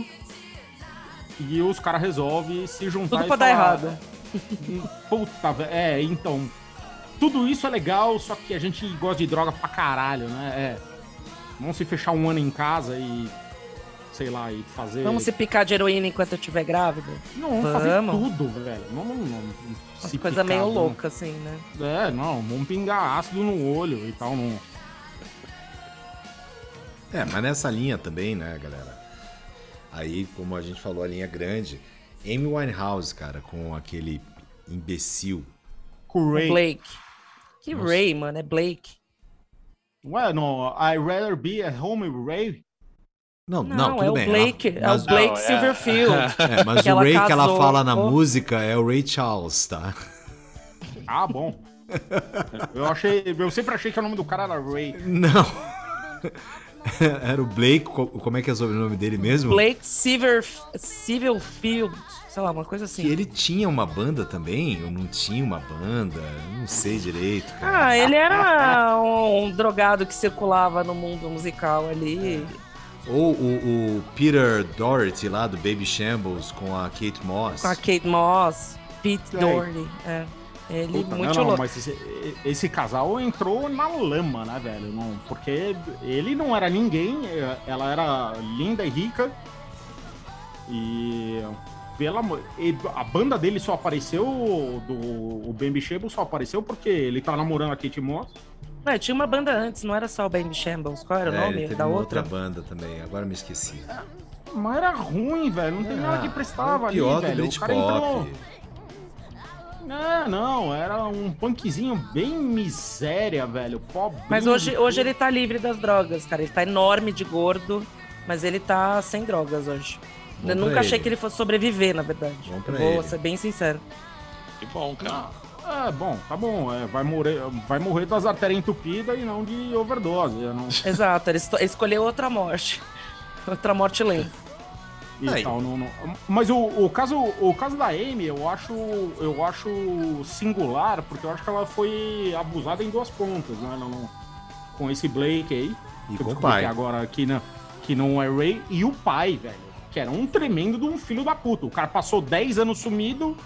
E os caras resolvem se juntar Tudo e pra dar falar, errado. Puta, velho. É, então. Tudo isso é legal, só que a gente gosta de droga pra caralho, né? É. Vamos se fechar um ano em casa e. Sei lá, e fazer. Vamos se picar de heroína enquanto eu estiver grávida? Não, vamos fazer Vamos. tudo, velho. Não, não, não. Uma se coisa picar, meio louca, assim, né? É, não, vamos pingar ácido no olho e tal. Não. É, mas nessa linha também, né, galera? Aí, como a gente falou, a linha grande. Amy Winehouse, cara, com aquele imbecil. Com o Ray. Blake. Que Ray, mano, é Blake. Ué, não. I'd rather be at home with Ray. Não, não, Não, tudo é o bem. Blake, ela- é mas, o Blake Não, é- Silverfield. é, mas que o Ray que ela casou. fala na Oh. música é o Ray Charles, tá? Ah, bom. eu achei. Eu sempre achei que o nome do cara era Ray. Não. Era o Blake, co- como é que é o sobrenome dele mesmo? Blake Silver, Silverfield, sei lá, uma coisa assim. ele tinha uma banda também, ou não tinha uma banda, não sei direito, cara. Ah, ele era um drogado que circulava no mundo musical ali. Ou o, o Peter Doherty lá do Baby Shambles com a Kate Moss. Com a Kate Moss, Pete Sei. Doherty. É. Ele Puta, muito não, não, louco. mas esse, esse casal entrou na lama, né, velho? Não, porque ele não era ninguém, ela era linda e rica. E pela, a banda dele só apareceu, do, o Bambi Shable só apareceu porque ele tá namorando a Kate Moss. Não, tinha uma banda antes, não era só o Baby Shambles. Qual era o É, nome ele teve da uma outra? outra banda também, agora me esqueci. Mas era ruim, velho. Não tem nada que prestava é o ali, velho. O cara entrou. Britpop. Não, era um punkzinho bem miséria, velho. Pobre. Mas hoje, hoje ele tá livre das drogas, cara. Ele tá enorme de gordo, mas ele tá sem drogas hoje. Bom Eu nunca achei ele. que ele fosse sobreviver, na verdade. Bom pra Eu vou ele. ser bem sincero. Que bom, cara. É, bom, tá bom. é, vai, morrer, vai morrer das artérias entupidas e não de overdose. não- Exato, ele esco- ele escolheu outra morte. Outra morte lenta. E tal, não, não- Mas o, o caso, o caso da Amy, eu acho, eu acho singular, porque eu acho que ela foi abusada em duas pontas, né? Não- não- com esse Blake aí. E que eu com o descobri pai. que agora que não, que não é Ray, e o pai, velho. Que era um tremendo de um filho da puta. O cara passou 10 anos sumido.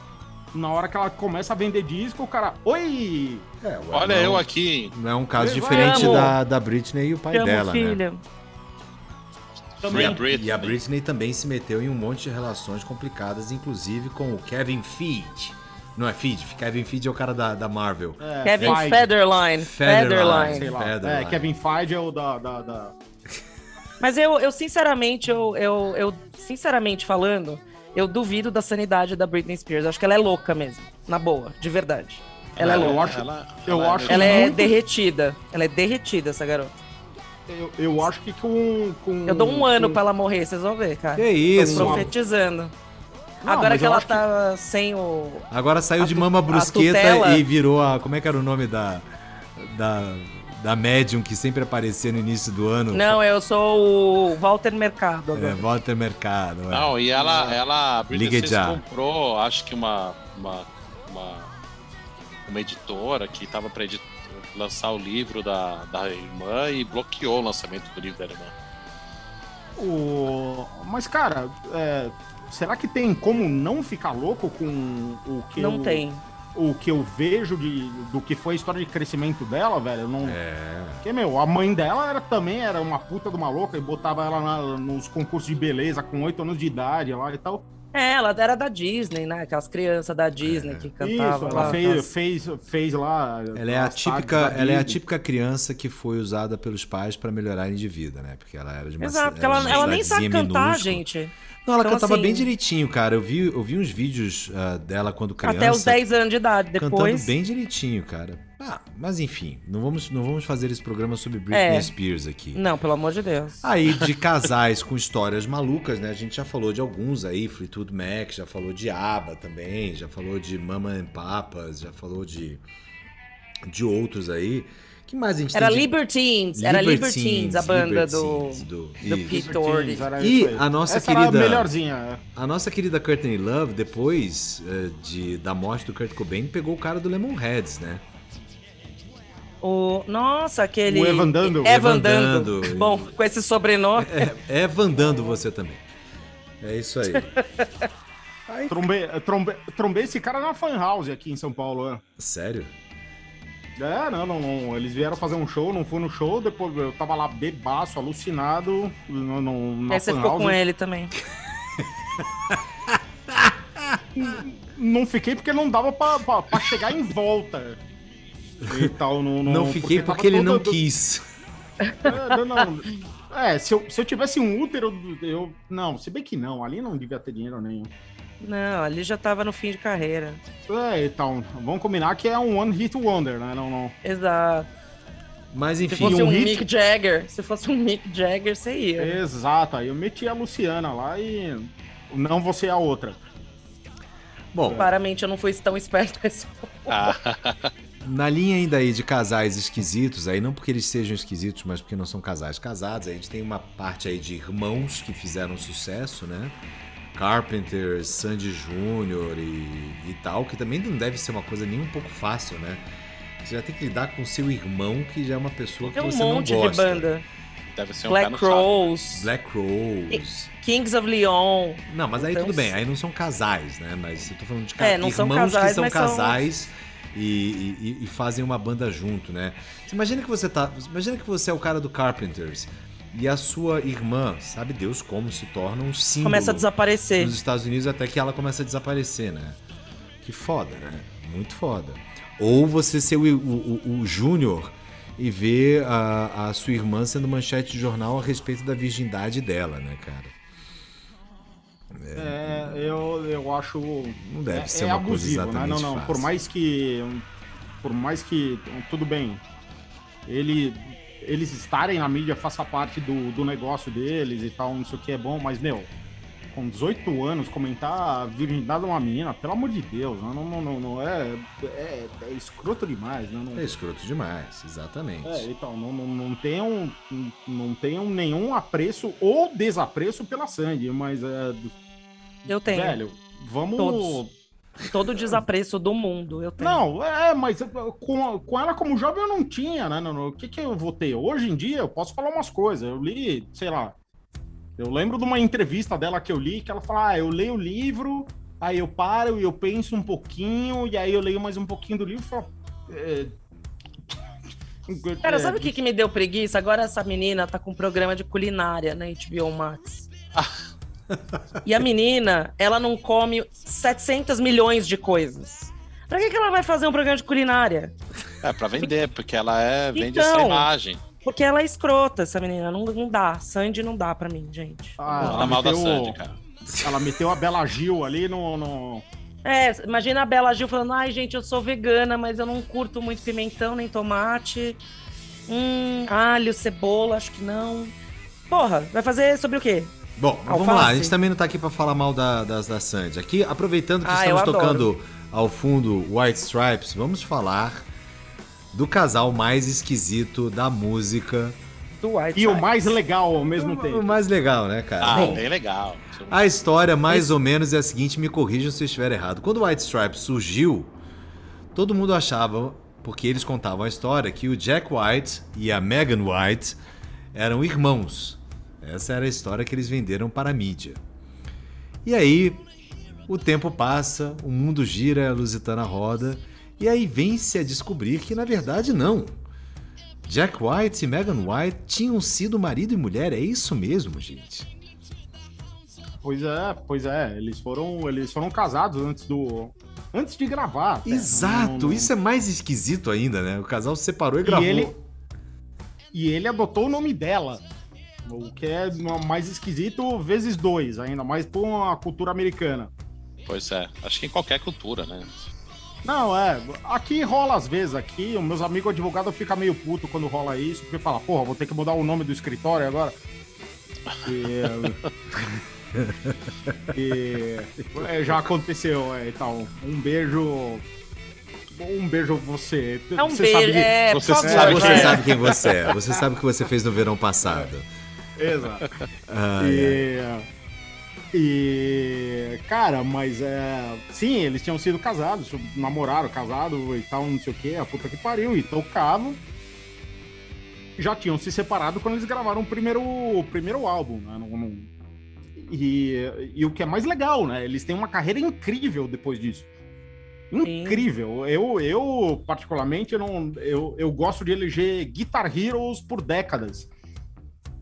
Na hora que ela começa a vender disco, o cara. Oi! É, Olha não, eu aqui. Não é um caso diferente da, da Britney e o pai Te amo, dela, né? filha. Free a Britney. E a Britney também se meteu em um monte de relações complicadas, inclusive com o Kevin Feige. Não é Feige? Kevin Feige é o cara da, da Marvel. É, Kevin Feige, Federline. Federline. Federline. Sei lá. Federline. É, Kevin Feige é o da. da, da- Mas eu, eu sinceramente, eu, eu, eu, sinceramente falando, eu duvido da sanidade da Britney Spears. Acho que ela é louca mesmo. Na boa, de verdade. Ela é eu louca. acho- Ela, eu ela acho- Ela é muito- derretida. Ela é derretida, essa garota. Eu, eu acho que com. com Eu dou um ano com- pra ela morrer, vocês vão ver, cara. Que isso? Tô profetizando. Não, Agora que eu ela acho que- tá sem o. Agora saiu A de mama brusqueta e virou a. Como é que era o nome da. Da, da médium que sempre aparecia no início do ano? Não, eu sou o Walter Mercado É, agora. Walter Mercado. é. Não, e ela, ela Liga já. comprou, acho que uma, uma, uma, uma editora que estava para lançar o livro da, da irmã e bloqueou o lançamento do livro da irmã. O... Mas, cara, é, será que tem como não ficar louco com o que Não eu, tem. O que eu vejo de, do que foi a história de crescimento dela, velho? Eu Não... É. Porque, meu, a mãe dela era, também era uma puta de uma louca e botava ela na- nos concursos de beleza com 8 anos de idade lá e tal. É, ela era da Disney, né? Aquelas crianças da Disney que Isso, cantavam. ela lá, fez, aquelas- fez, fez lá. Ela é, a típica, ela é a típica criança que foi usada pelos pais pra melhorarem de vida, né? Porque ela era de uma Exato, porque era ela, ela nem sabe cantar, minúscula. gente. Não, ela Então, cantava assim, bem direitinho, cara. Eu vi, eu vi uns vídeos ah, dela quando criança. Até os 10 anos de idade. Cantando Depois. bem direitinho, cara. Ah, mas enfim, não vamos, não vamos fazer esse programa sobre Britney É. Spears aqui. Não, pelo amor de Deus. Aí, de casais com histórias malucas, né? A gente já falou de alguns aí, Fleetwood Mac, já falou de ABBA também, já falou de Mama and Papas, já falou de, de outros aí. Que mais a gente Era tem de... Libertines, era Libertines, a banda Libertines, do, do- do. Pete Doherty. E a nossa Essa era a querida- melhorzinha. é. A nossa querida Courtney Love, depois eh, de, da morte do Kurt Cobain, pegou o cara do Lemonheads, né? O, nossa, aquele... O Evan Dando. Evan Evan Dando. Dando. Bom, com esse sobrenome. É, é vandando você também. É isso aí. Trombei, trombei, trombei esse cara na fan house aqui em São Paulo. É, Sério? É não, não, não. Eles vieram fazer um show, não fui no show, depois eu tava lá bebaço, alucinado. No, no, na Aí você fan ficou house. com ele também. Não fiquei porque não dava pra, pra, pra chegar em volta. E tal, não, não, Não fiquei tava porque ele não quis. É, não, não. É, se eu, se eu tivesse um útero, eu. Não, se bem que não, ali não devia ter dinheiro nenhum. Não, ali já tava no fim de carreira. É, então, vamos combinar que é um One Hit Wonder, né? Não, não. Exato. Mas Se enfim, fosse um um hit- Mick Jagger, se fosse um Mick Jagger, você ia. né? Exato, aí eu meti a Luciana lá e. Não você a outra. bom, Claramente eu não fui tão esperto assim. Ah, na linha ainda aí de casais esquisitos, aí não porque eles sejam esquisitos, mas porque não são casais casados, aí a gente tem uma parte aí de irmãos que fizeram sucesso, né? Carpenter, Sandy Júnior e, e tal, que também não deve ser uma coisa nem um pouco fácil, né? Você já tem que lidar com seu irmão, que já é uma pessoa que Tem um você monte não de gosta. banda. deve ser um Black. Rose, Black Rose. Kings of Leon. Não, mas aí Então, tudo bem, aí não são casais, né? Mas eu tô falando de ca- É, não são irmãos casais, que são mas são- casais e, e- e fazem uma banda junto, né? Você imagina que você tá. Imagina que você é o cara do Carpenters e a sua irmã, sabe Deus como se torna um símbolo Começa a desaparecer. nos Estados Unidos até que ela começa a desaparecer, né? Que foda, né? Muito foda. Ou você ser o, o, o- o Júnior e ver a, a sua irmã sendo manchete de jornal a respeito da virgindade dela, né, cara? É, eu, eu acho. Não deve é, ser é uma coisa abusivo, né? exatamente Não, não. fácil. Por mais que. Por mais que. Tudo bem. Ele. Eles estarem na mídia faça parte do, do negócio deles e tal, não sei o que é bom, mas, meu, com 18 anos, comentar a virgindade de uma menina, pelo amor de Deus, não, não, não, não é, é, é escroto demais, né? Não, É escroto demais, exatamente. é, então, não, não, não tenham, não tenham nenhum apreço ou desapreço pela Sandy, mas é, Eu tenho. velho, vamos. Todos. Todo o desapreço do mundo, eu tenho. Não, é, mas com, com ela como jovem eu não tinha, né? O que, que eu vou ter? Hoje em dia eu posso falar umas coisas. Eu li, sei lá. Eu lembro de uma entrevista dela que eu li, que ela fala: ah, eu leio o livro, aí eu paro e eu penso um pouquinho, e aí eu leio mais um pouquinho do livro e falo. é, Cara, é, sabe o que, que me deu preguiça? Agora essa menina tá com um programa de culinária na HBO Max. e a menina, ela não come 700 milhões de coisas. Pra que, que ela vai fazer um programa de culinária? É, pra vender, porque ela é, vende Então. essa imagem. Porque ela é escrota, essa menina. Não, não dá. Sandy não dá pra mim, gente. Ah, Fala mal da Sandy, cara. Ela meteu a Bela Gil ali no. no- É, imagina a Bela Gil falando: ai, gente, eu sou vegana, mas eu não curto muito pimentão nem tomate. Hum, alho, cebola, acho que não. Porra, vai fazer sobre o quê? Bom, vamos Alface. lá, a gente também não tá aqui pra falar mal da, das da Sandy. Aqui, aproveitando que Ah, estamos tocando ao fundo White Stripes, vamos falar do casal mais esquisito da música. Do White E o Stripes. mais legal ao mesmo O tempo. mais legal, né, cara? Ah, Bom, bem legal. A história, mais ou menos, é a seguinte, me corrijam se eu estiver errado. Quando o White Stripes surgiu, todo mundo achava, porque eles contavam a história, que o Jack White e a Megan White eram irmãos. Essa era a história que eles venderam para a mídia. E aí, o tempo passa, o mundo gira, a Lusitana roda, e aí vem-se a descobrir que, na verdade, não. Jack White e Megan White tinham sido marido e mulher, é isso mesmo, gente. Pois é, pois é. Eles foram, eles foram casados antes do. Antes de gravar. até. Exato, Não- não- isso é mais esquisito ainda, né? O casal se separou e E gravou. ele, e ele adotou o nome dela. O que é mais esquisito, vezes dois, ainda mais por uma cultura americana. Pois é. Acho que em qualquer cultura, né? Não, é. Aqui rola às vezes, aqui, os meus amigos advogados ficam meio puto quando rola isso, porque fala, porra, vou ter que mudar o nome do escritório agora. E, e- é, já aconteceu, é, então. Um beijo. Um beijo você. É um Você beijo. sabe- É, você sabe Você vai. sabe quem você é. Você sabe o que você fez no verão passado. Exato. Ai, E, e, cara, mas é. Sim, eles tinham sido casados, namoraram, casado e tal, não sei o que, a puta que pariu, e tocavam. Já tinham se separado quando eles gravaram o primeiro, o primeiro álbum, né? Não- não- e, e o que é mais legal, né? Eles têm uma carreira incrível depois disso. Incrível. Eu, eu particularmente, eu, não, eu, eu gosto de eleger Guitar Heroes por décadas.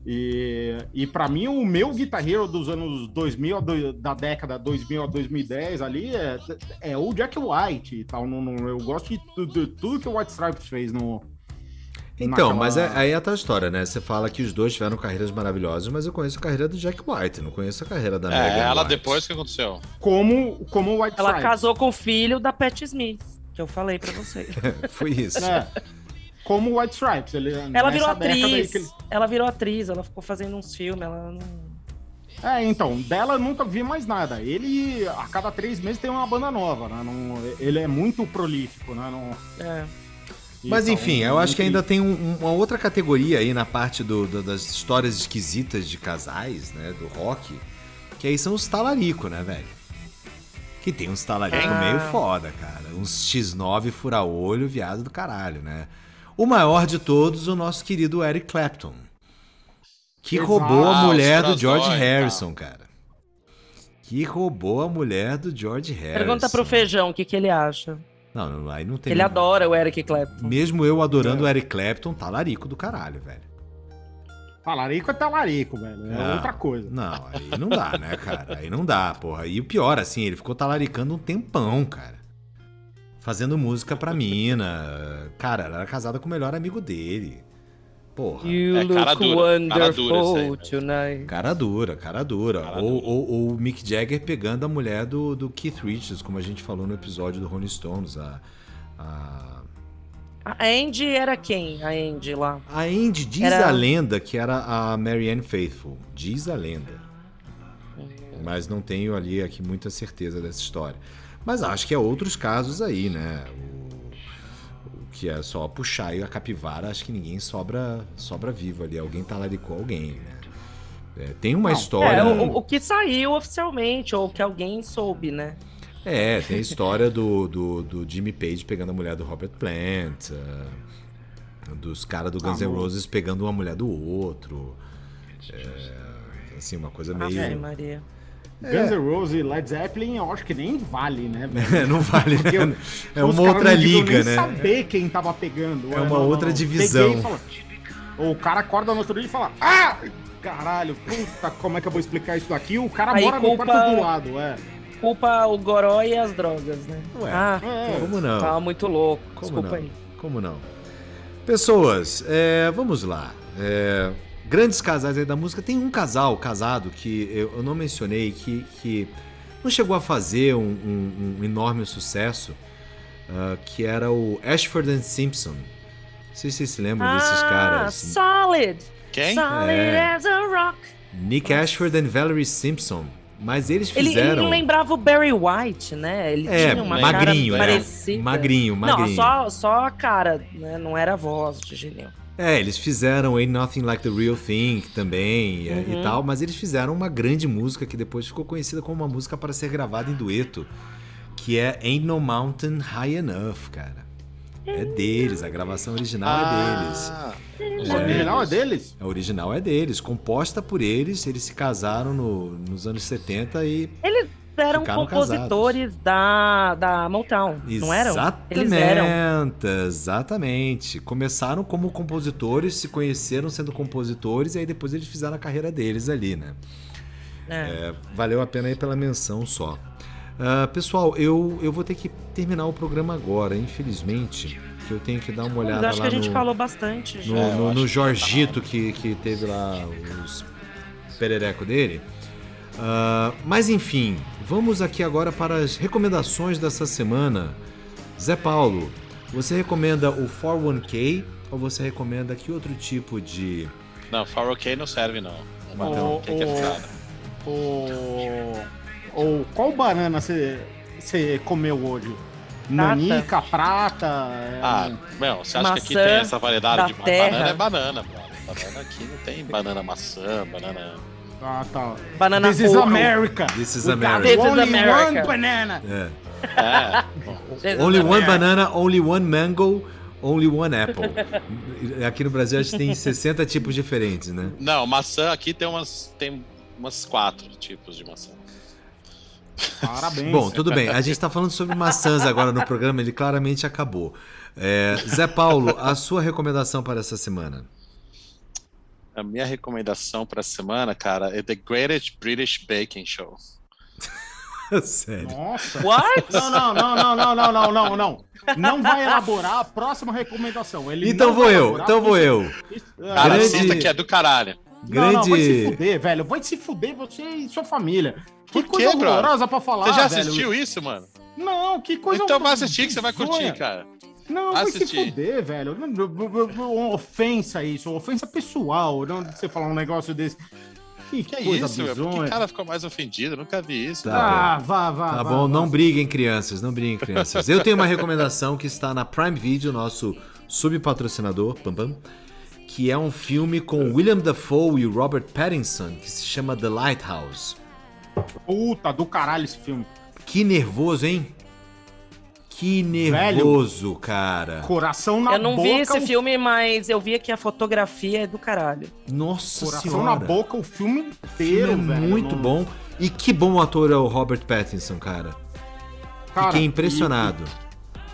E, e para mim, o meu Guitar Hero dos anos 2000, a do- da década 2000 a 2010 ali é, é o Jack White e tal. Não, não- eu gosto de tudo, tudo que o White Stripes fez no. Então, naquela- mas é, aí é a tal história, né? Você fala que os dois tiveram carreiras maravilhosas, mas eu conheço a carreira do Jack White, não conheço a carreira da É, Megan ela White. depois que aconteceu. Como, como o White Ela Stripes. casou com o filho da Pat Smith, que eu falei pra você. Foi isso. É. Como o White Stripes. Ele, Ela virou atriz. ele- Ela virou atriz, ela ficou fazendo uns filmes, ela não. É, então, dela eu nunca vi mais nada. Ele, a cada três meses, tem uma banda nova, né? Não- ele é muito prolífico, né? Não, É. Mas então, enfim, eu acho que ainda tem um- uma outra categoria aí na parte do- do- das histórias esquisitas de casais, né? Do rock. Que aí são os talarico, né, velho? Que tem uns talarico Ah. meio foda, cara. Uns X9 fura-olho, viado do caralho, né? O maior de todos, o nosso querido Eric Clapton. Que Exato. roubou a mulher do George Transdói, Harrison, cara. Que roubou a mulher do George Harrison. Pergunta pro Feijão o que, que ele acha. Não, não, aí não tem. Ele adora o Eric Clapton. Mesmo eu adorando o Eric Clapton, talarico do caralho, velho. Talarico é talarico, velho. É Ah, outra coisa. Não, aí não dá, né, cara? Aí não dá, porra. E o pior, assim, ele ficou talaricando um tempão, cara. Fazendo música pra mina. Cara, ela era casada com o melhor amigo dele. Porra. You É cara look dura, cara dura isso aí, wonderful tonight. Cara dura, cara dura. Cara ou, dura. ou- ou o Mick Jagger pegando a mulher do, do Keith Richards, como a gente falou no episódio do Rolling Stones. A, a, A Andy era quem? A Andy lá. a Andy diz Era- a lenda que era a Marianne Faithful. Diz a lenda. mas não tenho ali aqui muita certeza dessa história. Mas acho que há outros casos aí, né? O, o que é só puxar e a capivara, acho que ninguém sobra sobra vivo ali. Alguém talaricou alguém, né? É, tem uma Não, história. É, o, o que saiu oficialmente, ou que alguém soube, né? É, tem a história do, do, do Jimmy Page pegando a mulher do Robert Plant, ah, dos caras do Guns N'. Roses pegando uma mulher do outro. É, assim, uma coisa meio. Ave Maria. Guns N' Roses e Led Zeppelin, eu acho que nem vale, né? É, não vale, Porque né? É uma outra não liga, nem né? saber quem tava pegando. É uma outra divisão. Peguei e fala- O cara acorda no outro dia e fala: Ah! Caralho, puta, como é que eu vou explicar isso daqui? O cara Aí mora culpa- no quarto do lado, é. Culpa o Goró e as drogas, né? Ué, ah, É, Como não? tava muito louco. Como Desculpa não? aí. Como não? Pessoas, é, vamos lá. É, grandes casais aí da música. Tem um casal casado que eu, eu não mencionei, que, que não chegou a fazer um, um- um enorme sucesso, ah, que era o Ashford and Simpson. Não sei se vocês se lembram desses ah, caras. solid. Quem? Solid É. as a rock. Nick Ashford and Valerie Simpson. Mas eles Ele, fizeram. ele lembrava o Barry White, né? Ele É, tinha uma magrinho, cara né? parecida. Magrinho, magrinho. Não, só, só a cara, né? Não era a voz de Genil. É, eles fizeram Ain't Nothing Like the Real Thing também é, e tal, mas eles fizeram uma grande música que depois ficou conhecida como uma música para ser gravada em dueto, que é Ain't No Mountain High Enough, cara. É deles, a gravação original é deles. Ah, O original é deles? A original é deles, composta por eles, eles se casaram no- nos anos 70 e. Eles eram Ficaram compositores da, da Motown, não eram? Exatamente, Eles eram. exatamente. Começaram como compositores, se conheceram sendo compositores e aí depois eles fizeram a carreira deles ali, né? É. É, valeu a pena aí pela menção só. Ah, pessoal, eu, eu vou ter que terminar o programa agora, infelizmente, que eu tenho que dar uma Mas olhada acho lá que a gente no, falou bastante. já. no, no- no Jorgito que, que teve lá os perereco dele. Ah, mas enfim, vamos aqui agora para as recomendações dessa semana. Zé Paulo, você recomenda o 41K ou você recomenda que outro tipo de. não, 4OK não serve, não. Não O- tem que o- ficar. O... o... Qual banana você você comeu hoje? Nanica, prata? é, Ah, meu, você acha que aqui Maçã tem essa variedade da de terra. banana? É banana, brother. Banana aqui não tem banana maçã, banana. Ah, tá. Banana This is. America. This is America. This is only America. one banana. É. Only one America. banana, only one mango, only one apple. Aqui no Brasil a gente tem 60 tipos diferentes, né? não, maçã aqui tem umas, tem umas quatro tipos de maçã. Parabéns. Bom, tudo bem. A gente tá falando sobre maçãs agora no programa, ele claramente acabou. É, Zé Paulo, a sua recomendação para essa semana? A minha recomendação para a semana, cara, é The Greatest British Baking Show. Sério. Nossa. What? Não, não, não, não, não, não, não, não, não. Não vai elaborar a próxima recomendação. Ele Então vou eu, então vou isso- eu. isso- Cara, Grande- assista que é do caralho. Não, não, vai se Grande. fuder, velho. Vai se fuder você e sua família. Que Por coisa horrorosa pra falar, Você já velho. assistiu isso, mano? Não, que coisa então vai assistir que você vai curtir, cara. Não, Vai vai se assistir. fuder, velho. Uma ofensa isso, ofensa pessoal. Não você falar um negócio desse. Que, Que coisa isso, que bizonha. o cara ficou mais ofendido? Eu nunca vi isso. Tá. Ah, vá, vá. Tá vá, bom, vá. não briguem, crianças, não briguem, crianças. Eu tenho uma recomendação que está na Prime Video, nosso subpatrocinador, pam, pam, que é um filme com William Dafoe e Robert Pattinson, que se chama The Lighthouse. Puta do caralho esse filme. Que nervoso, hein? Que nervoso, cara. Coração na Eu não boca. vi esse o- filme, mas eu vi que a fotografia é do caralho. Nossa Coração senhora. na boca o filme O filme inteiro, é velho. muito Não- bom. E que bom ator é o Robert Pattinson, cara. Cara, Fiquei impressionado.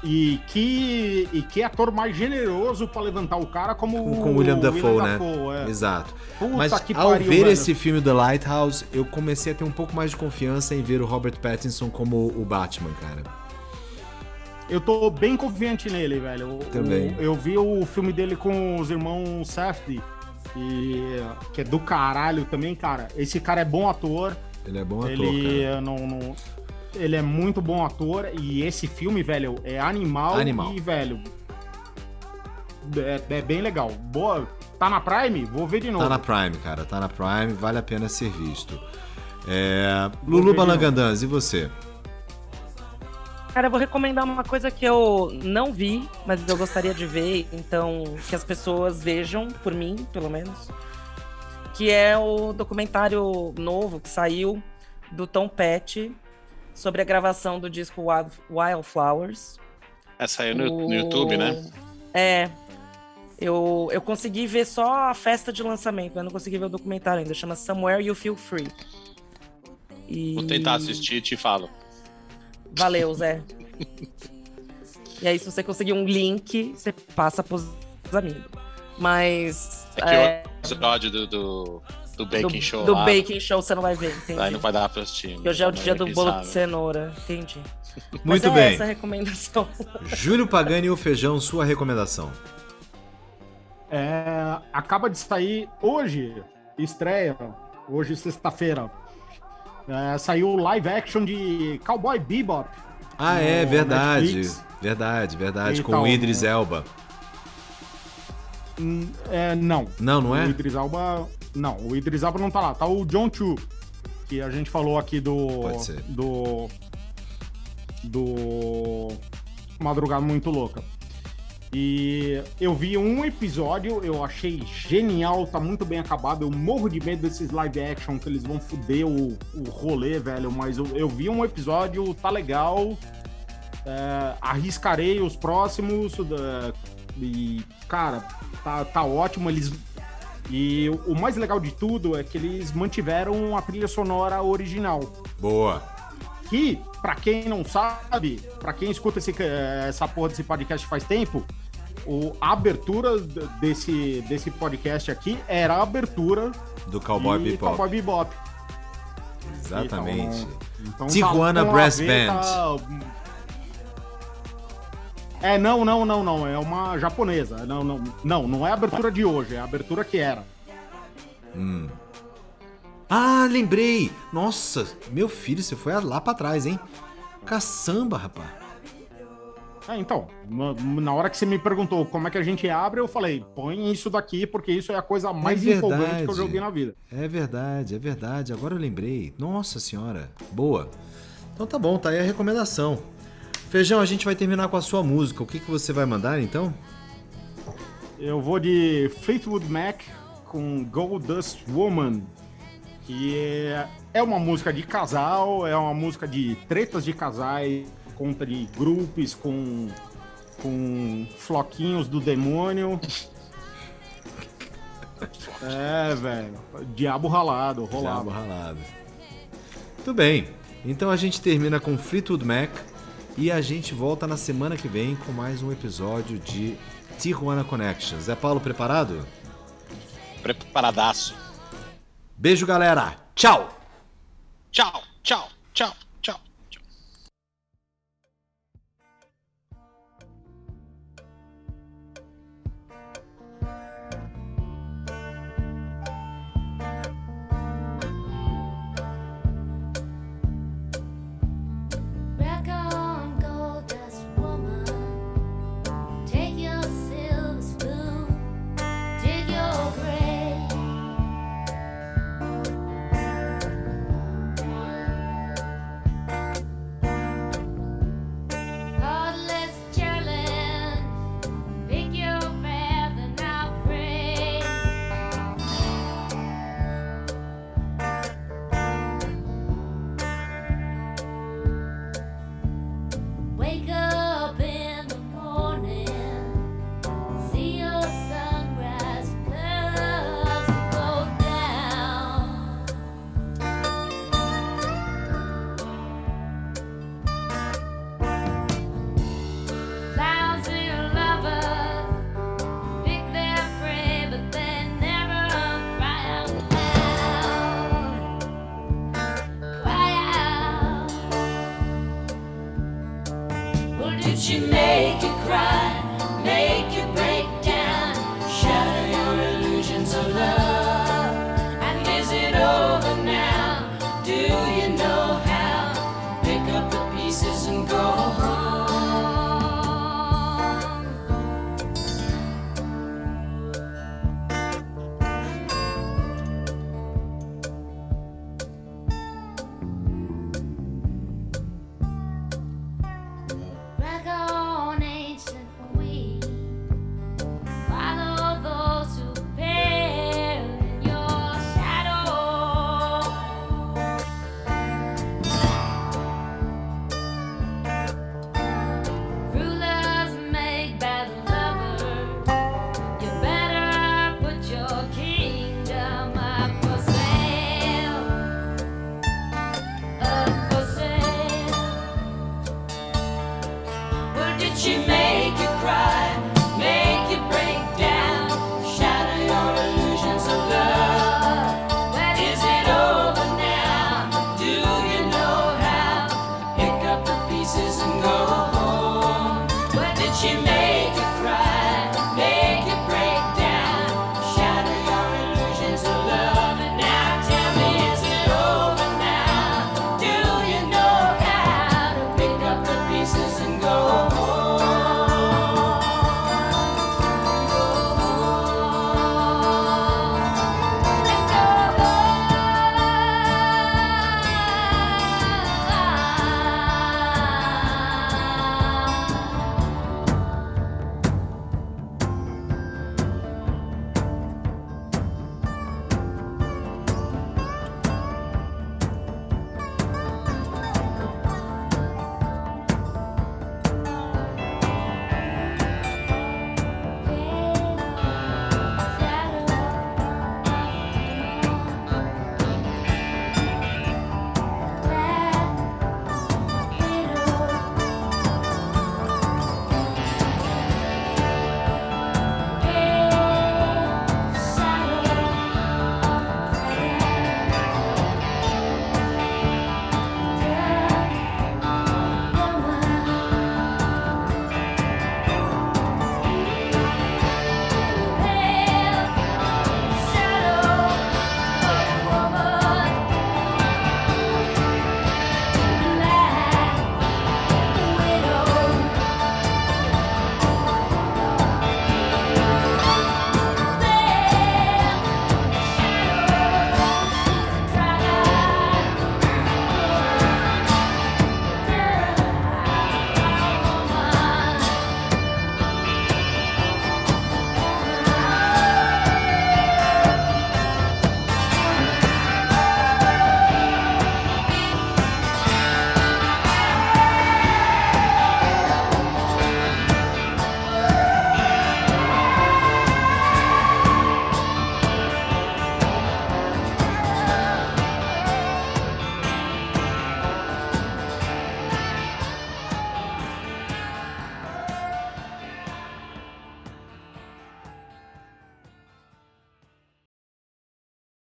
E, e que, e que ator mais generoso pra levantar o cara como Com, com o William Dafoe, né? Dafoe, é. Exato. Puta Mas que ao pariu, ver velho. esse filme The Lighthouse, eu comecei a ter um pouco mais de confiança em ver o Robert Pattinson como o Batman, cara. Eu tô bem confiante nele, velho. Também. o- eu vi o filme dele com os irmãos Safdie, e que é do caralho também, cara. Esse cara é bom ator. Ele é bom ator, ele cara. não, não- ele é muito bom ator e esse filme, velho, é animal, Animal. e velho é, é bem legal. Boa, tá na Prime? Vou ver de novo. Tá na Prime, cara. Tá na Prime, vale a pena ser visto. É, Lulu Balangandãs, e você? Cara, eu vou recomendar uma coisa que eu não vi, mas eu gostaria de ver, então que as pessoas vejam, por mim, pelo menos. Que é o documentário novo que saiu do Tom Petty sobre a gravação do disco Wild- Wildflowers. Essa aí no, O- no YouTube, né? É. Eu, eu consegui ver só a festa de lançamento, mas não consegui ver o documentário ainda. Chama Somewhere You Feel Free. E... Vou tentar assistir e te falo. Valeu, Zé. e aí, se você conseguir um link, você passa pros amigos. Mas. É que é, o episódio do, do, do Baking do, Show do lá, Baking Show você não vai ver, entendi. aí não vai dar pra assistir. Hoje é o Mas dia do bolo de cenoura, entendi. Muito Mas é bem. essa a recomendação. Júlio Pagani e o Feijão, sua recomendação. É, acaba de sair hoje, estreia, hoje sexta-feira. É, saiu o live action de Cowboy Bebop. Ah, é, verdade. Netflix. Verdade, verdade. com Então, o Idris Elba. Hum, É, não. Não, não é? O Idris Elba. Não, o Idris Elba não tá lá. Tá o John Chu, que a gente falou aqui do. Pode ser. Do. Do. Madrugada Muito Louca. E eu vi um episódio, eu achei genial, tá muito bem acabado. Eu morro de medo desses live action que eles vão foder o, o rolê, velho. Mas eu, eu vi um episódio, tá legal. É, arriscarei os próximos. é, e, cara, tá, tá ótimo. Eles. E o mais legal de tudo é que eles mantiveram a trilha sonora original. Boa. Que, pra quem não sabe, pra quem escuta esse, essa porra desse podcast faz tempo, o, a abertura desse, desse podcast aqui era a abertura Do Cowboy Bebop. Cowboy Bebop. Exatamente. Então, Tijuana tá com a Brass ver, Band. tá- É, não, não, não, não. É uma japonesa. Não, não, não, não é a abertura de hoje, é a abertura que era. Hum. Ah, lembrei! Nossa, meu filho, você foi lá pra trás, hein? Caçamba, rapaz. É, então, na, hora que você me perguntou como é que a gente abre, eu falei, põe isso daqui, porque isso é a coisa mais É empolgante que eu ouvi na vida. É verdade, é verdade. Agora eu lembrei. Nossa senhora. Boa. Então tá bom, tá aí a recomendação. Feijão, a gente vai terminar com a sua música. O que, que você vai mandar então? Eu vou de Fleetwood Mac com Gold Dust Woman, que é, é uma música de casal, é uma música de tretas de casais, conta de grupos com, com floquinhos do demônio. É, velho. Diabo ralado, Diabo rolado. ralado. Muito bem. Então a gente termina com Fleetwood Mac e a gente volta na semana que vem com mais um episódio de Tijuana Connections. É Paulo preparado? Preparadaço. Beijo, galera. Tchau. Tchau, tchau, tchau.